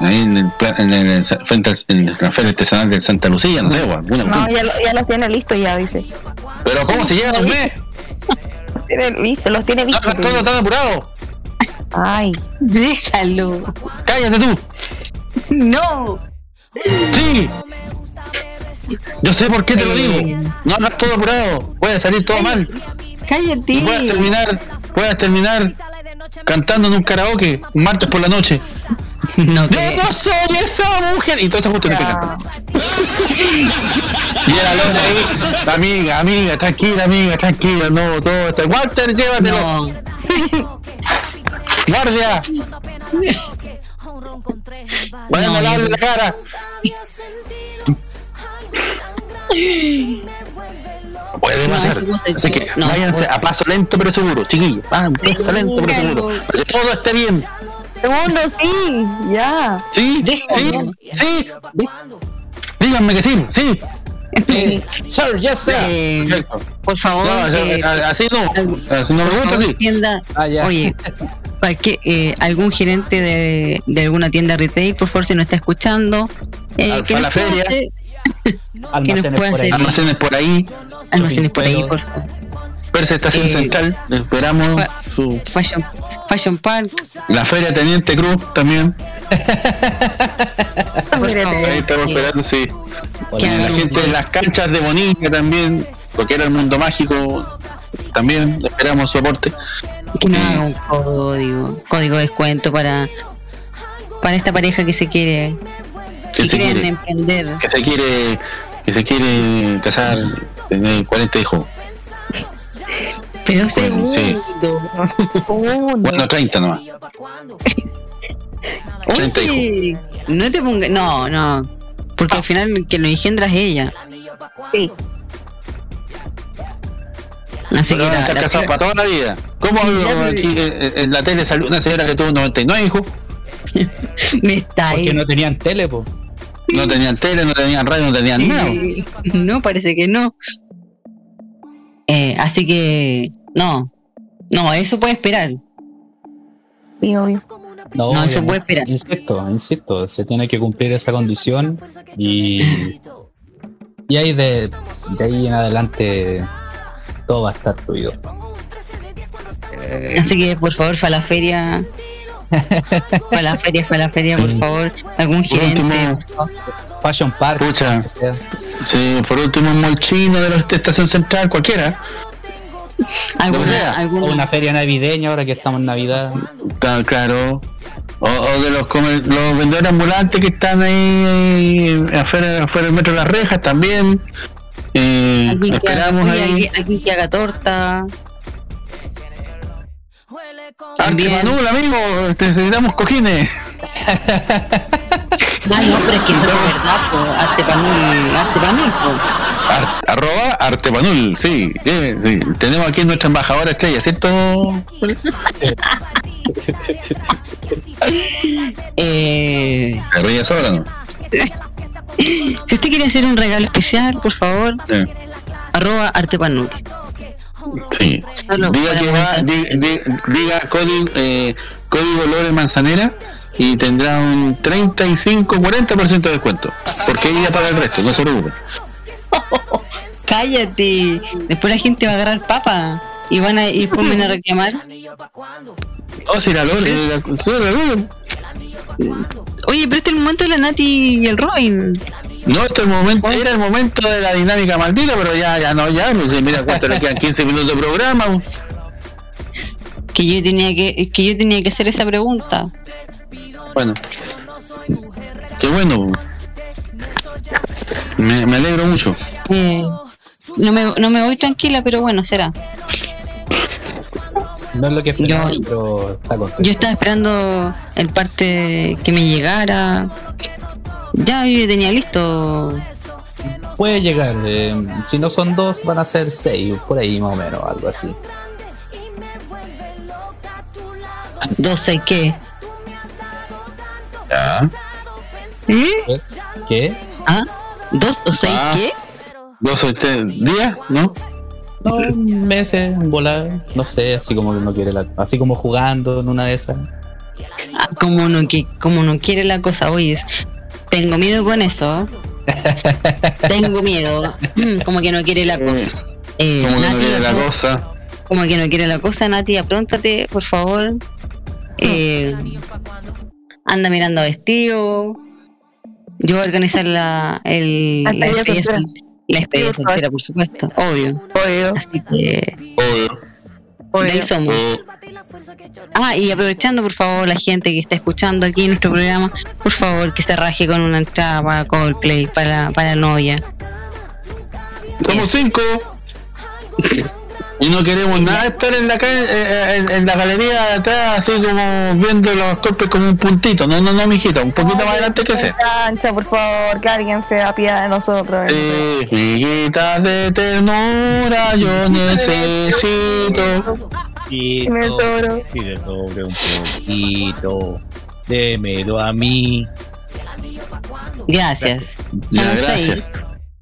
S3: ahí en el, pla- en el- frente al- en la feria artesanal de Santa Lucía, no sé, o alguna
S4: No, ya, lo- ya los tiene listos ya, dice.
S3: Pero ¿cómo se lleva un mes?
S4: Los tiene listos, los tiene vistos.
S3: Todo tan apurado.
S4: Ay.
S2: Déjalo.
S3: Cállate tú.
S2: No.
S3: Sí. Yo sé por qué te lo digo. No hablas todo apurado. Puede salir todo mal.
S2: Cállate.
S3: Puedes terminar, puedes terminar cantando en un karaoke un martes por la noche.
S2: No
S3: Yo no soy esa mujer. Y todas que cantan. Y era Lona ahí, amiga, amiga, tranquila, amiga, tranquila, no, todo está. Walter, llévatelo. Guardia. Bueno,
S2: No,
S3: dale
S2: yo-
S3: la cara. Puede pasar. Así que váyanse a paso lento pero seguro, chiquillos. A paso lento pero seguro. Para que todo esté bien.
S4: Segundo, sí, ya.
S3: Sí, sí, sí. Díganme que sí, sí.
S5: sir, yes, sir.
S3: Perfecto.
S2: Por favor.
S3: No,
S2: eh,
S3: así no. Así no me gusta así.
S2: tienda-
S5: Ah, ya.
S2: Oye, cualquier, eh, algún gerente de, de alguna tienda retail, por favor, si nos está escuchando, eh, que
S3: la feria.
S2: hacer-
S5: Almacenes por ahí.
S2: hacer-
S3: Almacenes por ahí.
S2: almacenes por ahí, por favor.
S3: Persa Estación
S2: Eh,
S3: Central. Esperamos
S2: fa-
S3: su.
S2: Fashion, Fashion Park.
S3: La Feria Teniente Cruz también. Ahí estamos esperando, sí. la gente de las canchas de Bonilla también. Lo que era el mundo mágico. También esperamos su aporte.
S2: que nos haga un código, código de descuento para para esta pareja que se quiere,
S3: Que
S2: que
S3: se
S2: quieren
S3: quiere,
S2: emprender.
S3: que se quiere, que se quiere casar, tener 40 hijos.
S2: Pero
S3: Bueno, sí.
S2: segundo.
S3: Bueno, 30 nomás. 30 hijos.
S2: Oye, no te pongas. No, no. Porque al final el que lo engendra es ella.
S4: Sí.
S2: Así
S3: Pero
S2: que la,
S3: casados para toda la vida. ¿Cómo aquí eh, en la tele salió una señora que tuvo 99 hijos?
S2: me está ahí.
S5: Porque no tenían tele, po.
S3: No tenían tele, no tenían radio, no tenían nada.
S2: Eh, no, parece que no. Eh, así que. No. No, eso puede esperar.
S4: Sí, obvio.
S5: No,
S2: No, eso puede esperar.
S5: Insisto, insisto, se tiene que cumplir esa condición y. Y ahí de, de ahí en adelante todo va a estar fluido.
S2: Así que por favor, para la feria. Para la feria, para la feria, por favor. Algún gerente. por favor.
S5: Fashion Park.
S3: Pucha. Sí, por último un molchino de la estación central, cualquiera.
S2: Alguna,
S3: sea,
S5: O
S2: alguna-
S5: una feria navideña ahora que estamos en Navidad.
S3: Está claro. O, o de los, los vendedores ambulantes que están ahí eh, afuera, afuera del metro de las rejas también. Eh,
S2: alguien, que haga,
S3: esperamos ahí.
S2: alguien, alguien que haga torta.
S3: Arte. Manul, amigo, necesitamos cojines.
S2: Ah, no, pero es que eso es verdad, po. Arte panul, arte panul, po.
S3: Ar- arroba Artepanul, sí, sí, sí. Tenemos aquí nuestra embajadora estrella, ¿cierto?
S2: Eh,
S3: Se ríe sola, ¿no?
S2: si usted quiere hacer un regalo especial, por favor,
S3: Sí.
S2: arroba arte panul.
S3: Sí.
S2: Solo
S3: Diga que va,
S2: montar.
S3: di- di- diga código, eh, código Lore Manzanera y tendrá un 35-40% de descuento. Porque ella paga el resto, no se preocupe.
S2: Cállate. Después la gente va a agarrar papa y van a y van a reclamar.
S3: Oh, si la.
S2: Oye, pero este es el momento de la Nati y el Robin.
S3: No, este es el momento, era el momento de la dinámica maldita, pero ya, ya no, ya, no sé, mira cuánto le quedan 15 minutos de programa.
S2: Que yo tenía que, que yo tenía que hacer esa pregunta.
S3: Bueno. Qué bueno. Me, me alegro mucho.
S2: Eh, no me, no me voy tranquila, pero bueno, será.
S5: No es lo que esperaba,
S2: Yo-
S5: pero está contento.
S2: Yo estaba esperando el parte que me llegara. Ya yo tenía listo.
S5: Puede llegar, eh, si no son dos, van a ser seis, por ahí más o menos, algo así.
S2: Dos seis qué.
S3: Ya.
S2: ¿Eh?
S5: ¿Qué?
S2: ¿Ah? ¿Dos o seis
S3: Ah.
S2: qué?
S3: ¿Dos o tres días? ¿No?
S5: No, meses, volar, no sé, así como que no quiere la, así como jugando en una de esas.
S2: Ah, como no, que, como no quiere la cosa, oye, tengo miedo con eso. tengo miedo. Mm, como que no quiere la cosa. Eh,
S3: Como que no
S2: Nati,
S3: quiere la cosa.
S2: Como que no quiere la cosa, Nati, apróntate, por favor. Eh, anda mirando vestido. Yo voy a organizar la, el,
S4: La
S2: la
S4: despedida soltera. por favor.
S2: soltera, por supuesto, obvio.
S4: Obvio.
S2: Así que
S3: Obvio.
S2: de ahí somos. Ah, y aprovechando, por favor, la gente que está escuchando aquí nuestro programa, por favor, que se raje con una entrada para Coldplay, para, para novia.
S3: Somos cinco. Y no queremos nada estar en la calle, eh, en, en la galería de atrás, así como viendo los golpes como un puntito. No, no, no, mijita, un poquito más adelante que sea.
S4: Cancha, por favor, que alguien se apiade de nosotros.
S3: Eh, hijita de ternura, yo necesito.
S5: Y
S4: me sobro.
S5: Si le sobre un poquito, démelo a mí.
S2: Gracias.
S3: Ya, gracias.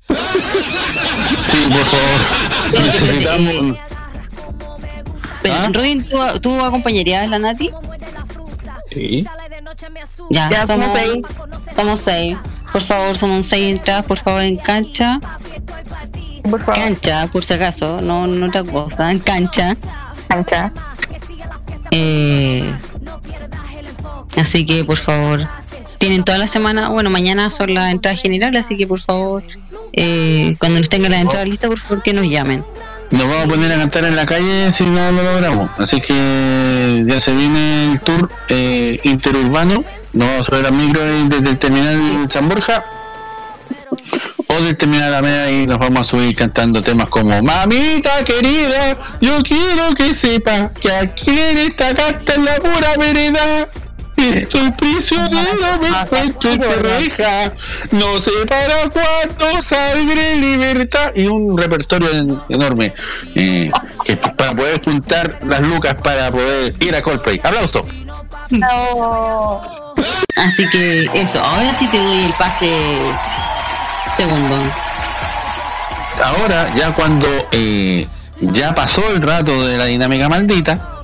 S3: Sí, por favor. Necesitamos.
S2: Pero, Robin, ¿tú, ¿tú acompañarías a la Nati?
S3: Sí.
S2: Ya,
S4: Ya, somos
S2: somos
S4: seis.
S2: Somos seis. Por favor, somos seis entradas, por favor, en cancha. Cancha, por si acaso, no, no otra cosa, en cancha.
S4: Cancha.
S2: Eh, así que, por favor, tienen toda la semana, bueno, mañana son las entradas generales, así que, por favor, eh, cuando nos tengan las entradas listas, por favor, que nos llamen.
S3: Nos vamos a poner a cantar en la calle si no lo logramos. Así que ya se viene el tour eh, interurbano. Nos vamos a subir al micro desde el terminal San Borja. O del terminal Alameda y nos vamos a subir cantando temas como Mamita querida, yo quiero que sepa que aquí en esta carta en la pura vereda. Estoy prisionero, me encuentro entre reja. No sé para cuándo saldré libertad. Y un repertorio en- enorme. eh, que para poder juntar las lucas para poder ir a Coldplay. Aplauso.
S2: Así que, eso, ahora sí te doy el pase segundo.
S3: Ahora, ya cuando eh, ya pasó el rato de la dinámica maldita,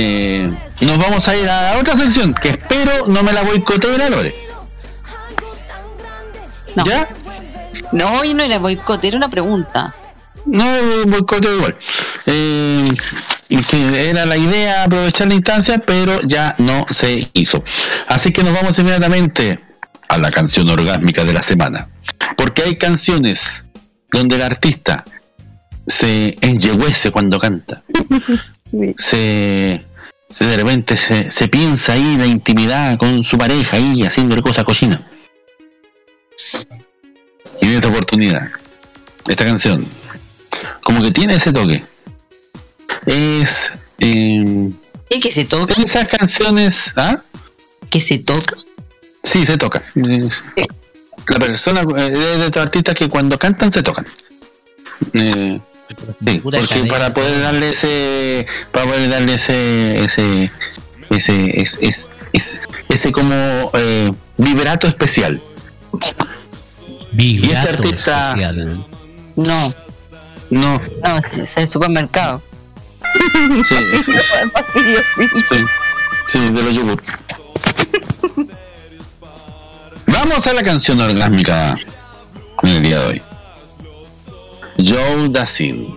S3: eh, nos vamos a ir a la otra sección que espero no me la boicotee la Lore.
S2: No.
S3: ¿Ya?
S2: No, yo no era boicot, era una pregunta.
S3: No, boicoteo igual. Eh, que era la idea aprovechar la instancia, pero ya no se hizo. Así que nos vamos inmediatamente a la canción orgásmica de la semana. Porque hay canciones donde el artista se enyeguece cuando canta. Se, se de repente se, se piensa ahí la intimidad con su pareja ahí haciéndole cosas cochinas. Y en esta oportunidad, esta canción, como que tiene ese toque. Es. Eh,
S2: ¿Y que se toca?
S3: Esas canciones. ¿Ah?
S2: ¿Que se toca?
S3: Sí, se toca. La persona eh, de estos artistas que cuando cantan se tocan. Eh, sí, porque para poder darle ese. Para poder darle ese. ese. ese. es- es- es- ese como eh, vibrato especial. y este
S5: Vibrato
S3: artista.
S5: especial.
S2: No,
S3: No,
S2: no, es el supermercado.
S3: sí,
S4: sí.
S3: sí, sí, de los yogur. Vamos a la canción orgásmica en el día de hoy. Joe Dassin.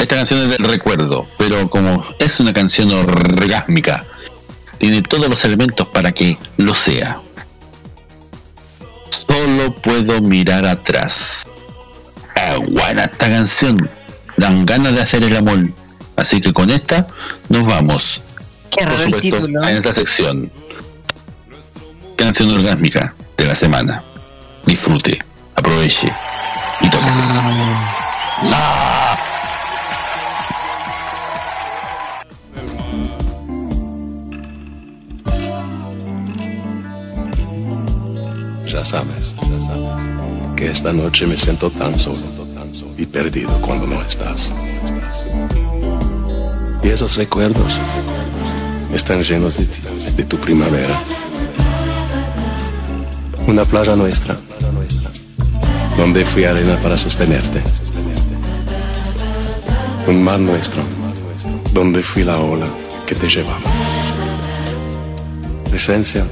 S3: Esta canción es del recuerdo, pero como es una canción orgásmica, tiene todos los elementos para que lo sea. Solo puedo mirar atrás. Ah, buena esta canción. Dan ganas de hacer el amor. Así que con esta nos vamos.
S2: Qué
S3: Por supuesto,
S2: título.
S3: en esta sección. Canción orgásmica de la semana. Disfrute, aproveche.
S20: Ya sabes, ya sabes, que esta noche me siento tan solo y perdido cuando no estás. Y esos recuerdos están llenos de ti, de tu primavera. Una playa nuestra, donde fui arena para sostenerte. Un mar nuestro, donde fui la ola que te llevaba. presencia,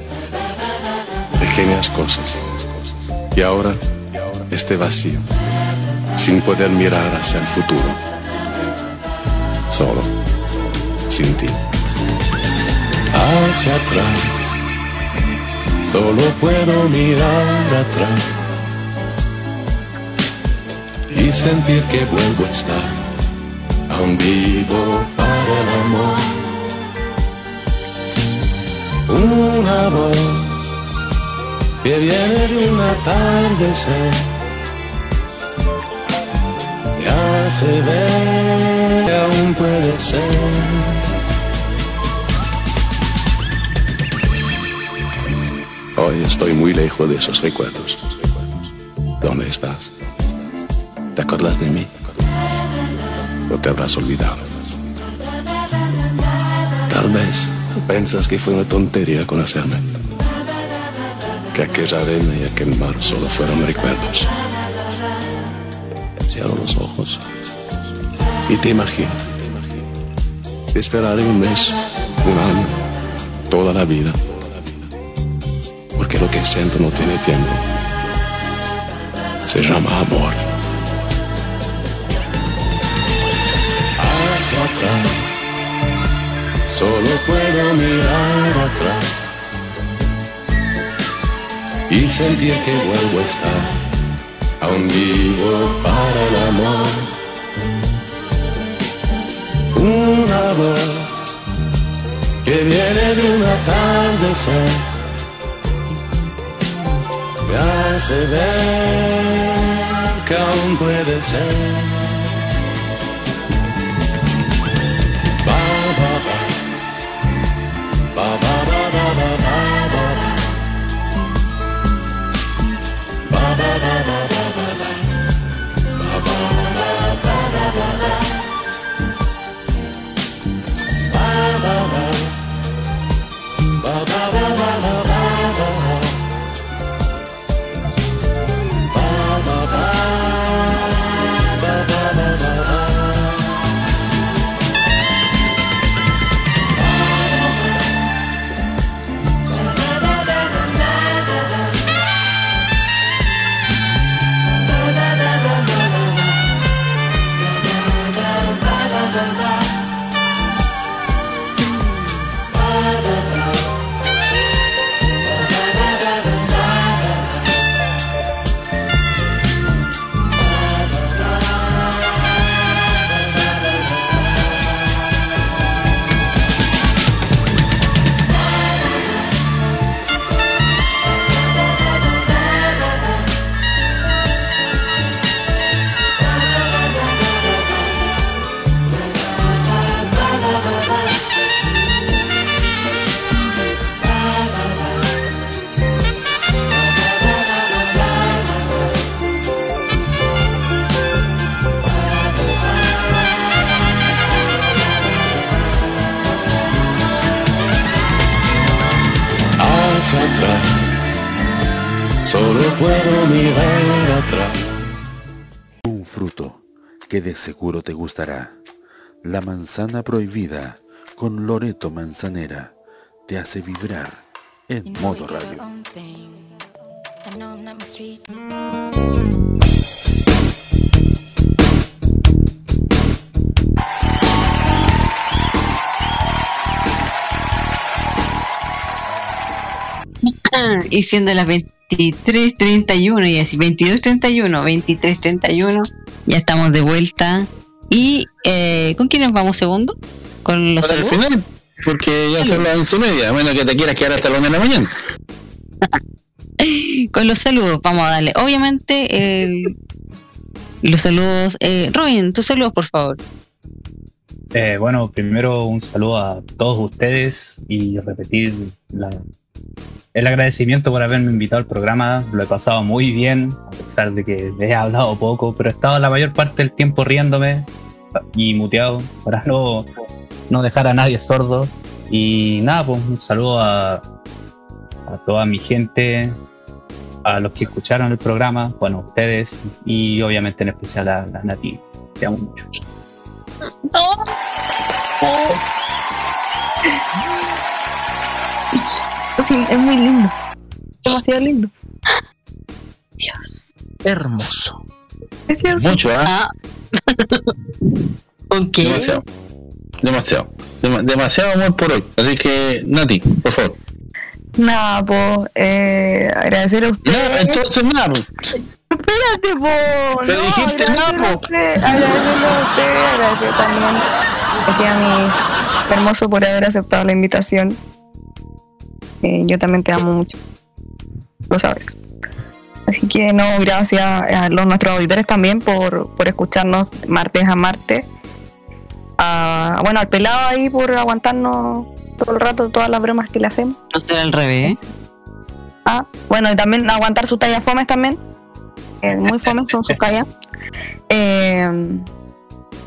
S20: pequeñas cosas. Y ahora, este vacío, sin poder mirar hacia el futuro, solo, sin ti. Hacia atrás, solo puedo mirar atrás y sentir que vuelvo a estar aún vivo para el amor. Una voz que viene de un atardecer me hace ver que aún puede ser. Hoy estoy muy lejos de esos recuerdos. ¿Dónde estás? ¿Te acuerdas de mí? ¿O te habrás olvidado? Tal vez piensas que fue una tontería conocerme. Que aquella arena y aquel mar solo fueron recuerdos. Cierro los ojos y te imagino. Te esperaré un mes, un año, toda la vida. Porque lo que siento no tiene tiempo. Se llama amor. Solo puedo mirar atrás y sentir que vuelvo a estar aún vivo para el amor. Una voz que viene de un atardecer me hace ver que aún puede ser. Ba, ba, ba,
S8: La manzana prohibida con Loreto Manzanera te hace vibrar en modo radio.
S2: Y siendo las 23.31 y así, 22.31, 23.31, ya estamos de vuelta. ¿Y eh, con quién nos vamos segundo? ¿Con los
S3: Para el
S2: saludos?
S3: final, porque ya son las once y media, a menos que te quieras quedar hasta la una de la mañana.
S2: Con los saludos, vamos a darle. Obviamente, el- los saludos. Eh, Robin, tus saludos, por favor.
S9: Eh, bueno, primero un saludo a todos ustedes y repetir la- el agradecimiento por haberme invitado al programa. Lo he pasado muy bien, a pesar de que he hablado poco, pero he estado la mayor parte del tiempo riéndome y muteado para no, no dejar a nadie sordo. Y nada, pues un saludo a, a toda mi gente, a los que escucharon el programa, bueno, ustedes y obviamente en especial a, a Nati. Te amo mucho.
S4: Sí, es muy lindo. Demasiado lindo.
S2: Dios.
S5: Hermoso.
S4: Precioso.
S3: Mucho, ¿ah?
S2: Ok.
S3: Demasiado. Demasiado. Dema- demasiado amor por hoy. Así que, Nati, por favor.
S4: Nada, po, eh, agradecer a usted.
S3: No, entonces nada. po.
S4: Espérate, po.
S3: Pero
S4: no,
S3: dijiste nada,
S4: a
S3: po.
S4: usted, agradecerle a usted, agradecer también aquí a mi hermoso por haber aceptado la invitación. Eh, yo también te amo mucho. Lo sabes. Así que no, gracias a los nuestros auditores también por, por escucharnos martes a martes. A- bueno, al pelado ahí por aguantarnos todo el rato todas las bromas que le hacemos.
S2: No será al revés.
S4: Ah, bueno, y también aguantar sus tallas fomes también. Eh, muy fomes son sus tallas. Eh,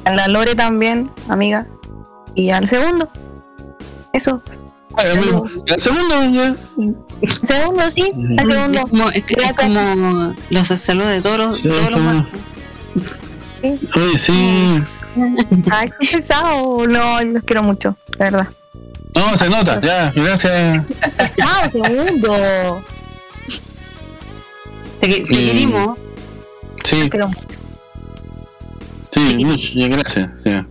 S4: a la Lore también, amiga. Y al segundo. Eso.
S3: El segundo, ya.
S4: Segundo, sí.
S2: Es
S4: segundo.
S2: como, es que- es como los saludos de todos los, todos los martes.
S3: Oye, sí.
S4: Ay, son pesados. No, los quiero mucho, de verdad.
S3: No, se nota, ya, gracias.
S4: Pesado, segundo.
S2: Te,
S3: Mm.
S2: querimos.
S3: Sí. Sí, mucho, ya, gracias. Ya,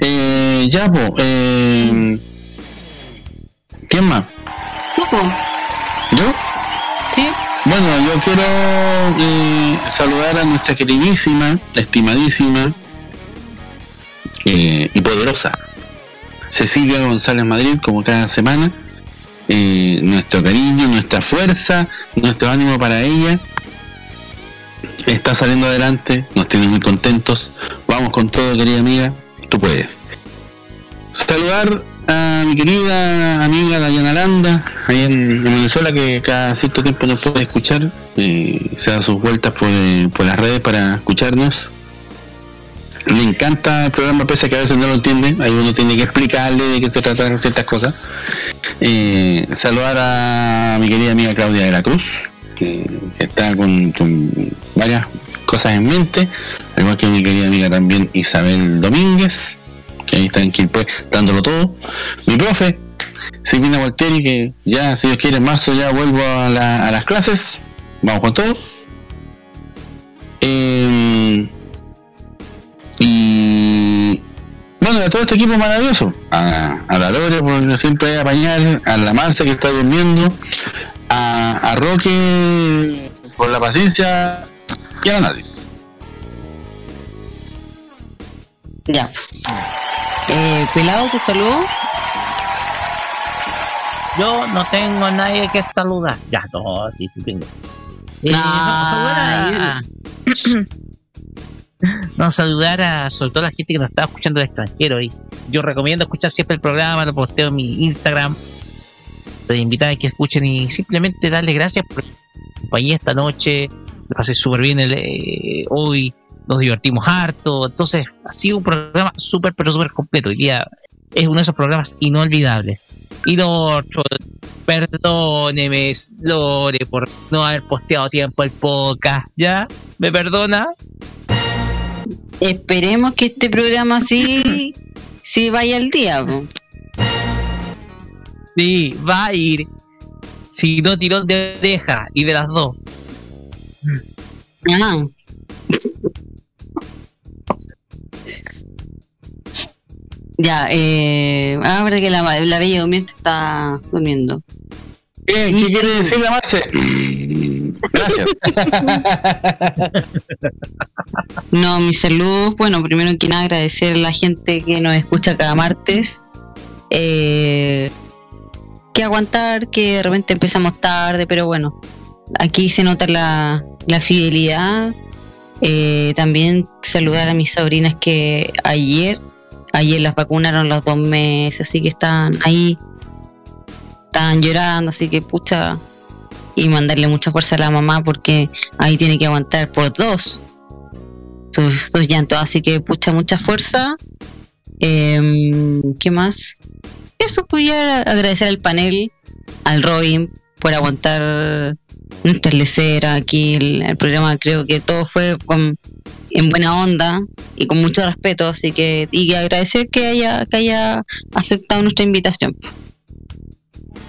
S3: eh, ya po, eh, ¿Quién más? ¿Yo?
S2: Sí.
S3: Bueno, yo quiero eh, saludar a nuestra queridísima, estimadísima eh, y poderosa Cecilia González Madrid, como cada semana. Eh, nuestro cariño, nuestra fuerza, nuestro ánimo para ella. Está saliendo adelante, nos tiene muy contentos. Vamos con todo, querida amiga, tú puedes. Saludar a mi querida amiga Dayana Aranda, ahí en, en Venezuela, que cada cierto tiempo nos puede escuchar, se da sus vueltas por, eh, por las redes para escucharnos. Le encanta el programa, pese a que a veces no lo entiende, ahí uno tiene que explicarle de qué se tratan ciertas cosas. Eh, saludar a mi querida amiga Claudia de la Cruz, que, que está con, con varias cosas en mente, al igual que mi querida amiga también Isabel Domínguez, que ahí está en Quilpue dándolo todo. Mi profe, Silvina Walteri, que ya, si Dios quiere, en marzo ya vuelvo a, la- a las clases. Vamos con todo. Eh, y bueno, a todo este equipo maravilloso. A, a la Lore por siempre apañar, a la Marcia que está durmiendo, a, a Roque por la paciencia y a nadie.
S2: Ya. Eh, Pelado, te saludo.
S5: Yo no tengo a nadie que saludar. Ya, no, sí, sí tengo. Eh, vamos a saludar a... Vamos a saludar a sobre todo a la gente que nos está escuchando del extranjero. Y yo recomiendo escuchar siempre el programa, lo posteo en mi Instagram. Te invitar a que escuchen y simplemente darle gracias por la compañía esta noche. Lo pasé súper bien el, eh, hoy. Nos divertimos harto. Entonces, ha sido un programa súper, pero súper completo. Hoy día es uno de esos programas inolvidables. Y lo otro, perdóneme, Lore, por no haber posteado tiempo el podcast. ¿Ya? ¿Me perdona?
S2: Esperemos que este programa sí, sí vaya al día. po.
S5: Sí, va a ir. Si no, tirón de oreja y de las dos.
S2: Ajá. Ya, eh, ah, que la, la bella durmiente está durmiendo.
S3: ¿Qué, qué quiere decir la Marce? Gracias.
S2: No, mi salud, bueno, primero que nada agradecer a la gente que nos escucha cada martes. Eh, que aguantar, que de repente empezamos tarde, pero bueno, aquí se nota la, la fidelidad. Eh, también saludar a mis sobrinas que ayer, ayer las vacunaron los dos meses, así que están ahí, están llorando, así que pucha, y mandarle mucha fuerza a la mamá porque ahí tiene que aguantar por dos sus, llantos, así que pucha mucha fuerza. Em, ¿Qué más? Eso, pues ya agradecer al panel, al Robin, por aguantar nuestra lecera aquí. El programa creo que todo fue con, en buena onda y con mucho respeto, así que, y agradecer que haya, que haya aceptado nuestra invitación.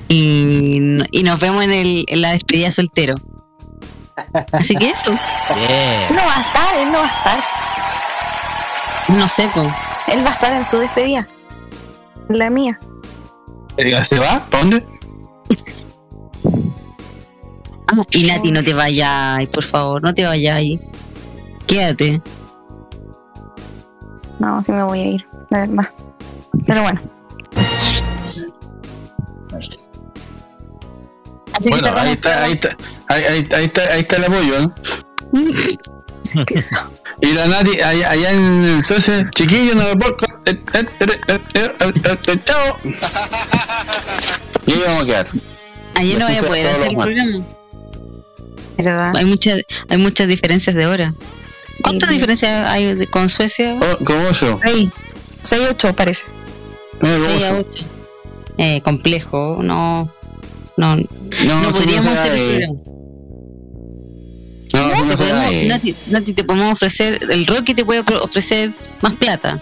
S2: Y y nos vemos en, el, en la despedida soltero. Así que eso.
S4: No va a estar, él no va a estar.
S2: No sé, pues.
S4: Él va a estar en su despedida. La mía.
S3: ¿Se va? ¿Para dónde?
S2: Y Nati, no te vayas, por favor, no te vayas. Quédate.
S4: No, sí me voy a ir, de verdad. Pero bueno.
S3: Bueno, ahí está, ahí está, ahí, ahí- ahí está, ahí está el apoyo, ¿no? y la Nati, allá, allá en el socio, chiquillo, no me puedo. eh, eh, eh, eh, eh, eh, eh, Chao. Y ahí vamos a quedar.
S2: Ayer no voy a poder hacer el programa.
S4: ¿Verdad?
S2: Hay muchas, hay muchas diferencias de hora. ¿Cuántas diferencias hay con Suecia?
S3: Oh, ¿Cómo yo?
S4: 6, 6, 8 parece.
S2: Seis a ocho. Eh, complejo, no. No, no,
S3: no
S2: podríamos
S3: se
S2: hacer el
S3: hace.
S2: programa.
S3: No, no
S2: Te podemos-. Nati, Nati, te podemos ofrecer, el Rocky te puede ofrecer más plata.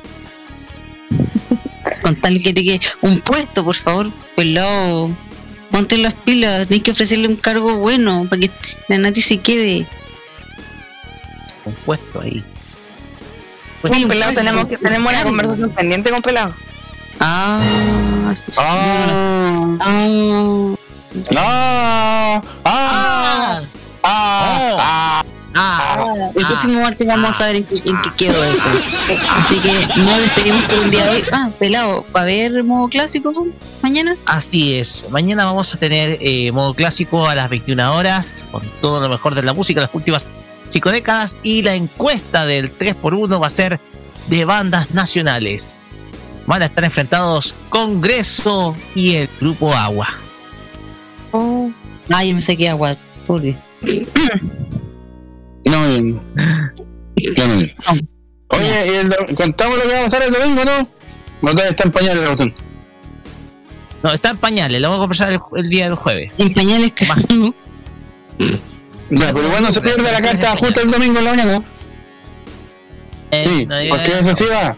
S2: Con tal que te quede un puesto, por favor, pelado. Ponte las pilas, tienes que ofrecerle un cargo bueno para que la Nati se quede.
S5: Un puesto ahí.
S2: Pues
S4: Con pelado tenemos, que, tenemos una conversación pendiente con pelado.
S2: Ah,
S3: Ah,
S2: ah,
S3: ah, ah, ah,
S5: Ah,
S2: el próximo martes vamos a ver en qué, quedó eso. Así que nos despedimos por un día de hoy. Ah, pelado, ¿va a haber modo clásico mañana?
S5: Así es. Mañana vamos a tener eh, modo clásico a las 21 horas con todo lo mejor de la música las últimas cinco décadas y la encuesta del 3x1 va a ser de bandas nacionales. Van a estar enfrentados Congreso y el Grupo Agua.
S2: Oh. Yo me saqué agua. Pobre.
S3: No, bien. Claro. Oye, ¿y el do- ¿contamos lo que vamos a hacer el domingo, no? No está en pañales el botón.
S5: No, está en pañales, lo vamos a conversar el, el día del jueves.
S2: En pañales que
S3: Ya, pero bueno, se pierde la carta justo el domingo en la mañana.
S5: Eh,
S3: Sí,
S5: no
S3: porque eso sí va.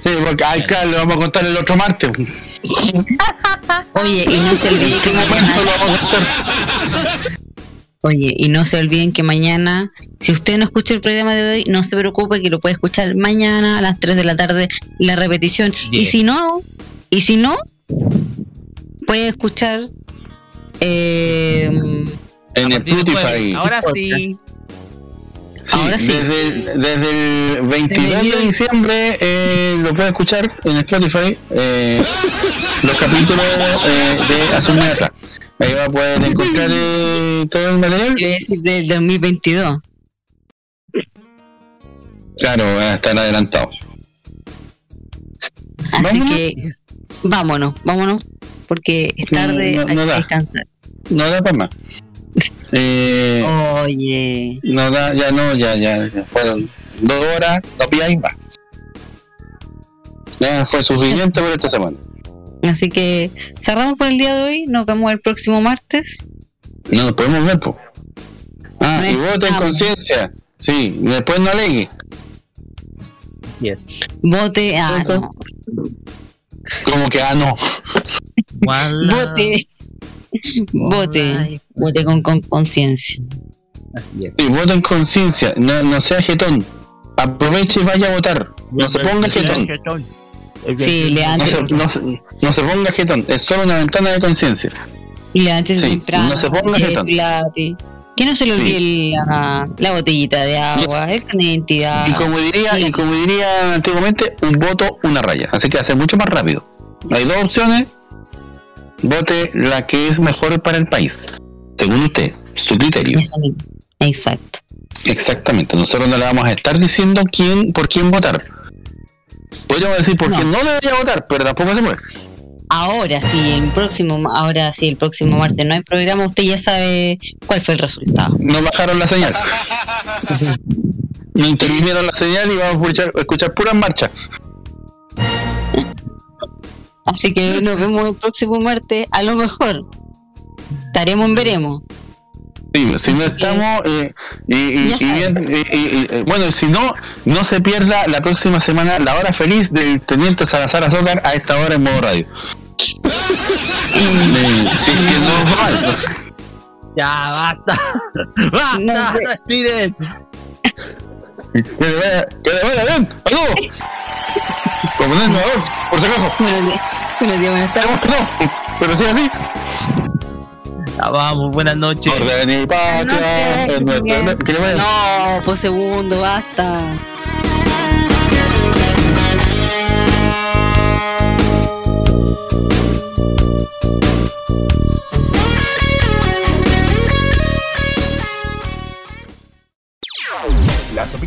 S3: Sí, porque ay, claro, le vamos a contar el otro martes.
S2: Oye, y no se olviden que mañana. Oye, y no se olviden que mañana, si usted no escucha el programa de hoy, no se preocupe que lo puede escuchar mañana a las 3 de la tarde la repetición. Y si no, y si no, puede escuchar eh,
S3: En el Spotify.
S5: Ahora sí.
S3: Sí, Desde, el- desde el 22 de diciembre eh, lo puede escuchar en Spotify eh, los capítulos eh, de Azul Guerra. Ahí va a poder encontrar eh, todo el material.
S2: del 2022.
S3: Claro, van a estar adelantados.
S2: Así que vámonos, vámonos, porque es tarde,
S3: No, no,
S2: hay
S3: no
S2: que
S3: da.
S2: descansar.
S3: No da para más. Eh,
S2: Oye.
S3: No da, ya no, ya, ya, ya fueron dos horas, no pidáis más. Ya fue suficiente por esta semana.
S2: Así que cerramos por el día de hoy, nos vemos el próximo martes.
S3: No nos podemos ver, po. Ah, y voto en conciencia. Sí, después no alegue.
S5: Yes.
S2: Vote, ah, no.
S3: Como que, ah, no.
S2: Vote. Vote. Vote con con conciencia.
S3: Sí, voto en conciencia, no, no sea jetón. Aproveche y vaya a votar. No se ponga jetón.
S2: Sí, le
S3: No se, no, se, no se ponga jetón, es solo una ventana de conciencia.
S2: Y le antes
S3: Sí,
S2: temprano.
S3: no se ponga
S2: que
S3: jetón.
S2: plate. Que no se le olvide la, la botellita de agua, el carnet de identidad.
S3: Y como diría, y como diría antiguamente, un voto, una raya. Así que hace mucho más rápido. Hay dos opciones. Vote la que es mejor para el país. Según usted, su criterio.
S2: Exacto.
S3: Exactamente. Nosotros no le vamos a estar diciendo quién, por quién votar. Podríamos decir por quién no debería votar, pero tampoco se puede.
S2: Ahora sí, el próximo, ahora sí, el próximo martes no hay programa, usted ya sabe cuál fue el resultado.
S3: Nos bajaron la señal. Nos intervinieron la señal y vamos a escuchar, a escuchar puras marchas.
S2: Así que nos vemos el próximo martes, a lo mejor. Estaremos en veremos.
S3: Sí, si no estamos, eh, y, y- y bien, y- y- y, eh, bueno, si no, no se pierda la próxima semana la hora feliz del Teniente Salazar Azócar a esta hora en modo radio. Sí, que no va.
S5: Ya, basta. Basta,
S2: No.
S3: Que le vaya, que le vaya bien. ¡Saludos! Como no es por si acaso.
S2: Buenos días. Buenos días, buenas tardes.
S3: No, pero sí así.
S5: Ya vamos, buenas noches.
S3: Orden y patria. es nuestro- Que le vaya.
S2: No, por segundo, basta.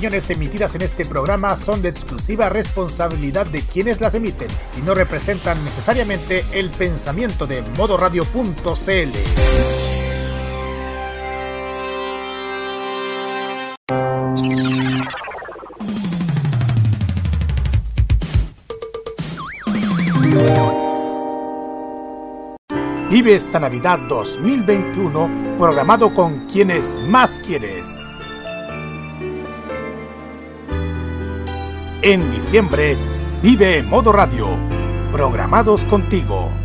S1: Opiniones emitidas en este programa son de exclusiva responsabilidad de quienes las emiten y no representan necesariamente el pensamiento de modoradio.cl. Vive esta Navidad 2021 programado con quienes más quieres. En diciembre, vive Modo Radio, programados contigo.